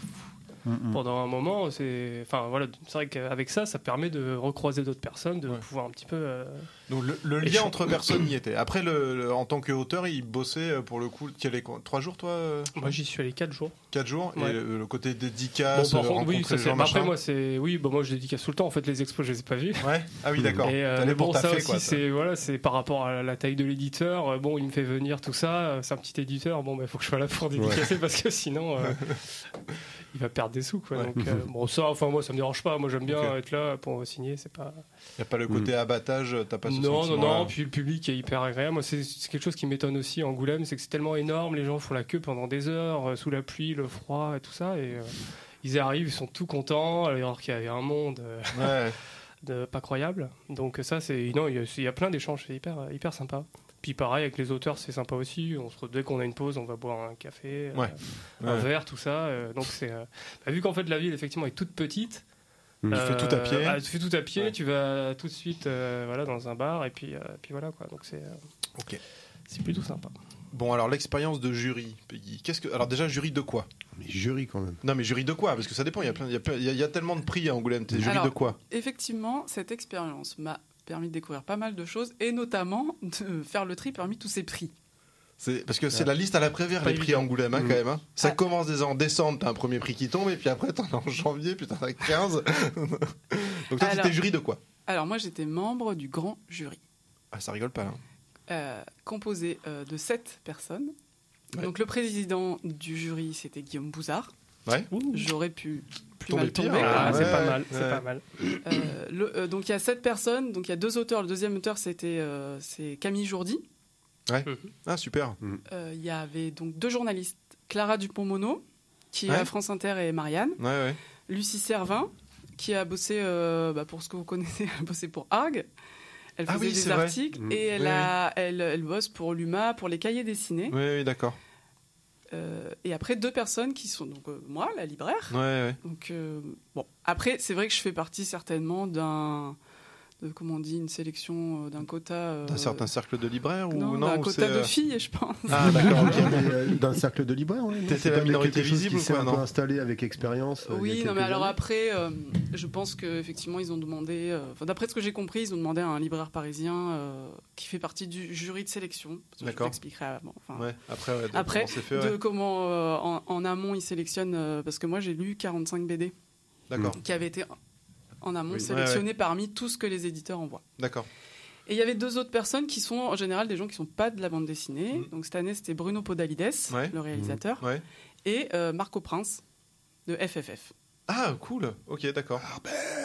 Mm, mm. pendant un moment, c'est, enfin voilà, c'est vrai qu'avec ça, ça permet de recroiser d'autres personnes, de Ouais. pouvoir un petit peu. euh, Donc le, lien je- entre personnes y était. Après, le, le- en tant qu'auteur, il bossait euh, pour le coup. Quoi, trois jours, toi euh, Moi, j'y suis allé quatre jours. Quatre jours Ouais. Et le, le côté Bon, dédicace, par contre, oui, ça les c'est. gens, bah, Après, moi, c'est, oui, bah, moi, je dédicace tout le temps. En fait, les expos, je les ai pas vus. Ouais. Ah oui, d'accord. Et, euh, mais pour bon, ça taffer, aussi, c'est voilà, c'est par rapport à la taille de l'éditeur. Euh, Bon, il me fait venir tout ça. C'est un petit éditeur. Bon, il faut que je sois là pour dédicacer parce que sinon, euh, <laughs> il va perdre des sous, quoi. Ouais. Donc, euh, bon, ça, enfin, moi, ça me dérange pas. Moi, j'aime bien être là pour signer. C'est pas. Y a pas le côté abattage, t'as pas ce Non, non, non. Puis le public est hyper agréable. Moi, c'est quelque chose qui m'étonne aussi à Angoulême, c'est que c'est tellement énorme. Les gens font la queue pendant des heures euh, sous la pluie, le froid et tout ça. Et euh, ils arrivent, ils sont tout contents, alors qu'il y avait un monde. euh, Ouais. <laughs> de pas croyable. Donc ça, c'est non, il y, a- il y a plein d'échanges, c'est hyper hyper sympa. Puis pareil avec les auteurs, c'est sympa aussi. On se dès qu'on a une pause, on va boire un café, euh, Ouais. un verre, tout ça. donc c'est bah, vu qu'en fait la ville effectivement est toute petite. Tu fais tout à pied. ah, tu fais tout à pied, Ouais. tu vas tout de suite euh, voilà dans un bar et puis euh, puis voilà quoi. Donc c'est euh, Ok. c'est plutôt sympa. Bon, alors l'expérience de jury, Peggy. Qu'est-ce que alors déjà jury de quoi? Mais jury quand même. Non, mais jury de quoi? Parce que ça dépend. Il y a plein, il y a, plein- il y a- il y a tellement de prix à Angoulême. T'es jury Alors, de quoi? Effectivement, cette expérience m'a permis de découvrir pas mal de choses et notamment de faire le tri parmi tous ces prix. Parce que c'est la liste à la Prévert Pas les prix à Angoulême hein, Mm. quand même. hein. Ça Ah. commence déjà en décembre, t'as un premier prix qui tombe et puis après t'en as en janvier, puis t'en as 15. <laughs> Donc toi t'étais jury de quoi? Alors moi j'étais membre du grand jury, Ah ça rigole pas. Hein. euh, composé euh, de sept personnes. Ouais. Donc le président du jury c'était Guillaume Bouzard. Ouais. J'aurais pu plus Tomber mal tomber. Ah, ouais, c'est pas mal, c'est ouais. pas mal. Euh, le- euh, donc il y a sept personnes, donc il y a deux auteurs. Le deuxième auteur c'était euh, c'est Camille Jourdi. Ah super. Euh, Il y avait donc deux journalistes, Clara Dupont-Mono qui est Ouais. à France Inter et Marianne. Ouais ouais. Lucie Servin, qui a bossé, euh, bah, pour ce que vous connaissez, elle <laughs> a bossé pour Arg. Elle Ah faisait oui, des c'est vrai. articles Mm. et elle, Oui, a, elle, elle bosse pour l'UMA, pour les cahiers dessinés. Oui oui d'accord. Euh, et après, deux personnes qui sont donc euh, moi, la libraire. Ouais ouais. Donc, euh, bon. Après, c'est vrai que je fais partie certainement d'un. De, comment on dit, une sélection euh, d'un quota. euh, D'un certain cercle de libraires ou non, non d'un quota de euh, filles, je pense. Ah d'accord. ok. <laughs> Mais, euh, D'un cercle de libraires, T'étais C'est la minorité visible qui ou s'est quoi, un peu installé avec expérience. euh, Oui, non, mais alors années. après, euh, je pense qu'effectivement, ils ont demandé, euh, enfin, d'après ce que j'ai compris, ils ont demandé à un libraire parisien euh, qui fait partie du jury de sélection. Je D'accord. t'expliquerai avant. Enfin, Ouais. Après ouais, de Après, comment de comment euh, en, en amont ils sélectionnent, euh, parce que moi j'ai lu 45 BD D'accord. qui avaient été en amont Oui. sélectionnés parmi tout ce que les éditeurs envoient. D'accord. Et il y avait deux autres personnes qui sont en général des gens qui sont pas de la bande dessinée. Mhm. Donc cette année c'était Bruno Podalides, Ouais. le réalisateur, Ouais. et euh, Marco Prince de FFF. Ah cool. Ok d'accord.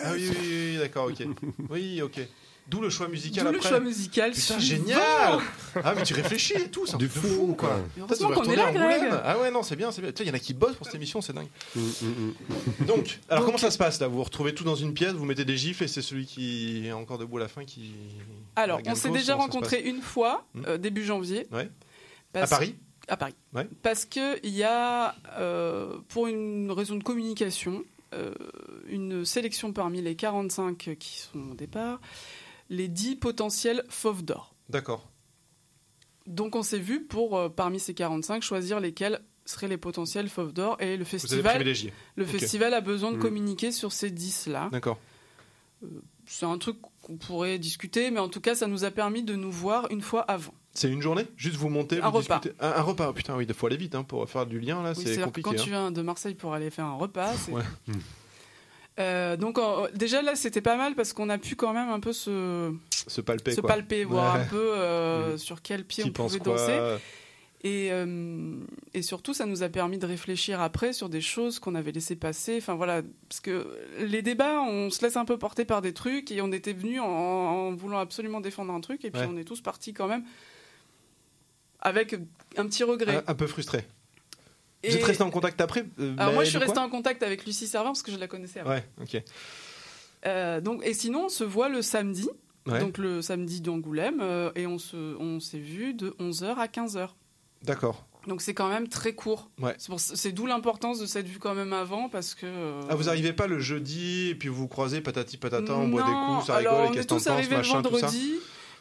Ah oui oui, oui, oui, d'accord ok. <laughs> Oui ok. D'où le choix musical D'où le après. choix musical. Putain, génial Ah, mais tu réfléchis et tout, c'est un de fou, fou, quoi. tu heureusement qu'on est là, Greg. Ah ouais, non, c'est bien, c'est bien. Putain, Il y en a qui bossent pour cette émission, c'est dingue. Mm, mm, mm. <laughs> Donc, alors Donc- comment ça se passe là? Vous vous retrouvez tout dans une pièce, vous mettez des gifs et c'est celui qui est encore debout à la fin qui. Alors, on s'est déjà rencontrés une fois, Hmm? euh, début janvier. Ouais. Parce- À Paris? À Paris. Ouais. Parce qu'il y a, euh, pour une raison de communication, euh, une sélection parmi les 45 qui sont au départ, les 10 potentiels fauves d'or. D'accord. Donc on s'est vu pour, euh, parmi ces 45, choisir lesquels seraient les potentiels fauves d'or. Et le Vous avez festival, le festival a besoin de Mm. communiquer sur ces 10-là. D'accord. C'est un truc qu'on pourrait discuter, mais en tout cas, ça nous a permis de nous voir une fois avant. C'est une journée? Juste vous montez, Un vous repas. discutez un, un repas, oh, putain, oui, il faut aller vite hein, pour faire du lien, là, Oui, c'est compliqué. quand hein. tu viens de Marseille pour aller faire un repas, c'est- Ouais. <laughs> Euh, donc en- déjà là c'était pas mal parce qu'on a pu quand même un peu se, Se palper, se quoi. palper, voir Ouais. un peu euh, <laughs> sur quel pied Qui on pouvait danser. Et, euh, et surtout, ça nous a permis de réfléchir après sur des choses qu'on avait laissé passer. Enfin voilà, parce que les débats, on se laisse un peu porter par des trucs et on était venus en, en voulant absolument défendre un truc et puis Ouais. on est tous partis quand même avec un petit regret. Un, un peu frustré. Et- Vous êtes resté en contact après euh, Alors moi, je suis quoi en contact avec Lucie Servant parce que je la connaissais avant. Ouais, ok. Euh, donc, et sinon, on se voit le samedi, Ouais. donc le samedi d'Angoulême, euh, et on se, on s'est vu de 11h à 15h. D'accord. Donc c'est quand même très court. Ouais. C'est d'où l'importance de cette vue quand même avant, parce que... euh, Ah, vous arrivez pas le jeudi et puis vous vous croisez patati patata, on boit des Non, coups, ça alors rigole, et qu'est-ce arrivés le machin, tout ça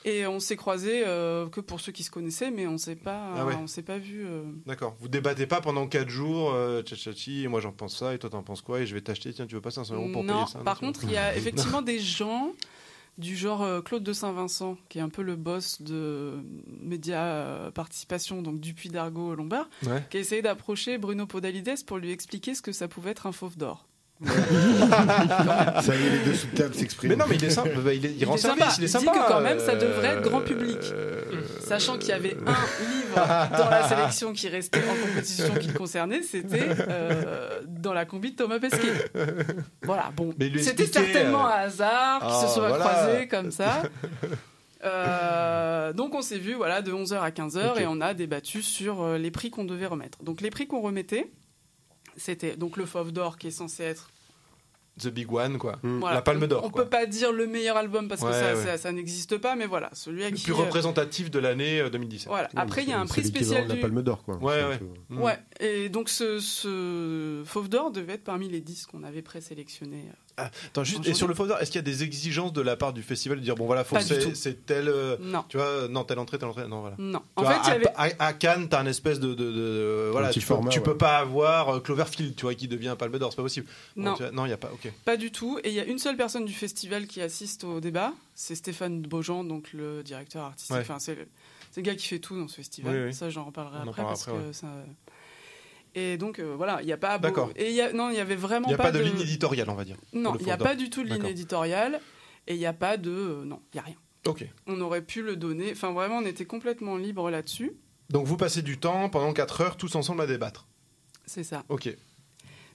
et on s'est croisés euh, que pour ceux qui se connaissaient, mais on s'est pas, Ah ouais. on s'est pas vu. euh, D'accord. Vous débattez pas pendant 4 jours, euh, tchatchati, et moi j'en pense ça, et toi t'en penses quoi, et je vais t'acheter, tiens, tu veux pas 500 euros pour non, payer ça par tu contre, il y a <laughs> effectivement des gens du genre euh, Claude de Saint-Vincent, qui est un peu le boss de Média Participation, donc Dupuis d'Argo Lombard, Ouais. qui a essayé d'approcher Bruno Podalides pour lui expliquer ce que ça pouvait être un fauve d'or. Ça y est, les deux sous de table s'expriment. Mais non, mais il est simple, bah, il est, il Il rend est sympa. service, il est Il dit sympa. que quand même, ça devrait être grand euh, public. Sachant qu'il y avait un livre dans la sélection qui restait en compétition qui le concernait, c'était euh, dans la combi de Thomas Pesquet. Voilà, bon. C'était certainement euh, un hasard qui ah, se soit voilà. croisés comme ça. <laughs> Euh, donc on s'est vu voilà, de 11h à 15h Ok. et on a débattu sur euh, les prix qu'on devait remettre. Donc les prix qu'on remettait, c'était donc le Fauve d'Or qui est censé être The Big One, quoi. voilà, La Palme d'Or, On quoi. peut pas dire le meilleur album parce que Ouais, ça, ouais. ça- ça n'existe pas, mais voilà, celui à Le qui plus euh, représentatif de l'année euh, 2017. Voilà. Après, il y a un prix spécial de la du. Palme d'Or, quoi. Ouais, ouais. peu- Mm. Ouais, et donc ce, ce Fauve d'Or devait être parmi les 10 qu'on avait présélectionnés. Ah, attends, juste, En et sur le Fauve est-ce qu'il y a des exigences de la part du festival de dire bon voilà, faut c'est tel, euh, Non. tu vois, non telle entrée, telle entrée, non voilà. Non. Tu En vois, fait, il y à, avait. à- à Cannes, t'as un espèce de, de- de- voilà, tu, peux, format, tu ouais. peux pas avoir euh, Cloverfield, tu vois, qui devient un Palme d'Or, c'est pas possible. Non. Il y a pas. Ok. Pas du tout. Et il y a une seule personne du festival qui assiste au débat. C'est Stéphane Beaujean, donc le directeur artistique. Ouais. Enfin, c'est le, c'est le gars qui fait tout dans ce festival. Oui, oui. Ça, j'en reparlerai On après parce après, que ça. Et donc euh, voilà, il n'y a pas. D'accord. Et il y a non, il y avait vraiment Il n'y a pas, de, de ligne éditoriale, on va dire. Non, il n'y a pas du tout de ligne éditoriale. Et il n'y a pas de. euh, non, il n'y a rien. Ok. On aurait pu le donner. Enfin, vraiment, on était complètement libre là-dessus. Donc vous passez du temps pendant 4 heures tous ensemble à débattre. C'est ça. Ok.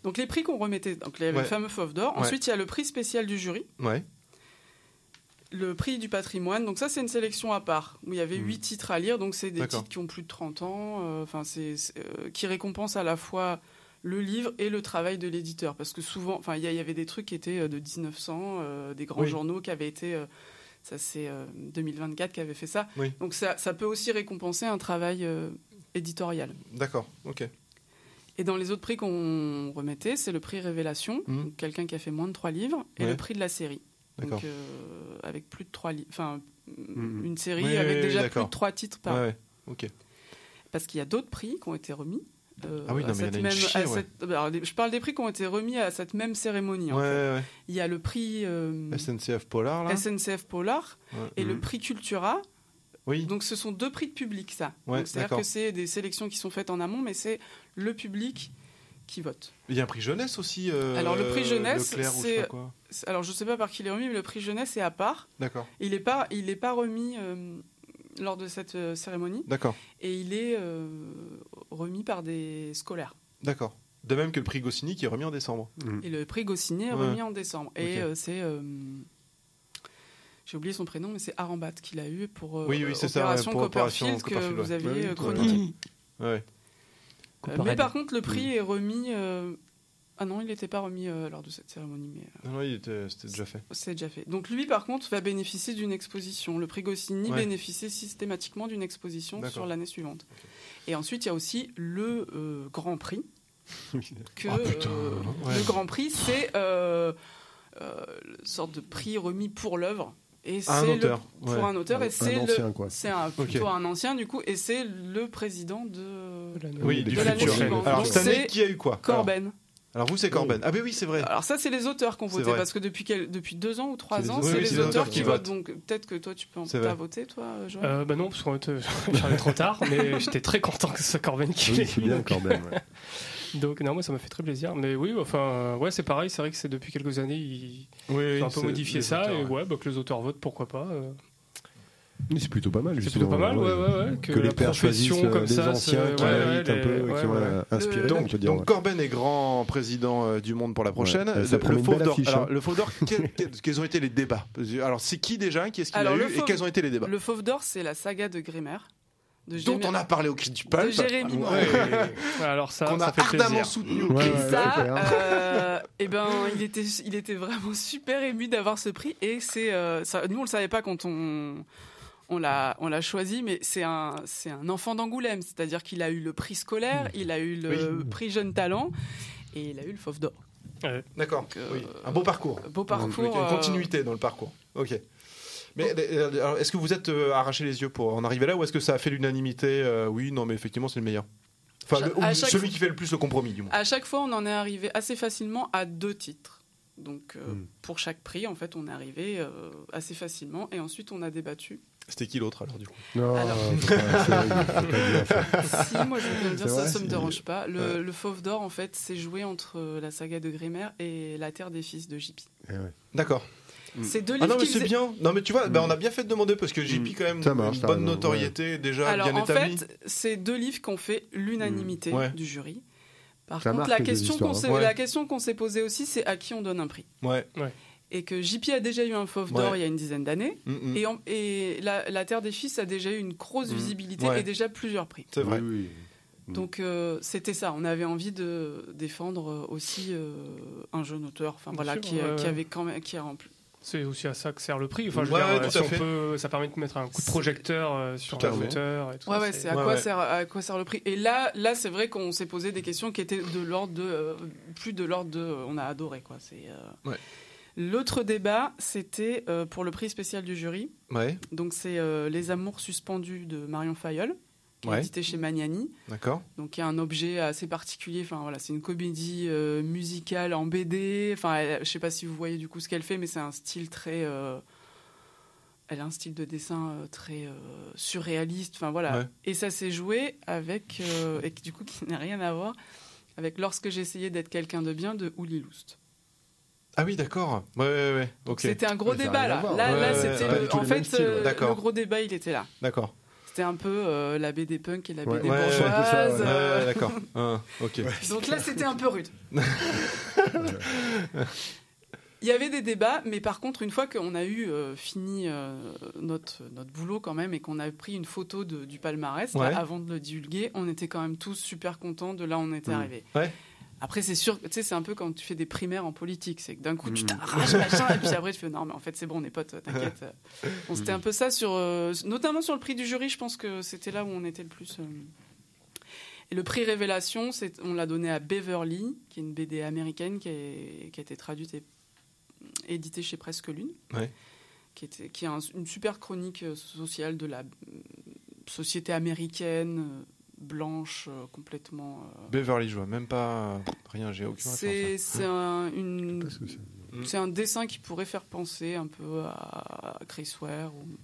Donc les prix qu'on remettait, donc il y avait Ouais. le fameux Fauve d'Or. Ensuite, il y a le prix spécial du jury, Ouais. Le prix du patrimoine. Donc ça, c'est une sélection à part où il y avait Hmm. huit titres à lire. Donc c'est des titres qui ont plus de 30 ans. euh, Enfin, euh, qui récompensent à la fois le livre et le travail de l'éditeur, parce que souvent, enfin, il y, avait des trucs qui étaient euh, de 1900, euh, des grands Oui. journaux qui avaient été. ça, c'est euh, 2024 qui avait fait ça. Oui. Donc ça, ça peut aussi récompenser un travail éditorial. D'accord. Ok. Et dans les autres prix qu'on remettait, c'est le prix Révélation, donc quelqu'un qui a fait moins de trois livres, et Ouais. le prix de la série. Donc euh, avec plus de trois enfin Mhm. une série Oui, avec oui, oui, déjà plus de trois titres par. Ouais. Ok. Parce qu'il y a d'autres prix qui ont été remis. euh, Ah oui, non, mais il y en cette a une même- chier, à ouais. cette- alors, les- je parle des prix qui ont été remis à cette même cérémonie. en Ouais, fait. ouais, Il y a le prix euh. SNCF Polar là. SNCF Polar et le Mhm. prix Cultura. Oui. Donc ce sont deux prix de public, ça. C'est-à-dire que c'est des sélections qui sont faites en amont, mais c'est le public qui vote. Il y a un prix jeunesse aussi. euh, Alors, le prix jeunesse, Leclerc ou je sais c'est- pas quoi. C'est- Alors je sais pas par qui il est remis, mais le prix jeunesse est à part. D'accord. Il n'est pas, il est pas remis euh, lors de cette euh, cérémonie D'accord. et il est euh, remis par des scolaires. D'accord. De même que le prix Goscinny qui est remis en décembre. Mm. Et le prix Goscinny est Ouais. remis en décembre. Et euh, c'est. euh, J'ai oublié son prénom, mais c'est Arambat qui l'a eu pour euh, Oui, oui, c'est ça, ouais, Opération pour Opération Copperfield que Copperfield, vous ouais. aviez Oui, oui, chroniqué. Euh, mais par contre, le prix est remis. euh, Ah non, il n'était pas remis euh, lors de cette cérémonie, mais euh, Non, non, il était- c'était déjà fait. c'est déjà fait. Donc lui, par contre, va bénéficier d'une exposition. Le prix Goscinny Ouais. bénéficie systématiquement d'une exposition D'accord. sur l'année suivante. Et ensuite, il y a aussi le euh, Grand Prix, <laughs> que Ah, putain, euh, ouais. le Grand Prix, c'est euh, euh, une sorte de prix remis pour l'œuvre. Et un le- auteur, pour ouais. un auteur, Un- et c'est un le- ancien, quoi. c'est un, Ok. plutôt un ancien du coup, et c'est le président de, Oui, de suivante. Alors, Donc, cette année, c'est qui a eu quoi? Corben. Alors, vous, c'est Corben. Ah, ben oui, c'est vrai. Alors ça, c'est les auteurs qui ont C'est voté vrai. parce que depuis quel- depuis deux ans ou trois ans, c'est Oui, les auteurs auteurs qui votent. Donc peut-être que toi, tu peux en vrai. voté, toi, Joël? Euh, bah non, parce qu'en fait, euh, <laughs> trop tard, mais j'étais très content que ce soit Corben qui Oui, c'est bien Corben. ouais. <laughs> Donc non, moi ça m'a fait très plaisir. Mais oui, enfin, euh, ouais, c'est pareil. C'est vrai que c'est depuis quelques années, ils Oui, ont un peu modifié ça. auteurs, et ouais. ouais, bah, que les auteurs votent, pourquoi pas. euh. Mais C'est plutôt pas mal. C'est plutôt pas mal, ouais, ouais, ouais. Que, les pères choisissent euh, comme des ça, anciens qui ouais, invitent ouais, un peu, qui ont ouais. euh, inspiré, Le- Donc, dire. donc ouais. Corben est grand président euh, du monde pour la prochaine. Ouais, ça le, promet le une Fauve belle d'Or. hein. <laughs> quel- quel- quels ont été les débats? Alors, c'est qui déjà? Qui est-ce qu'il a eu le Et Fauve- quels ont été les débats? Le Fauve d'Or, c'est la saga de Grimer. De Dont on a parlé au cri du de pulp. Jérémy Ouais. Morin. Ouais, Alors ça, Qu'on ça a fait ardemment plaisir. soutenu au Ouais, cri. Ça, clair. euh, eh ben, il était, il était vraiment super ému d'avoir ce prix. Et c'est, euh, nous, on le savait pas quand on, on l'a, on l'a choisi, mais c'est un, c'est un enfant d'Angoulême. C'est-à-dire qu'il a eu le prix scolaire, il a eu le Oui. prix jeune talent, et il a eu le Fauve d'Or. D'accord. Donc, euh, oui. Un beau parcours. Beau parcours. Il y a une continuité dans le parcours. Ok. Mais euh, alors, est-ce que vous êtes euh, arraché les yeux pour en arriver là ou est-ce que ça a fait l'unanimité euh, Oui, non, mais effectivement, c'est le meilleur. Enfin, le- ou celui fois- qui fait le plus le compromis, du moins. À chaque fois, on en est arrivé assez facilement à deux titres. Donc, euh, Hmm. pour chaque prix, en fait, on est arrivé euh, assez facilement. Et ensuite, on a débattu. C'était qui l'autre alors, du coup? Non, Alors- <laughs> si, moi, je veux bien dire, ça, vrai ça me dérange pas. Le, Ouais. le Fauve d'Or, en fait, c'est joué entre euh, la saga de Grimer et La Terre des Fils de JP. Eh ouais. D'accord. C'est deux Ah livres non, mais c'est faisaient- bien. Non, mais tu vois, ben, on a bien fait de demander parce que JP, quand même, Ça marche, une bonne notoriété déjà Alors, bien en établie. fait, c'est deux livres qui ont fait l'unanimité Mm. Ouais. du jury. Par Ça contre, la question, qu'on histoires, s'est, hein. Ouais. la question qu'on s'est posée aussi, c'est à qui on donne un prix. Ouais. Et que JP a déjà eu un Fauve d'Or Ouais. il y a une dizaine d'années. Mm, mm. Et, en- et la, la Terre des Fils a déjà eu une grosse Mm. visibilité Ouais. et déjà plusieurs prix. C'est vrai. Oui, oui. Mm. Donc euh, c'était ça. On avait envie de défendre euh, aussi euh, un jeune auteur, enfin voilà, sûr, qui, ouais, qui ouais. avait quand même, qui a rempli. C'est aussi à ça que sert le prix. Enfin, je veux Ouais, dire, ouais, tout si à on fait. peut, ça permet de mettre un coup de projecteur euh, sur et tout Ouais, c'est à Ouais, quoi ouais. sert à quoi sert le prix? Et là, là, c'est vrai qu'on s'est posé des questions qui étaient de l'ordre de euh, plus de l'ordre de, euh, on a adoré quoi. C'est. euh, Ouais. L'autre débat, c'était euh, pour le prix spécial du jury. Ouais, Donc c'est euh, Les Amours suspendus de Marion Fayolle, qui est édité chez Magnani. d'accord. Donc il y a un objet assez particulier. Enfin voilà, c'est une comédie euh, musicale en BD. Enfin, elle- je sais pas si vous voyez du coup ce qu'elle fait, mais c'est un style très. euh, elle a un style de dessin euh, très euh, surréaliste. Enfin voilà. Ouais. Et ça s'est joué avec euh, et qui, du coup qui n'a rien à voir avec lorsque j'ai essayé d'être quelqu'un de bien de Uli Loust. Ah oui, d'accord. Ouais, ouais, ouais. Ok. C'était un gros débat là. Là, Ouais, là ouais, c'était en fait le gros débat il était là. D'accord. C'était un peu euh, la BD punk et la Ouais. BD Ouais, euh, Ouais, d'accord. <laughs> Ah, ok. Donc là, c'était un peu rude. <laughs> Il y avait des débats, mais par contre, une fois qu'on a eu euh, fini euh, notre, notre boulot quand même et qu'on a pris une photo de- du palmarès là, avant de le divulguer, on était quand même tous super contents de là où on était Mm. arrivé. Après, c'est sûr, tu sais, c'est un peu quand tu fais des primaires en politique, c'est que d'un coup, tu Mm. t'arraches, <laughs> machin, et puis après, tu fais non, mais en fait, c'est bon, on est potes, t'inquiète. Bon, c'était un peu ça sur, euh, notamment sur le prix du jury, je pense que c'était là où on était le plus. euh, et le prix Révélation, c'est- on l'a donné à Beverly, qui est une BD américaine qui, est- qui a été traduite et éditée chez Presque Lune, Ouais. qui, était, qui est un- une super chronique euh, sociale de la société américaine, blanche, euh, complètement. euh, Beverly, je vois même pas euh, rien, j'ai aucune c'est référence. c'est un, une- c'est- dessin qui pourrait faire penser un peu à Chris Ware. ou-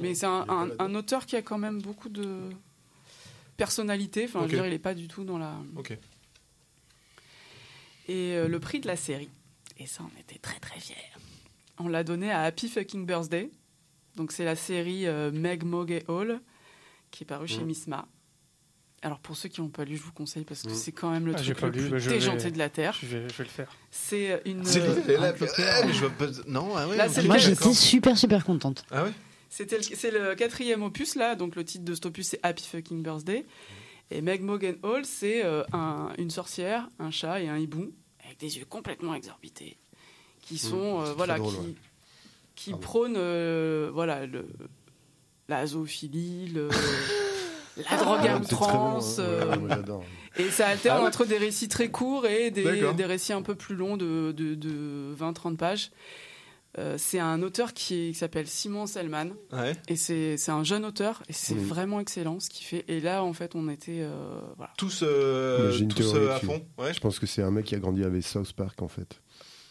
Mais c'est un, un- un auteur qui a quand même beaucoup de personnalité. Enfin, je veux dire, il n'est pas du tout dans la. Ok. Et euh, le prix de la série. Et ça, on était très très fiers. On l'a donné à Happy Fucking Birthday. Donc c'est la série euh, Meg, Mog et Hall qui est parue chez Mhm. Misma. Alors pour ceux qui n'ont pas lu, je vous conseille parce que Mhm. c'est quand même le Ah, j'ai truc pas le lu, plus vais- déjanté de la terre. Je vais, je vais le faire. C'est une. C'est euh, là, ah, mais je vois pas. Non, ah ouais. Là, ok, c'est le Moi, j'étais super, super contente. Ah ouais C'était le- c'est le quatrième opus là, donc le titre de cet opus c'est Happy Fucking Birthday. Et Meg Mogan Hall, c'est euh, un- une sorcière, un chat et un hibou avec des yeux complètement exorbités, qui sont euh, voilà drôle, qui, ouais. qui prônent euh, voilà le la zoophilie, le <laughs> la drogue à Ah, outrance. hein. euh, et ça alterne Ah ouais entre des récits très courts et des, des récits un peu plus longs de, de, de 20-30 pages. Euh, c'est un auteur qui, s'appelle Simon Selman. Ouais. Et c'est c'est un jeune auteur. Et c'est vraiment excellent ce qu'il fait. Et là, en fait, on était. euh, voilà. Tous, euh, tous théorie euh, à fond. Ouais. Je pense que c'est un mec qui a grandi avec South Park en fait.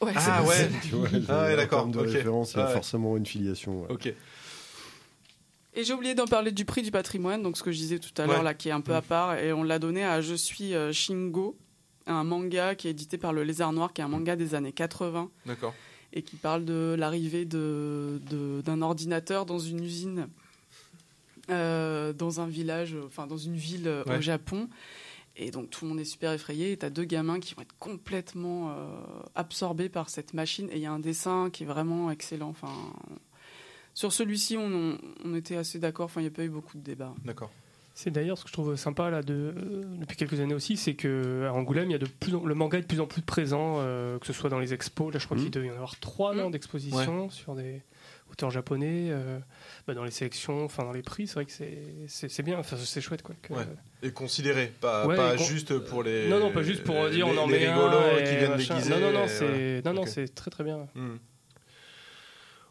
Ouais, Ah ouais. <laughs> Ah ouais, en d'accord, termes de référence, il y a Ah ouais. forcément une filiation. ouais. Ok. Et j'ai oublié d'en parler du prix du patrimoine, donc ce que je disais tout à l'heure, Ouais. là, qui est un peu à part, et on l'a donné à Je suis euh, Shingo, un manga qui est édité par le Lézard Noir, qui est un manga des années 80, D'accord. et qui parle de l'arrivée de- de- d'un ordinateur dans une usine, euh, dans un village, enfin dans une ville euh, Ouais. au Japon. Et donc tout le monde est super effrayé, et t'as deux gamins qui vont être complètement euh, absorbés par cette machine, et il y a un dessin qui est vraiment excellent. Enfin, sur celui-ci, on, on était assez d'accord, enfin il n'y a pas eu beaucoup de débats. D'accord. C'est d'ailleurs ce que je trouve sympa là de, euh, depuis quelques années aussi, c'est que à Angoulême, il y a de plus en- le manga est de plus en plus présent, euh, que ce soit dans les expos. Là, je crois Mhm. qu'il devait y en avoir trois non, d'expositions sur des auteurs japonais, euh, bah, dans les sélections, enfin dans les prix. C'est vrai que c'est bien, enfin, c'est chouette quoi. que- Ouais. Et considéré, pas, Ouais, pas et con- juste pour les. Non, non, pas juste pour dire on en met un rigolos et qui viennent machin. déguiser. Non, non, non, c'est voilà. non, non, Ok. c'est très très bien. Hmm.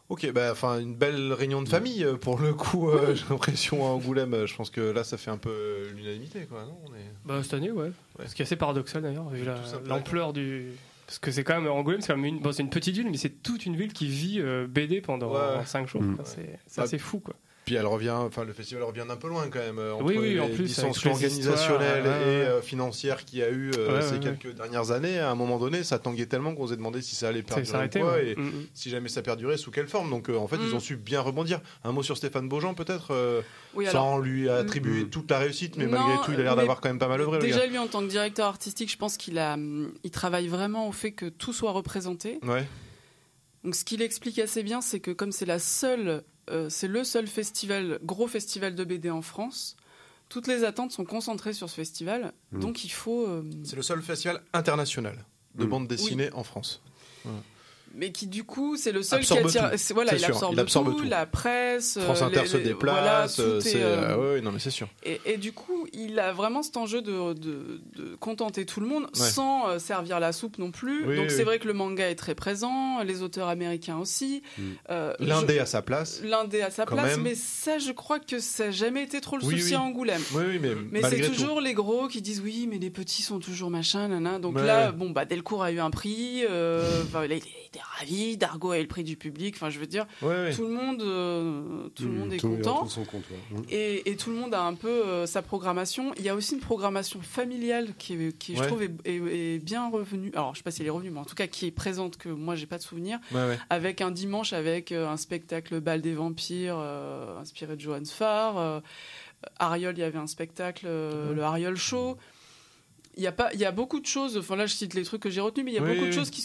Ok, bah, enfin, une belle réunion de famille euh, pour le coup. euh, J'ai l'impression à Angoulême. euh, Je pense que là, ça fait un peu l'unanimité, quoi. Non On est- Bah, cette année, ouais. Ce qui est assez paradoxal d'ailleurs, vu la- l'ampleur du. Parce que c'est quand même Angoulême, c'est quand même une, bon, c'est une petite ville, mais c'est toute une ville qui vit euh, BD pendant Ouais. 5 jours. Mm. quoi. C'est c'est Bah, assez fou quoi. Puis elle revient, enfin le festival revient d'un peu loin quand même. euh, Entre Oui, oui, en plus, dissensions organisationnelles ouais, et euh, financières qu'il y a eu euh, Ouais, ces ouais, quelques dernières années, à un moment donné, ça tanguait tellement qu'on s'est demandé si ça allait perdurer ou quoi, ouais. et Mm, mm. si jamais ça perdurait, sous quelle forme. Donc euh, en fait, ils Mm. ont su bien rebondir. Un mot sur Stéphane Beaujean peut-être, euh, Oui, sans lui attribuer Mm. toute la réussite, mais Non, malgré tout, il a l'air d'avoir quand même pas mal œuvré. le Déjà, gars. lui, en tant que directeur artistique, je pense qu'il a, il travaille vraiment au fait que tout soit représenté. Ouais. Donc, ce qu'il explique assez bien, c'est que comme c'est la seule, euh, c'est le seul festival, gros festival de BD en France, toutes les attentes sont concentrées sur ce festival. Mm. Donc, il faut, euh, C'est le seul festival international de Mm. bande dessinée en France. Mais qui du coup, c'est le seul Absorbe qui attire. tout. Voilà, il, absorbe il absorbe tout, tout. la presse. France euh, Inter les- se déplace, voilà, euh, tout est, c'est euh, ah ouais, non mais c'est sûr. Et, et du coup, il a vraiment cet enjeu de, de- de contenter tout le monde Ouais. sans euh, servir la soupe non plus. Oui, Donc oui, c'est oui. vrai que le manga est très présent, les auteurs américains aussi. Mm. Euh, L'Indé à sa place. L'Indé à sa place, même. mais ça, je crois que ça n'a jamais été trop le souci à Angoulême. Oui, oui, mais, Mais c'est tout. toujours les gros qui disent oui, mais les petits sont toujours machin, nana. Donc là, bon, bah, Delcourt a eu un prix, euh, <laughs> était ravi, Dargo a eu le prix du public. Enfin, je veux dire, Ouais, ouais. tout le monde, euh, tout le monde est content. retrouve son compte. ouais. Mm. Et, et tout le monde a un peu euh, sa programmation. Il y a aussi une programmation familiale qui, est- qui je trouve, est, est- est bien revenue. Alors, je sais pas si elle est revenue, mais en tout cas, qui est présente, que moi, j'ai pas de souvenir. Ouais, ouais. Avec un dimanche avec euh, un spectacle Bal des Vampires, euh, inspiré de Johannes Farr. Euh, Ariol, il y avait un spectacle, euh, le Ariol Show. Il y, a pas, il y a beaucoup de choses, enfin là je cite les trucs que j'ai retenus, mais il y a Oui, beaucoup de choses qui